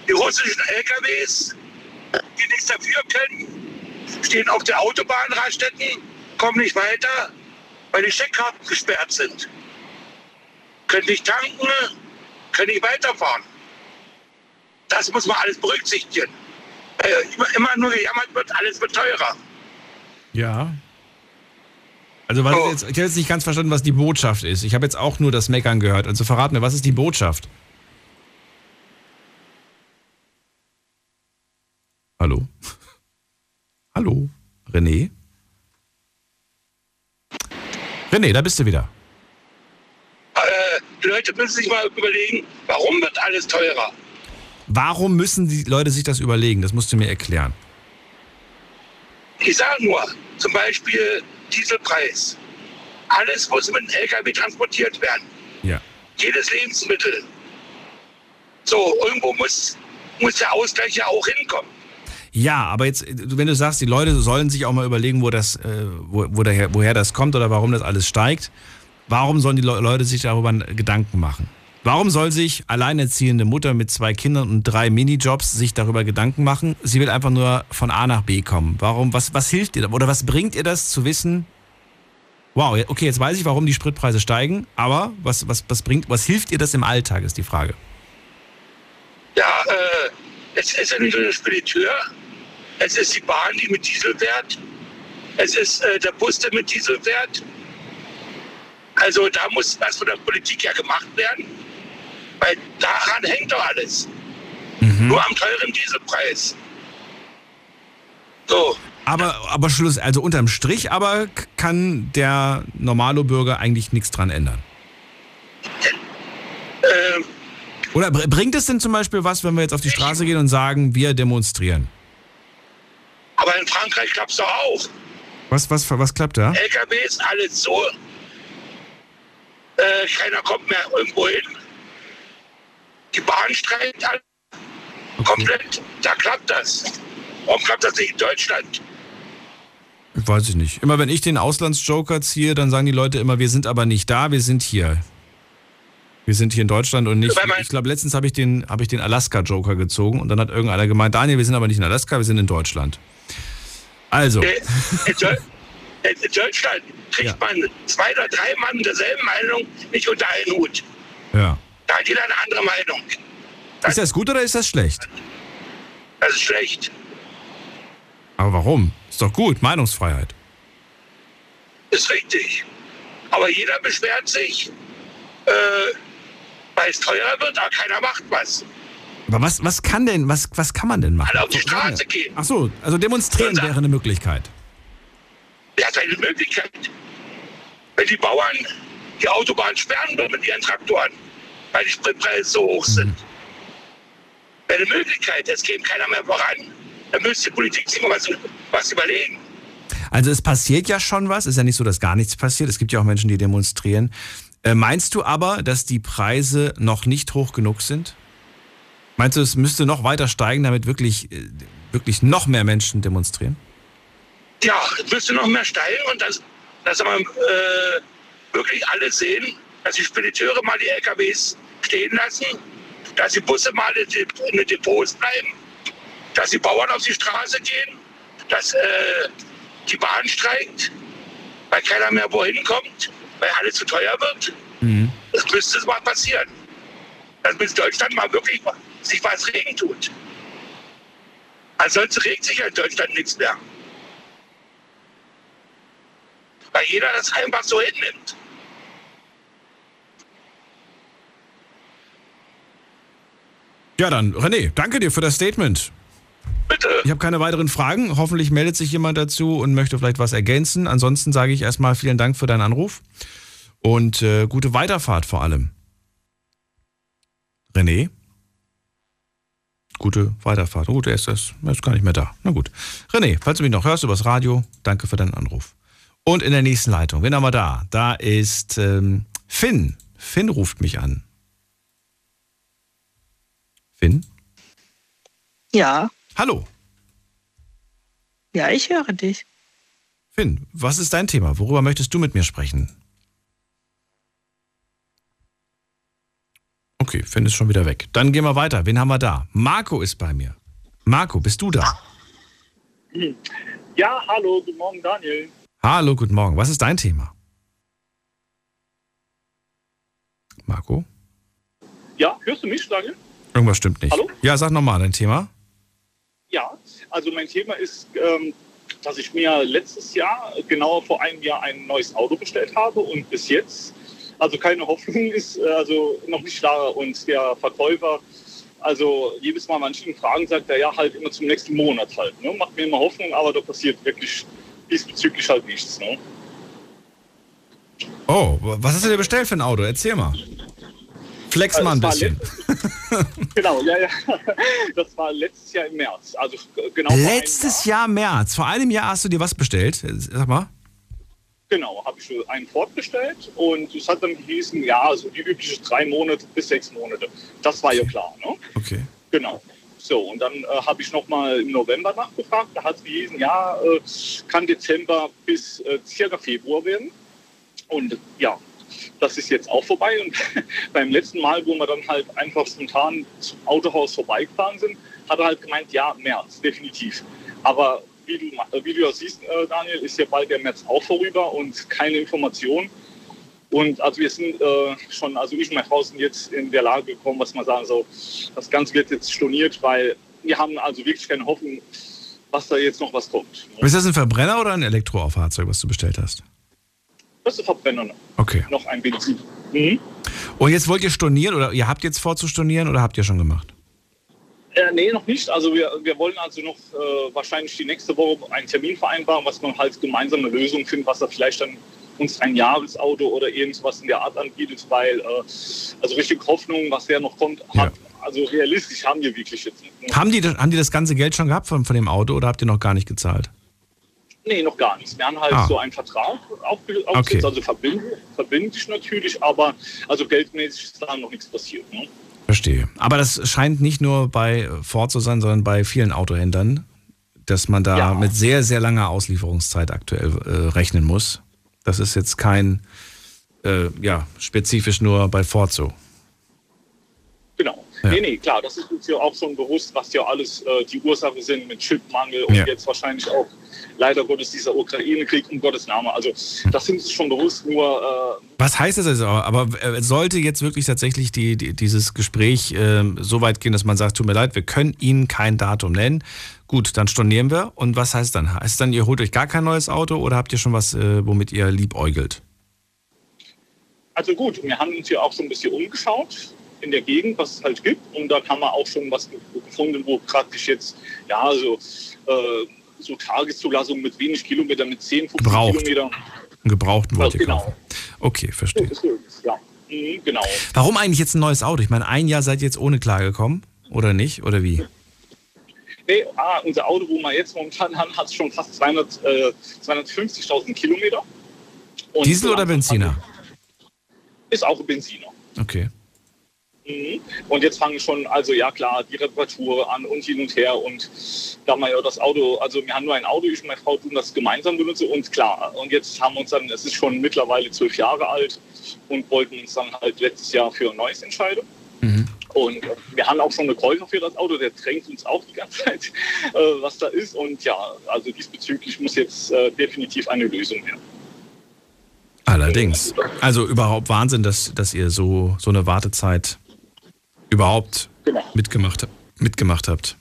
die russischen LKWs, die nichts dafür können, stehen auf der Autobahnraststätten, kommen nicht weiter, weil die Scheckkarten gesperrt sind. Können nicht tanken, können nicht weiterfahren. Das muss man alles berücksichtigen. Äh, immer nur gejammert wird, alles wird teurer. Ja. Also was ist jetzt, ich habe jetzt nicht ganz verstanden, was die Botschaft ist. Ich habe jetzt auch nur das Meckern gehört. Also verrat mir, was ist die Botschaft? Hallo? Hallo? René? René, da bist du wieder. Äh, die Leute müssen sich mal überlegen, warum wird alles teurer? Warum müssen die Leute sich das überlegen? Das musst du mir erklären. Ich sage nur, zum Beispiel Dieselpreis. Alles muss mit dem LKW transportiert werden. Ja. Jedes Lebensmittel. So, irgendwo muss, muss der Ausgleich ja auch hinkommen. Ja, aber jetzt, wenn du sagst, die Leute sollen sich auch mal überlegen, wo das, äh, wo, wo daher, woher das kommt oder warum das alles steigt, warum sollen die Le Leute sich darüber Gedanken machen? Warum soll sich alleinerziehende Mutter mit zwei Kindern und drei Minijobs sich darüber Gedanken machen? Sie will einfach nur von A nach B kommen. Warum? Was, was hilft ihr oder was bringt ihr das zu wissen? Wow, okay, jetzt weiß ich, warum die Spritpreise steigen, aber was, was, was bringt, was hilft ihr das im Alltag, ist die Frage. Ja, äh, es ist der Spediteur, es ist die Bahn, die mit Diesel fährt, es ist äh, der Bus, der mit Diesel fährt. Also da muss was von der Politik ja gemacht werden, weil daran hängt doch alles. Nur am teuren Dieselpreis. So. Aber, aber Schluss, also unterm Strich, aber kann der normale Bürger eigentlich nichts dran ändern. Ähm, Oder br- bringt es denn zum Beispiel was, wenn wir jetzt auf die Straße gehen und sagen, wir demonstrieren? aber in Frankreich klappt es doch auch. Was, was, was klappt da? LKWs, alles so. Äh, keiner kommt mehr irgendwo hin. Die Bahn streikt alle komplett. Da klappt das. Warum klappt das nicht in Deutschland? Weiß ich nicht. Immer wenn ich den Auslandsjoker ziehe, dann sagen die Leute immer, wir sind aber nicht da, wir sind hier. Wir sind hier in Deutschland und nicht. Ich glaube, letztens habe ich den, ich den Alaska-Joker gezogen und dann hat irgendeiner gemeint, Daniel, wir sind aber nicht in Alaska, wir sind in Deutschland. Also, Äh, In, in Deutschland kriegt man zwei oder drei Mann derselben Meinung nicht unter einen Hut. ja. Da hat jeder eine andere Meinung. Ist das gut oder ist das schlecht? Das ist schlecht. Aber warum? Ist doch gut, Meinungsfreiheit. Ist richtig. Aber jeder beschwert sich, äh, weil es teurer wird, aber keiner macht was. Aber was, was kann denn, was, was kann man denn machen? Alle auf die Straße gehen. Ach so, also demonstrieren wäre eine Möglichkeit. Wer hat eine Möglichkeit? Wenn die Bauern die Autobahn sperren würden mit ihren Traktoren, weil die Spritpreise so hoch sind. Wäre eine Möglichkeit, es geht keiner mehr voran. Dann müsste die Politik sich mal was, was überlegen. Also es passiert ja schon was, ist ja nicht so, dass gar nichts passiert. Es gibt ja auch Menschen, die demonstrieren. Äh, meinst du aber, dass die Preise noch nicht hoch genug sind? Meinst du, es müsste noch weiter steigen, damit wirklich, äh, wirklich noch mehr Menschen demonstrieren? Ja, es müsste noch mehr steigen und dass, dass wir äh, wirklich alle sehen, dass die Spediteure mal die LKWs stehen lassen, dass die Busse mal in den Depots bleiben, dass die Bauern auf die Straße gehen, dass äh, die Bahn streikt, weil keiner mehr wohin kommt, weil alles zu teuer wird. Das müsste mal passieren. Dass bis Deutschland mal wirklich sich was regen tut. Ansonsten regt sich ja in Deutschland nichts mehr. Weil jeder das einfach so hinnimmt. Ja, dann, René, danke dir für das Statement. Bitte. Ich habe keine weiteren Fragen. Hoffentlich meldet sich jemand dazu und möchte vielleicht was ergänzen. Ansonsten sage ich erstmal vielen Dank für deinen Anruf und äh, gute Weiterfahrt vor allem. René? Gute Weiterfahrt. Gut, er ist, das, er ist gar nicht mehr da. Na gut. René, falls du mich noch hörst übers Radio, danke für deinen Anruf. Und in der nächsten Leitung, wen haben wir da? Da ist ähm, Finn. Finn ruft mich an. Finn? Ja, Hallo. ja, ich höre dich. Finn, was ist dein Thema? Worüber möchtest du mit mir sprechen? Okay, Finn ist schon wieder weg. Dann gehen wir weiter. Wen haben wir da? Marco ist bei mir. Marco, bist du da? Ja, hallo, guten Morgen, Daniel. Hallo, guten Morgen. Was ist dein Thema? Marco? Ja, hörst du mich, Daniel? Irgendwas stimmt nicht. Hallo? Ja, sag nochmal dein Thema. Ja, also mein Thema ist, ähm, dass ich mir letztes Jahr, genau vor einem Jahr, ein neues Auto bestellt habe und bis jetzt, also keine Hoffnung ist, äh, also noch nicht da und der Verkäufer, also jedes Mal manchen Fragen sagt er ja halt immer zum nächsten Monat halt. Ne? Macht mir immer Hoffnung, aber da passiert wirklich diesbezüglich halt nichts. Ne? Oh, was hast du dir bestellt für ein Auto? Erzähl mal. Flex mal ein bisschen. Genau, ja, ja. Das war letztes Jahr im März. Also genau Letztes Jahr März. Vor einem Jahr hast du dir was bestellt. Sag mal. Genau, habe ich einen Ford bestellt und es hat dann gehießen, ja, also die üblichen drei Monate bis sechs Monate. Das war ja klar, ne? Okay. Genau. So, und dann äh, habe ich nochmal im November nachgefragt. Da hat es gehießen, ja, äh, kann Dezember bis äh, circa Februar werden. Und ja, das ist jetzt auch vorbei. Und beim letzten Mal, wo wir dann halt einfach spontan zum Autohaus vorbeigefahren sind, hat er halt gemeint, ja, März, definitiv. Aber wie du, wie du ja siehst, äh, Daniel, ist ja bald der März auch vorüber und keine Information. Und also wir sind äh, schon, also ich und meine Frau sind jetzt in der Lage gekommen, was man sagen soll, das Ganze wird jetzt storniert, weil wir haben also wirklich keine Hoffnung, was da jetzt noch was kommt. Ist das ein Verbrenner oder ein Elektrofahrzeug, was du bestellt hast? Das Verbrenner. Okay. Noch ein Benzin. Mhm. Und jetzt wollt ihr stornieren oder ihr habt jetzt vor zu stornieren oder habt ihr schon gemacht? Äh, nee, noch nicht. Also wir, wir wollen also noch äh, wahrscheinlich die nächste Woche einen Termin vereinbaren, was man halt gemeinsam eine Lösung findet, was da vielleicht dann uns ein Jahresauto oder irgendwas in der Art anbietet, weil äh, also richtig Hoffnung, was der noch kommt, hat, also realistisch haben wir wirklich jetzt ne? Haben die, haben die das ganze Geld schon gehabt von, von dem Auto oder habt ihr noch gar nicht gezahlt? Nee, noch gar nichts. Wir haben halt Ah. so einen Vertrag aufge- aufgesetzt, Okay. also verbind, verbindlich natürlich, aber also geldmäßig ist da noch nichts passiert. Ne? Verstehe. Aber das scheint nicht nur bei Ford zu sein, sondern bei vielen Autohändlern, dass man da mit sehr, sehr langer Auslieferungszeit aktuell äh, rechnen muss. Das ist jetzt kein, äh, ja, spezifisch nur bei Ford so. Ja. Nee, nee, klar, das ist uns ja auch schon bewusst, was ja alles äh, die Ursache sind mit Chipmangel und Ja. jetzt wahrscheinlich auch leider Gottes dieser Ukraine-Krieg, um Gottes Namen. Also das sind uns schon bewusst, nur äh, Was heißt das also? Aber äh, sollte jetzt wirklich tatsächlich die, die, dieses Gespräch äh, so weit gehen, dass man sagt, tut mir leid, wir können Ihnen kein Datum nennen. Gut, dann stornieren wir. Und was heißt dann? Heißt dann, ihr holt euch gar kein neues Auto oder habt ihr schon was, äh, womit ihr liebäugelt? Also gut, wir haben uns ja auch schon ein bisschen umgeschaut in der Gegend, was es halt gibt. Und da haben wir auch schon was ge- gefunden, wo praktisch jetzt, ja, so, äh, so Tageszulassung mit wenig Kilometer, mit 10, 15 Gebraucht. Kilometer. Gebrauchten wollt ihr genau. kaufen. Okay, verstehe. Ja, mhm, genau. Warum eigentlich jetzt ein neues Auto? Ich meine, ein Jahr seid ihr jetzt ohne klargekommen oder nicht? Oder wie? Nee, ah, unser Auto, wo wir jetzt momentan haben, hat schon fast 200, äh, 250.000 Kilometer. Und Diesel oder Benziner? Ist auch ein Benziner. Okay. Mhm. Und jetzt fangen schon, also ja klar, die Reparatur an und hin und her. Und da man ja das Auto, also wir haben nur ein Auto, ich und meine Frau tun das gemeinsam benutzen und klar. Und jetzt haben wir uns dann, es ist schon mittlerweile zwölf Jahre alt und wollten uns dann halt letztes Jahr für ein neues entscheiden. Und wir haben auch schon eine Käufer für das Auto, der drängt uns auch die ganze Zeit, äh, was da ist. Und ja, also diesbezüglich muss jetzt äh, definitiv eine Lösung her. Allerdings. Also überhaupt Wahnsinn, dass, dass ihr so, so eine Wartezeit überhaupt Genau. mitgemacht, mitgemacht habt.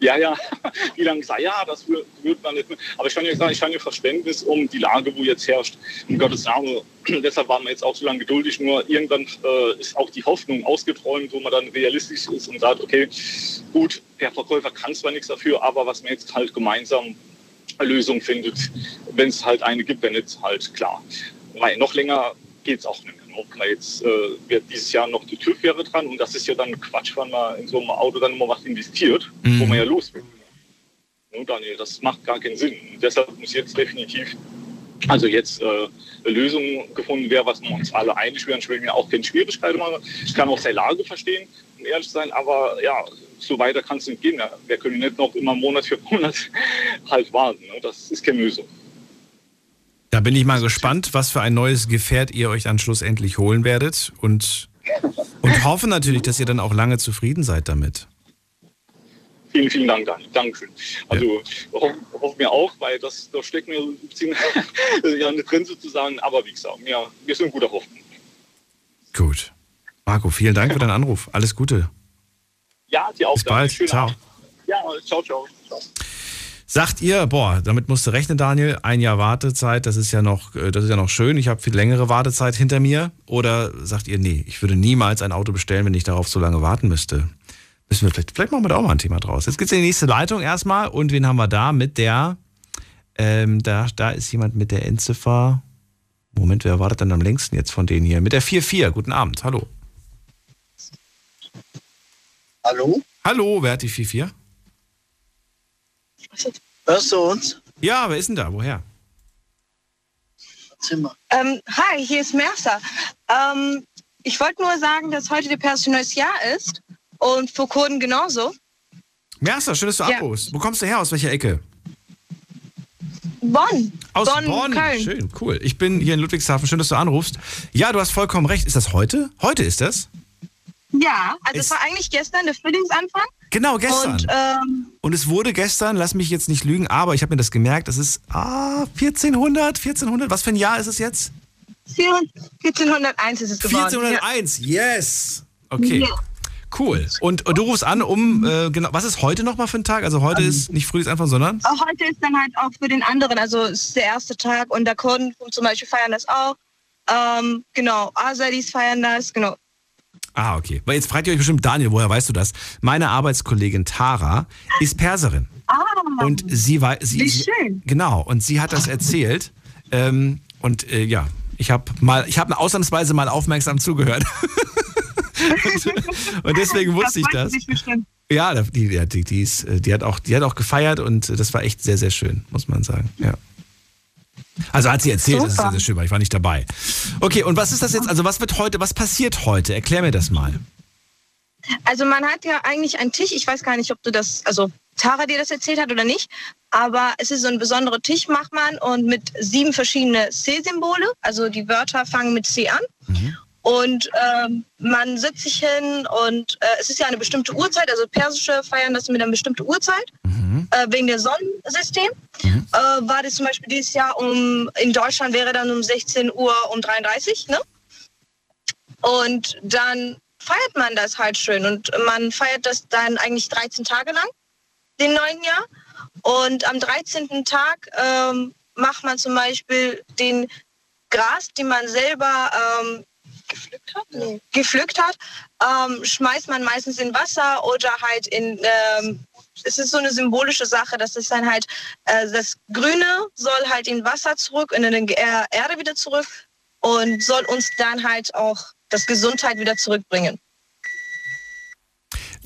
Ja, ja, die dann gesagt, ja, das wird, wird man nicht. mehr. Aber ich kann ja sagen, ich habe ja Verständnis um die Lage, wo jetzt herrscht. Um Gottes Namen. Deshalb waren wir jetzt auch so lange geduldig. Nur irgendwann äh, ist auch die Hoffnung ausgeträumt, wo man dann realistisch ist und sagt, okay, gut, der Verkäufer kann zwar nichts dafür, aber was man jetzt halt gemeinsam Lösung findet, wenn es halt eine gibt, wenn nicht, halt klar. Weil noch länger geht es auch nicht mehr. Ob man jetzt äh, wird dieses Jahr noch die TÜV wäre dran und das ist ja dann Quatsch, wenn man in so einem Auto dann immer was investiert, Mhm. wo man ja los will. Und Daniel, das macht gar keinen Sinn. Und deshalb muss jetzt definitiv, also jetzt äh, eine Lösung gefunden werden, was wir uns alle einig wären. Ich will mir auch keine Schwierigkeiten machen. Ich kann auch seine Lage verstehen, um ehrlich zu sein, aber ja, so weiter kann es nicht gehen. Ja. Wir können nicht noch immer Monat für Monat halt warten. Ne? Das ist keine Lösung. Da bin ich mal gespannt, was für ein neues Gefährt ihr euch dann schlussendlich holen werdet und, und hoffe natürlich, dass ihr dann auch lange zufrieden seid damit. Vielen, vielen Dank, Daniel. Dankeschön. Also hoffen hoffen wir auch, weil das, da steckt mir ein bisschen ja, eine drin sozusagen. Aber wie gesagt, wir, wir sind guter Hoffnung. Gut. Marco, vielen Dank für deinen Anruf. Alles Gute. Ja, dir auch. Bis bald. Ciao. Abend. Ja, ciao, ciao. ciao. Sagt ihr, boah, damit musst du rechnen, Daniel, ein Jahr Wartezeit, das ist ja noch, äh, das ist ja noch schön, ich habe viel längere Wartezeit hinter mir. Oder sagt ihr, nee, ich würde niemals ein Auto bestellen, wenn ich darauf so lange warten müsste. Müssen wir vielleicht, vielleicht machen wir da auch mal ein Thema draus. Jetzt geht's in die nächste Leitung erstmal. Und wen haben wir da? Mit der, ähm, da, da ist jemand mit der Endziffer. Moment, wer wartet denn am längsten jetzt von denen hier? Mit der 44. Guten Abend, hallo. Hallo? Hallo, wer hat die 44? Hörst du uns? Ja, wer ist denn da? Woher? Zimmer. Ähm, hi, hier ist Mercer. Ähm, ich wollte nur sagen, dass heute der Perso neues Jahr ist und für Kurden genauso. Merster, schön, dass du Ja. abrufst. Wo kommst du her? Aus welcher Ecke? Bonn. Aus Bonn, Bonn. Köln. Schön, cool. Ich bin hier in Ludwigshafen. Schön, dass du anrufst. Ja, du hast vollkommen recht. Ist das heute? Heute ist das? Ja, also Es- es war eigentlich gestern der Frühlingsanfang. Genau, gestern. Und ähm, Und es wurde gestern, lass mich jetzt nicht lügen, aber ich habe mir das gemerkt, es ist ah, 1400, 1400. Was für ein Jahr ist es jetzt? 1401 ist es geworden. 1401, yes. Okay. Ja. Cool. Und, und du rufst an, um, äh, genau, was ist heute nochmal für ein Tag? Also heute ist nicht Frühlingsanfang, sondern? Auch heute ist dann halt auch für den anderen, also es ist der erste Tag und der Kurden zum Beispiel feiern das auch. Ähm, genau, Azaris feiern das, genau. Ah, okay. Weil jetzt fragt ihr euch bestimmt, Daniel, woher weißt du das? Meine Arbeitskollegin Tara ist Perserin. Ah, Und sie war. Sie, Wie schön. Genau, und sie hat das erzählt. Ähm, und äh, ja, ich habe mal, ich habe ausnahmsweise mal aufmerksam zugehört. und, und deswegen wusste ich das. mich bestimmt. Ja, die, die, die, die, ist, äh, die, hat auch, die hat auch gefeiert und das war echt sehr, sehr schön, muss man sagen. Ja. Also hat sie erzählt, dass es Super. sehr, sehr schön war. Ich war nicht dabei. Okay, und was ist das jetzt? Also was wird heute, was passiert heute? Erklär mir das mal. Also man hat ja eigentlich einen Tisch, ich weiß gar nicht, ob du das, also Tara dir das erzählt hat oder nicht, aber es ist so ein besonderer Tisch, macht man und mit sieben verschiedene C-Symbole, also die Wörter fangen mit C an. Und ähm, man setzt sich hin und äh, es ist ja eine bestimmte Uhrzeit, also persische feiern das mit einer bestimmten Uhrzeit, äh, wegen der Sonnensystem. Äh, war das zum Beispiel dieses Jahr um, in Deutschland wäre dann um 16 Uhr um 33, ne? Und dann feiert man das halt schön und man feiert das dann eigentlich 13 Tage lang, den neuen Jahr. Und am 13. Tag ähm, macht man zum Beispiel den Gras, den man selber ähm, gepflückt hat, nee. gepflückt hat ähm, schmeißt man meistens in Wasser oder halt in, ähm, es ist so eine symbolische Sache, das ist dann halt, äh, das Grüne soll halt in Wasser zurück in die Erde wieder zurück und soll uns dann halt auch das Gesundheit wieder zurückbringen.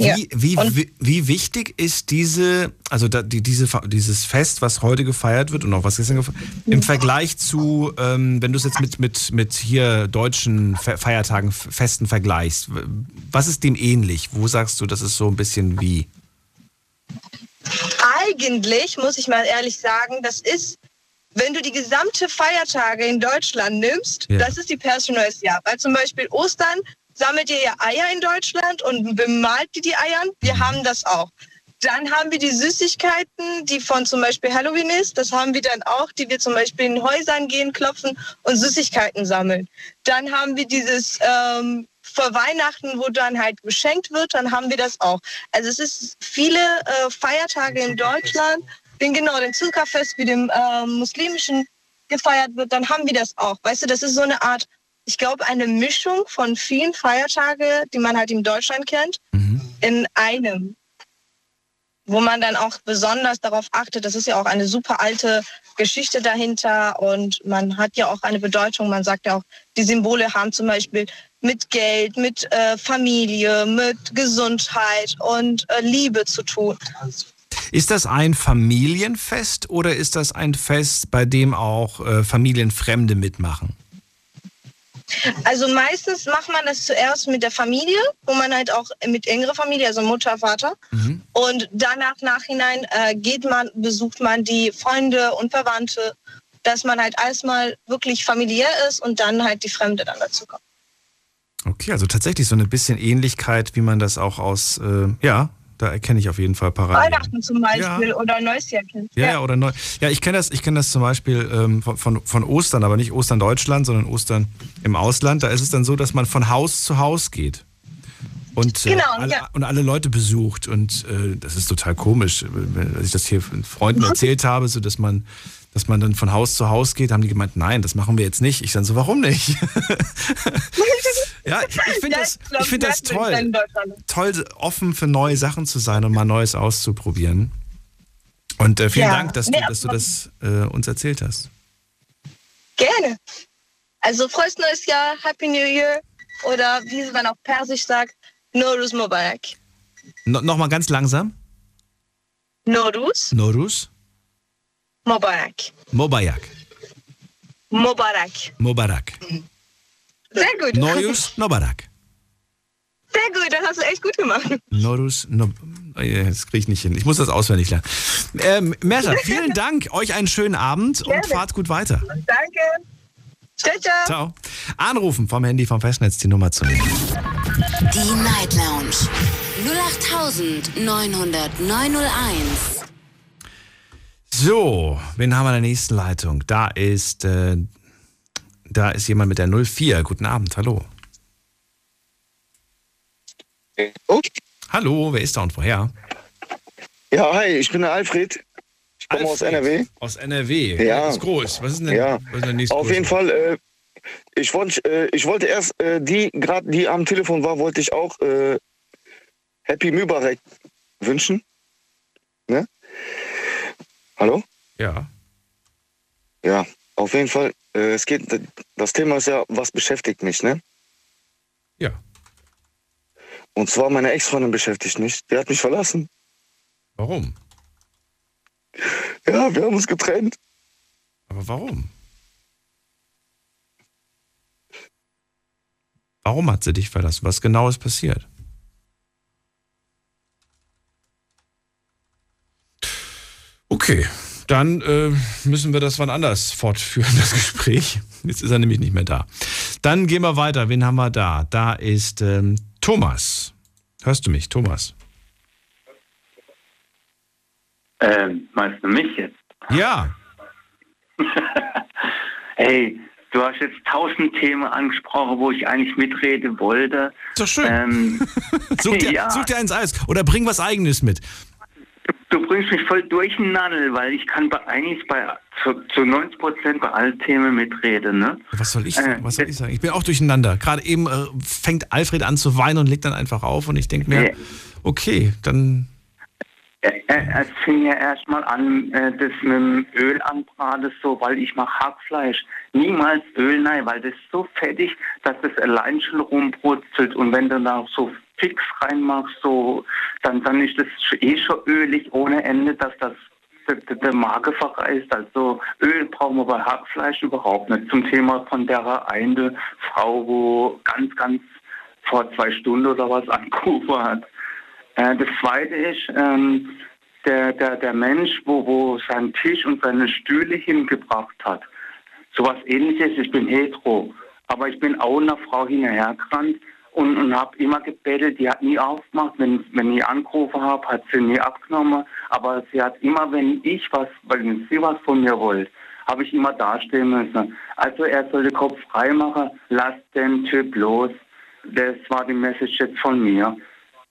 Wie, wie, wie, wie wichtig ist diese, also da, die, diese, dieses Fest, was heute gefeiert wird und auch was gestern gefeiert im Vergleich zu, ähm, wenn du es jetzt mit, mit, mit hier deutschen Fe- Feiertagen, Festen vergleichst, was ist dem ähnlich? Wo sagst du, das ist so ein bisschen wie? Eigentlich, muss ich mal ehrlich sagen, das ist, wenn du die gesamte Feiertage in Deutschland nimmst, Ja. das ist die persische neues Jahr. Weil zum Beispiel Ostern sammelt ihr ja Eier in Deutschland und bemalt ihr die Eier. Wir haben das auch. Dann haben wir die Süßigkeiten, die von zum Beispiel Halloween ist. Das haben wir dann auch, die wir zum Beispiel in Häusern gehen, klopfen und Süßigkeiten sammeln. Dann haben wir dieses ähm, vor Weihnachten, wo dann halt geschenkt wird, dann haben wir das auch. Also es ist viele äh, Feiertage in Deutschland, den genau den Zuckerfest wie dem äh, muslimischen gefeiert wird, dann haben wir das auch. Weißt du, das ist so eine Art, ich glaube, eine Mischung von vielen Feiertage, die man halt in Deutschland kennt, in einem wo man dann auch besonders darauf achtet, das ist ja auch eine super alte Geschichte dahinter und man hat ja auch eine Bedeutung. Man sagt ja auch, die Symbole haben zum Beispiel mit Geld, mit äh, Familie, mit Gesundheit und äh, Liebe zu tun. Ist das ein Familienfest oder ist das ein Fest, bei dem auch äh, Familienfremde mitmachen? Also meistens macht man das zuerst mit der Familie, wo man halt auch mit engerer Familie, also Mutter, Vater, und danach nachhinein äh, geht man, besucht man die Freunde und Verwandte, dass man halt erstmal wirklich familiär ist und dann halt die Fremde dann dazu kommen. Okay, also tatsächlich so eine bisschen Ähnlichkeit, wie man das auch aus, äh, ja, da erkenne ich auf jeden Fall Parallelen. Weihnachten zum Beispiel oder Neues Jahr kennt. Ja, ja, oder neu. Ja, ich kenne das, ich kenne das zum Beispiel ähm, von, von, von Ostern, aber nicht Ostern Deutschland, sondern Ostern im Ausland. Da ist es dann so, dass man von Haus zu Haus geht. Und, äh, Genau, alle, ja. und alle Leute besucht. Und äh, das ist total komisch, wenn- als ich das hier Freunden erzählt habe, so dass man, dass man dann von Haus zu Haus geht, haben die gemeint, nein, das machen wir jetzt nicht. Ich dann so, warum nicht? ja, ich, ich finde das, ich find das toll. Toll, offen für neue Sachen zu sein und mal Neues auszuprobieren. Und äh, vielen Ja. Dank, dass du, dass du das äh, uns erzählt hast. Gerne. Also frohes neues Jahr, Happy New Year oder wie man auf Persisch sagt, Noruz Mubarak. No, Nochmal ganz langsam. Noruz Norus, Mubarak. Mobayak, Mubarak. Mobarak. Sehr gut. Neus, Nobarak. Sehr gut, das hast du echt gut gemacht. Norus, no, äh, das kriege ich nicht hin. Ich muss das auswendig lernen. Ähm, Merta, vielen Dank. Euch einen schönen Abend und fahrt gut weiter. Danke. Ciao, ciao. Ciao. Anrufen vom Handy vom Festnetz die Nummer zu nehmen. Die Night Lounge 0890901. So, wen haben wir in der nächsten Leitung? Da ist, äh, da ist jemand mit der 04. Guten Abend, hallo. Hallo, wer ist da und woher? Ja, hi, ich bin der Alfred. Ich komme aus NRW. Aus NRW. Ja. Das ist groß. Was ist denn, Ja. was ist denn nächste Auf jeden Fall, äh, ich, wollt, äh, ich wollte erst, äh, die gerade die am Telefon war, wollte ich auch äh, Happy Mübarek wünschen. Ne? Hallo? Ja. Ja, auf jeden Fall. Äh, es geht, das Thema ist ja, was beschäftigt mich, ne? Ja. Und zwar meine Ex-Freundin beschäftigt mich. Die hat mich verlassen. Warum? Ja, wir haben uns getrennt. Aber warum? Warum hat sie dich verlassen? Was genau ist passiert? Okay, dann äh, müssen wir das wann anders fortführen, das Gespräch. Jetzt ist er nämlich nicht mehr da. Dann gehen wir weiter. Wen haben wir da? Da ist ähm, Thomas. Hörst du mich, Thomas? Ähm, meinst du mich jetzt? Ja. hey, du hast jetzt tausend Themen angesprochen, wo ich eigentlich mitreden wollte. Ist doch schön. Ähm, Such dir, ja, such dir eins Eis oder bring was Eigenes mit. Du bringst mich voll durcheinander, weil ich kann bei, eigentlich bei zu, zu 90 Prozent bei allen Themen mitreden. Ne? Was soll ich Äh, sagen? Was soll ich sagen? Ich bin auch durcheinander. Gerade eben äh, fängt Alfred an zu weinen und legt dann einfach auf und ich denke mir, okay, dann Äh, äh, Es fing ja erstmal an, äh, das mit dem Öl anbraten, so, weil ich mache Hackfleisch. Niemals Öl, nein, weil das ist so fettig, dass das allein schon rumbrutzelt. Und wenn du da so fix reinmachst, so, dann, dann ist das eh schon ölig ohne Ende, dass das der, Marke verreißt. Also Öl brauchen wir bei Hackfleisch überhaupt nicht. Zum Thema von der eine Frau, wo ganz, ganz vor zwei Stunden oder was angerufen hat. Äh, das zweite ist, ähm, der, der, der Mensch, wo, wo seinen Tisch und seine Stühle hingebracht hat. Sowas ähnliches, ich bin hetero, aber ich bin auch einer Frau hinterhergerannt und, und habe immer gebettelt, die hat nie aufgemacht, wenn, wenn ich angerufen habe, hat sie nie abgenommen, aber sie hat immer, wenn ich was, wenn sie was von mir wollte, habe ich immer dastehen müssen. Also er soll den Kopf frei machen, lass den Typ los. Das war die Message jetzt von mir.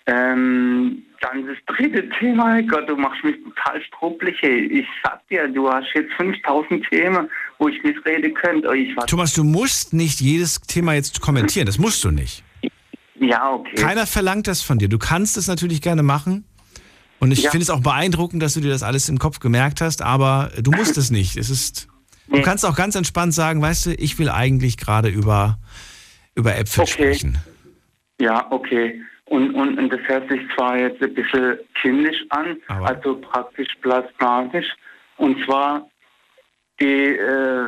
Ähm, dann das dritte Thema, mein Gott, du machst mich total struppelig. Ich sag dir, du hast jetzt 5000 Themen, wo ich mitreden könnte. Ich Thomas, du musst nicht jedes Thema jetzt kommentieren. Das musst du nicht. Ja, okay. Keiner verlangt das von dir. Du kannst es natürlich gerne machen. Und ich Ja. finde es auch beeindruckend, dass du dir das alles im Kopf gemerkt hast, aber du musst es nicht. Es ist, du kannst auch ganz entspannt sagen, weißt du, ich will eigentlich gerade über, über Äpfel sprechen. Ja, okay. Und, und, und das hört sich zwar jetzt ein bisschen kindisch an, also praktisch plasmatisch. Und zwar, die äh,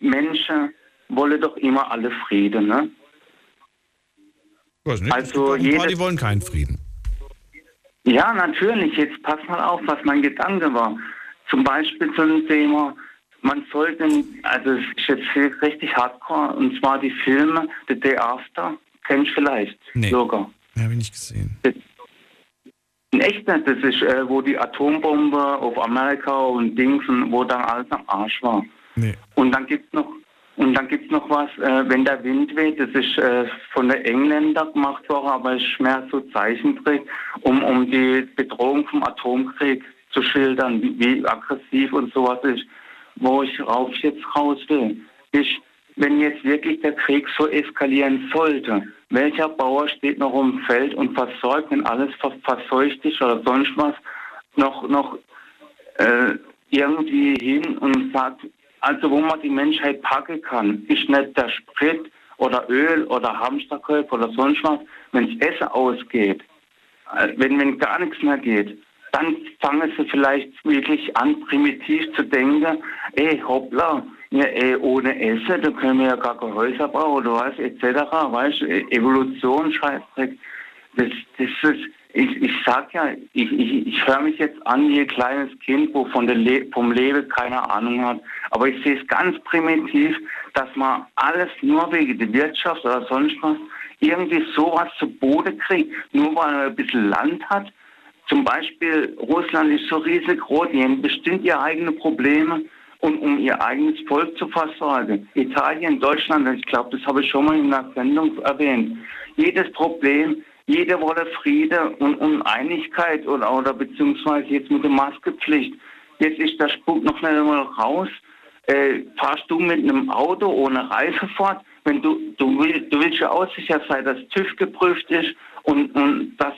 Menschen wollen doch immer alle Frieden, ne? Also jede- die wollen keinen Frieden. Ja, natürlich. Jetzt pass mal auf, was mein Gedanke war. Zum Beispiel zu dem Thema, man sollte, also es ist jetzt richtig hardcore, und zwar die Filme The Day After, kennst du vielleicht Nee. sogar. Ja, habe ich nicht gesehen. In echt nicht, das ist, äh, wo die Atombombe auf Amerika und Dings, und wo dann alles am Arsch war. Nee. Und dann gibt's noch und dann gibt's noch was, äh, wenn der Wind weht, das ist äh, von den Engländern gemacht worden, aber es ist mehr so Zeichentrick, um, um die Bedrohung vom Atomkrieg zu schildern, wie, wie aggressiv und sowas ist. Wo ich rauf jetzt raus will, ist, wenn jetzt wirklich der Krieg so eskalieren sollte, welcher Bauer steht noch im Feld und versorgt, wenn alles ver verseucht ist oder sonst was, noch, noch äh, irgendwie hin und sagt, also wo man die Menschheit packen kann, ist nicht der Sprit oder Öl oder Hamsterkäufe oder sonst was, wenn das Essen ausgeht, äh, wenn, wenn gar nichts mehr geht, dann fangen sie vielleicht wirklich an, primitiv zu denken, ey, hoppla, ja, ey, ohne Essen, da können wir ja gar keine Häuser bauen oder was, etc., weißt du, Evolution, Scheißdreck, das, das ist, ich, ich sag ja, ich, ich, ich höre mich jetzt an wie ein kleines Kind, wo von der Le vom Leben keine Ahnung hat. Aber ich sehe es ganz primitiv, dass man alles nur wegen der Wirtschaft oder sonst was irgendwie sowas zu Boden kriegt, nur weil man ein bisschen Land hat. Zum Beispiel Russland ist so riesig groß, die haben bestimmt ihre eigenen Probleme und um ihr eigenes Volk zu versorgen. Italien, Deutschland, ich glaube, das habe ich schon mal in einer Sendung erwähnt. Jedes Problem, jeder wolle Friede und, und Einigkeit oder, oder beziehungsweise jetzt mit der Maskepflicht. Jetzt ist der Spuk noch schnell mal raus. Äh, fahrst du mit einem Auto ohne Reife fort? Wenn du, du, will, du willst ja auch sicher sein, dass TÜV geprüft ist und, und dass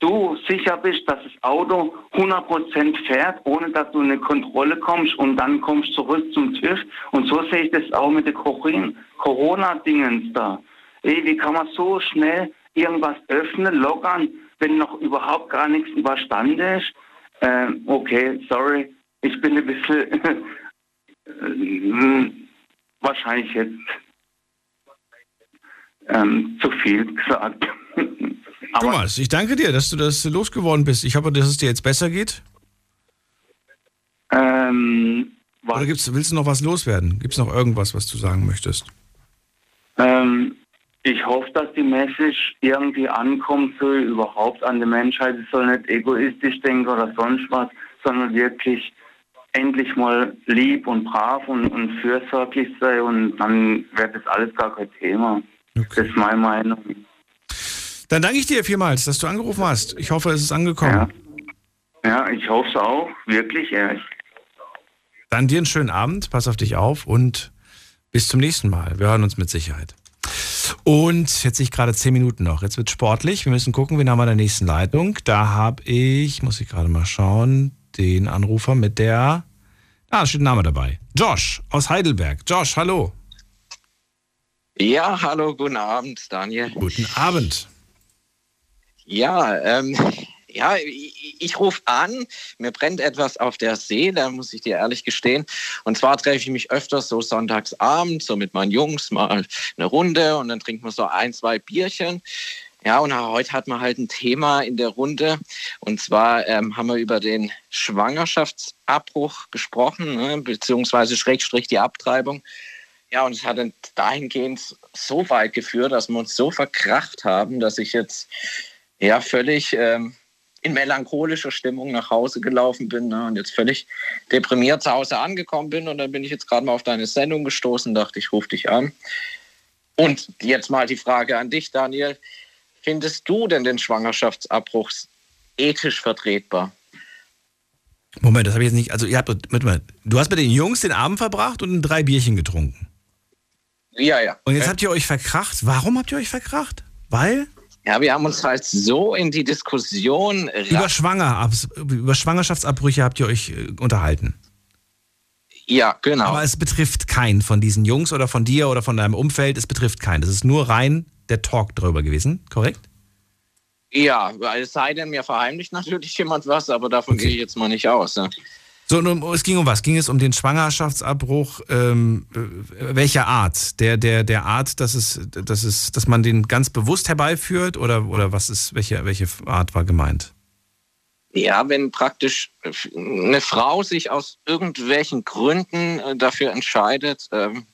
du sicher bist, dass das Auto 100% fährt, ohne dass du in eine Kontrolle kommst und dann kommst zurück zum TÜV. Und so sehe ich das auch mit den Corona-Dingens da. Ey, wie kann man so schnell irgendwas öffnen, lockern, wenn noch überhaupt gar nichts überstanden ist? Ähm, okay, sorry, ich bin ein bisschen äh, wahrscheinlich jetzt ähm, zu viel gesagt. Thomas, ich danke dir, dass du das losgeworden bist. Ich hoffe, dass es dir jetzt besser geht. Ähm, Oder gibt's, willst du noch was loswerden? Gibt es noch irgendwas, was du sagen möchtest? Ähm, ich hoffe, dass die Message irgendwie ankommt, so überhaupt an die Menschheit. Es soll nicht egoistisch denken oder sonst was, sondern wirklich endlich mal lieb und brav und, und fürsorglich sein und dann wird das alles gar kein Thema. Das ist meine Meinung. Dann danke ich dir vielmals, dass du angerufen hast. Ich hoffe, es ist angekommen. Ja, ich hoffe es auch, wirklich, ehrlich. Dann dir einen schönen Abend, pass auf dich auf und bis zum nächsten Mal. Wir hören uns mit Sicherheit. Und jetzt sehe ich gerade zehn Minuten noch. Jetzt wird sportlich. Wir müssen gucken, wen haben wir in der nächsten Leitung. Da habe ich, muss ich gerade mal schauen, den Anrufer mit der. Ah, da steht ein Name dabei. Josh aus Heidelberg. Josh, hallo. Ja, hallo, guten Abend, Daniel. Guten Abend. Ja, ähm, ja, ich, ich rufe an, mir brennt etwas auf der Seele, muss ich dir ehrlich gestehen. Und zwar treffe ich mich öfters so sonntagsabend, so mit meinen Jungs mal eine Runde und dann trinken wir so ein, zwei Bierchen. Ja, und heute hat man halt ein Thema in der Runde. Und zwar ähm, haben wir über den Schwangerschaftsabbruch gesprochen, ne, beziehungsweise Schrägstrich die Abtreibung. Ja, und es hat dahingehend so weit geführt, dass wir uns so verkracht haben, dass ich jetzt ja völlig ähm, in melancholischer Stimmung nach Hause gelaufen bin ne, und jetzt völlig deprimiert zu Hause angekommen bin. Und dann bin ich jetzt gerade mal auf deine Sendung gestoßen, dachte ich, rufe dich an. Und jetzt mal die Frage an dich, Daniel. Findest du denn den Schwangerschaftsabbruch ethisch vertretbar? Moment, das habe ich jetzt nicht. Also, ihr habt, mit, mit, du hast mit den Jungs den Abend verbracht und drei Bierchen getrunken. Ja, ja. Und jetzt habt ihr euch verkracht. Warum habt ihr euch verkracht? Weil? Ja, wir haben uns halt so in die Diskussion. Über, Schwanger, über Schwangerschaftsabbrüche habt ihr euch äh, unterhalten. Ja, genau. Aber es betrifft keinen von diesen Jungs oder von dir oder von deinem Umfeld. Es betrifft keinen. Es ist nur rein der Talk darüber gewesen, korrekt? Ja, es sei denn, mir verheimlicht natürlich jemand was, aber davon okay. gehe ich jetzt mal nicht aus. Ja. So, nun, es ging um was? Ging es um den Schwangerschaftsabbruch ähm, äh, welcher Art? Der, der, der Art, dass es, dass es, dass man den ganz bewusst herbeiführt oder, oder was ist, welche, welche Art war gemeint? Ja, wenn praktisch eine Frau sich aus irgendwelchen Gründen äh, dafür entscheidet, ähm,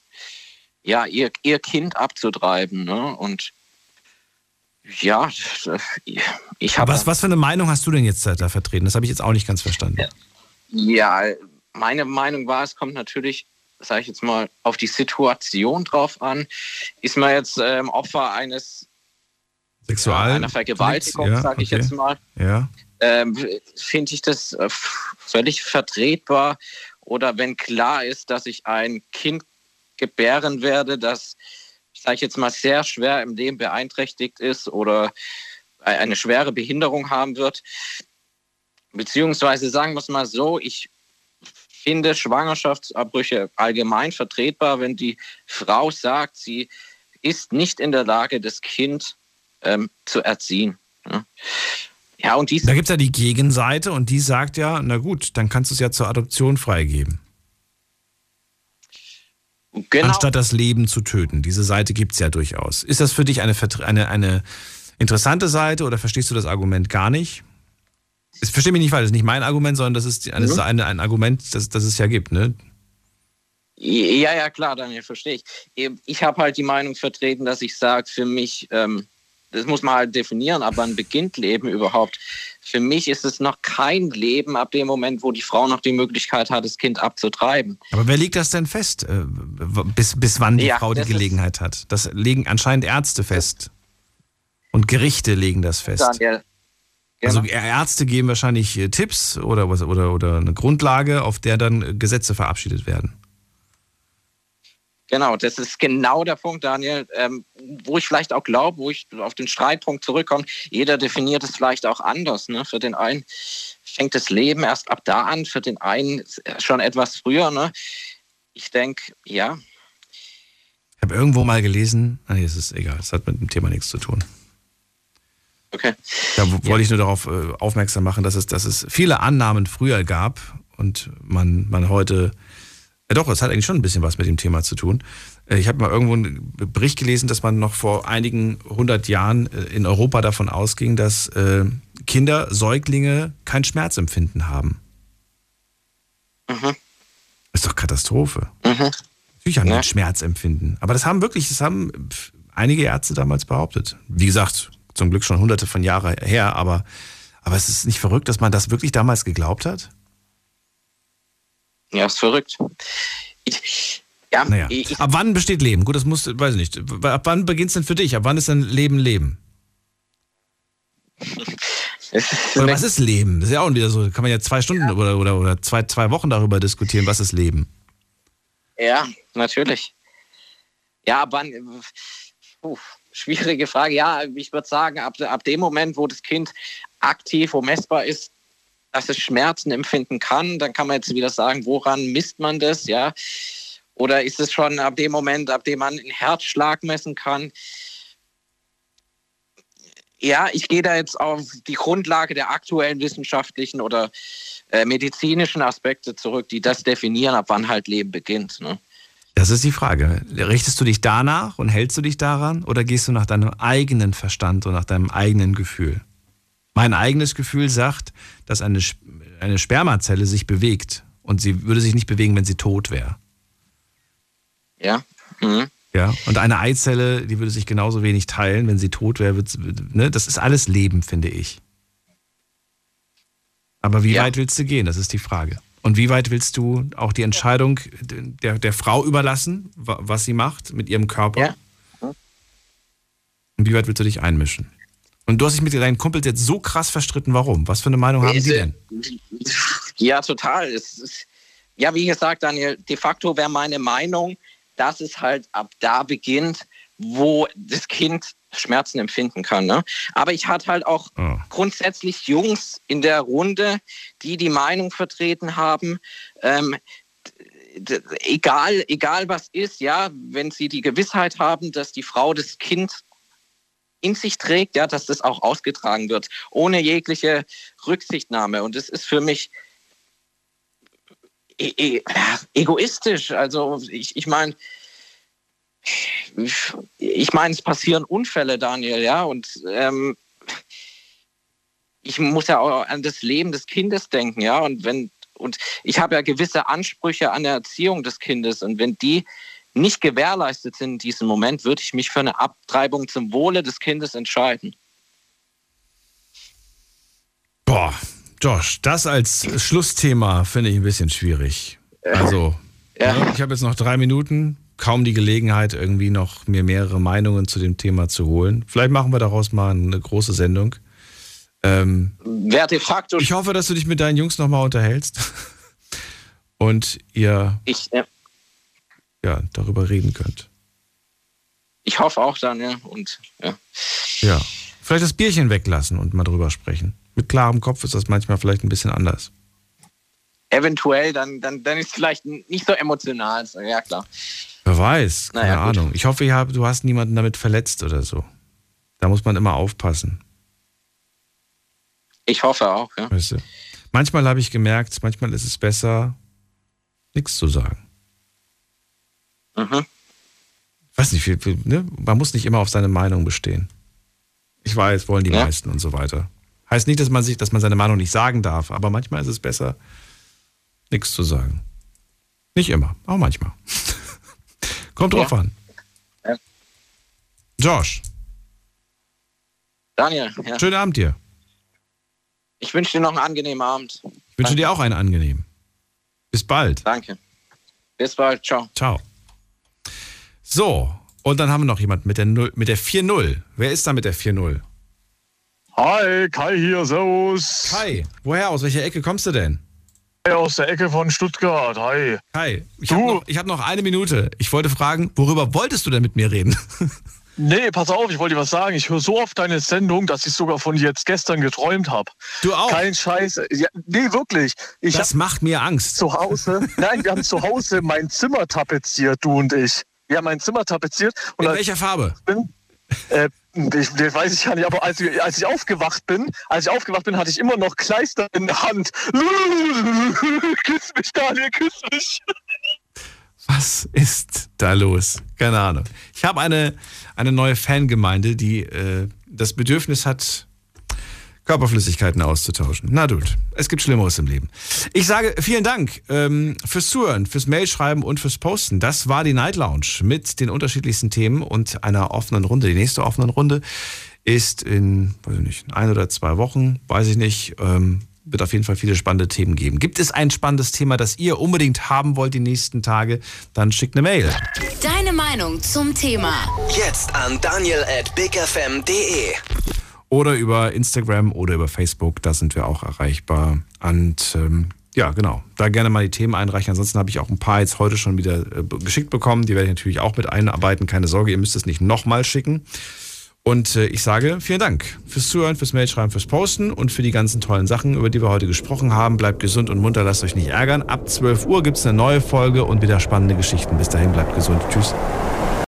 ja, ihr, ihr Kind abzutreiben. Ne? Und ja, ich habe. Was, was für eine Meinung hast du denn jetzt da vertreten? Das habe ich jetzt auch nicht ganz verstanden. Ja. Ja, meine Meinung war, es kommt natürlich, sage ich jetzt mal, auf die Situation drauf an. Ist man jetzt ähm, Opfer eines Sexual ja, einer Vergewaltigung, ja, sage ich okay. jetzt mal, Ja. ähm, finde ich das äh, völlig vertretbar. Oder wenn klar ist, dass ich ein Kind gebären werde, das, sage ich jetzt mal, sehr schwer im Leben beeinträchtigt ist oder eine schwere Behinderung haben wird, beziehungsweise sagen wir es mal so, ich finde Schwangerschaftsabbrüche allgemein vertretbar, wenn die Frau sagt, sie ist nicht in der Lage, das Kind ähm, zu erziehen. Ja, ja und dies Da gibt es ja die Gegenseite und die sagt ja, na gut, dann kannst du es ja zur Adoption freigeben. Genau. Anstatt das Leben zu töten. Diese Seite gibt es ja durchaus. Ist das für dich eine, eine, eine interessante Seite oder verstehst du das Argument gar nicht? Ich verstehe mich nicht falsch, das ist nicht mein Argument, sondern das ist, eine, Mhm. eine, ein Argument, das, das es ja gibt, ne? Ja, ja, klar, Daniel, verstehe ich. Ich habe halt die Meinung vertreten, dass ich sage, für mich, ähm, das muss man halt definieren, aber wann beginnt Leben überhaupt? Für mich ist es noch kein Leben ab dem Moment, wo die Frau noch die Möglichkeit hat, das Kind abzutreiben. Aber wer legt das denn fest, äh, bis, bis wann die Ja, Frau die das ist- Gelegenheit hat? Das legen anscheinend Ärzte fest. Und Gerichte legen das fest. Daniel, Also Ärzte geben wahrscheinlich äh, Tipps oder, was, oder, oder eine Grundlage, auf der dann äh, Gesetze verabschiedet werden. Genau, das ist genau der Punkt, Daniel, ähm, wo ich vielleicht auch glaube, wo ich auf den Streitpunkt zurückkomme. Jeder definiert es vielleicht auch anders. Ne? Für den einen fängt das Leben erst ab da an, für den einen schon etwas früher. Ne? Ich denke, ja, Ich habe irgendwo mal gelesen, ah, nee, es ist egal, es hat mit dem Thema nichts zu tun. Okay. Da w- wollte ich nur darauf äh, aufmerksam machen, dass es, dass es viele Annahmen früher gab und man, man heute, ja doch, es hat eigentlich schon ein bisschen was mit dem Thema zu tun. Äh, Ich habe mal irgendwo einen Bericht gelesen, dass man noch vor einigen hundert Jahren äh, in Europa davon ausging, dass Kinder, Säuglinge kein Schmerzempfinden haben. Mhm. Ist doch Katastrophe. Mhm. Natürlich haben einen Schmerzempfinden. Aber das haben wirklich, das haben einige Ärzte damals behauptet. Wie gesagt, zum Glück schon hunderte von Jahren her, aber, aber es ist nicht verrückt, dass man das wirklich damals geglaubt hat? Ja, ist verrückt. Ich, ja, Naja. ich, Ab wann besteht Leben? Gut, das muss, weiß ich nicht. Ab wann beginnt es denn für dich? Ab wann ist denn Leben Leben? Was ist Leben? Das ist ja auch wieder so, kann man ja zwei Stunden oder, oder, oder zwei, zwei Wochen darüber diskutieren, was ist Leben? Ja, natürlich. Ja, wann. Puh, schwierige Frage. Ja, ich würde sagen, ab, ab dem Moment, wo das Kind aktiv, messbar ist, dass es Schmerzen empfinden kann, dann kann man jetzt wieder sagen, woran misst man das, ja? Oder ist es schon ab dem Moment, ab dem man einen Herzschlag messen kann? Ja, ich gehe da jetzt auf die Grundlage der aktuellen wissenschaftlichen oder äh, medizinischen Aspekte zurück, die das definieren, ab wann halt Leben beginnt. Ne? Das ist die Frage. Richtest du dich danach und hältst du dich daran oder gehst du nach deinem eigenen Verstand und nach deinem eigenen Gefühl? Mein eigenes Gefühl sagt, dass eine, eine Spermazelle sich bewegt und sie würde sich nicht bewegen, wenn sie tot wäre. Ja. Mhm. Ja, und eine Eizelle, die würde sich genauso wenig teilen, wenn sie tot wäre. Ne? Das ist alles Leben, finde ich. Aber wie weit willst du gehen? Das ist die Frage. Und wie weit willst du auch die Entscheidung der, der Frau überlassen, wa- was sie macht mit ihrem Körper? Und wie weit willst du dich einmischen? Und du hast dich mit deinen Kumpels jetzt so krass verstritten. Warum? Was für eine Meinung haben die denn? Ja, total. Ist, ja, wie gesagt, Daniel, de facto wäre meine Meinung, dass es halt ab da beginnt, wo das Kind Schmerzen empfinden kann. Ne? Aber ich hatte halt auch grundsätzlich Jungs in der Runde, die die Meinung vertreten haben, ähm, egal, egal was ist, ja, wenn sie die Gewissheit haben, dass die Frau das Kind in sich trägt, ja, dass das auch ausgetragen wird, ohne jegliche Rücksichtnahme. Und das ist für mich e e egoistisch. Also ich, ich meine, ich meine, es passieren Unfälle, Daniel, ja, und ähm, ich muss ja auch an das Leben des Kindes denken, ja, und wenn und ich habe ja gewisse Ansprüche an der Erziehung des Kindes und wenn die nicht gewährleistet sind in diesem Moment, würde ich mich für eine Abtreibung zum Wohle des Kindes entscheiden. Boah, Josh, das als Schlussthema finde ich ein bisschen schwierig. Also, ne, ich habe jetzt noch drei Minuten, kaum die Gelegenheit, irgendwie noch mir mehrere Meinungen zu dem Thema zu holen. Vielleicht machen wir daraus mal eine große Sendung. Ähm, Wer de facto. ich hoffe, dass du dich mit deinen Jungs nochmal unterhältst und ihr Ich, äh, ja, darüber reden könnt. ich hoffe auch, Daniel, und ja. Ja. Vielleicht das Bierchen weglassen und mal drüber sprechen. Mit klarem Kopf ist das manchmal vielleicht ein bisschen anders. Eventuell, dann, dann, dann ist es vielleicht nicht so emotional. Ja, klar. Wer weiß, keine Naja, gut. Ahnung. Ich hoffe, ihr habt, du hast niemanden damit verletzt oder so. Da muss man immer aufpassen. Ich hoffe auch, ja. Weißt du? Manchmal habe ich gemerkt, manchmal ist es besser, nichts zu sagen. Mhm. Weiß nicht, viel, viel, ne? man muss nicht immer auf seine Meinung bestehen. Ich weiß, wollen die Ja. meisten und so weiter. Heißt nicht, dass man sich, dass man seine Meinung nicht sagen darf, aber manchmal ist es besser, nichts zu sagen. Nicht immer, auch manchmal. Kommt drauf Ja. an. Ja. Josh, Daniel, ja. schönen Abend dir. ich wünsche dir noch einen angenehmen Abend. Ich wünsche dir auch einen angenehmen. Bis bald. Danke. Bis bald. Ciao. Ciao. So, und dann haben wir noch jemanden mit der, Null- mit der 4-0. Wer ist da mit der 4-0? Hi, Kai hier, servus. Kai, woher, aus welcher Ecke kommst du denn? Aus der Ecke von Stuttgart, hi. Kai, ich habe noch, ich hab noch eine Minute. Ich wollte fragen, worüber wolltest du denn mit mir reden? Nee, pass auf, ich wollte dir was sagen. Ich höre so oft deine Sendung, dass ich sogar von dir jetzt gestern geträumt habe. Du auch? Kein Scheiß. Ja, nee, wirklich. Ich das macht mir Angst. zu Hause, nein, wir haben zu Hause mein Zimmer tapeziert, du und ich. Wir haben mein Zimmer tapeziert. Und In welcher Farbe? Bin, äh, ich, das weiß ich ja nicht, aber als ich, als ich aufgewacht bin, als ich aufgewacht bin, hatte ich immer noch Kleister in der Hand. küss mich, Daniel, küss mich. Was ist da los? Keine Ahnung. Ich habe eine, eine neue Fangemeinde, die äh, das Bedürfnis hat, Körperflüssigkeiten auszutauschen. Na gut, es gibt Schlimmeres im Leben. Ich sage vielen Dank ähm, fürs Zuhören, fürs Mailschreiben und fürs Posten. Das war die Night Lounge mit den unterschiedlichsten Themen und einer offenen Runde. Die nächste offene Runde ist in, weiß ich nicht, ein oder zwei Wochen, weiß ich nicht. Ähm, wird auf jeden Fall viele spannende Themen geben. Gibt es ein spannendes Thema, das ihr unbedingt haben wollt die nächsten Tage, dann schickt eine Mail. Deine Meinung zum Thema. Jetzt an daniel at bigfm.de. Oder über Instagram oder über Facebook, da sind wir auch erreichbar. Und ähm, ja, genau, da gerne mal die Themen einreichen. Ansonsten habe ich auch ein paar jetzt heute schon wieder äh, geschickt bekommen. Die werde ich natürlich auch mit einarbeiten. Keine Sorge, ihr müsst es nicht nochmal schicken. Und äh, ich sage vielen Dank fürs Zuhören, fürs Mailschreiben, fürs Posten und für die ganzen tollen Sachen, über die wir heute gesprochen haben. Bleibt gesund und munter, lasst euch nicht ärgern. Ab 12 Uhr gibt es eine neue Folge und wieder spannende Geschichten. Bis dahin, bleibt gesund. Tschüss.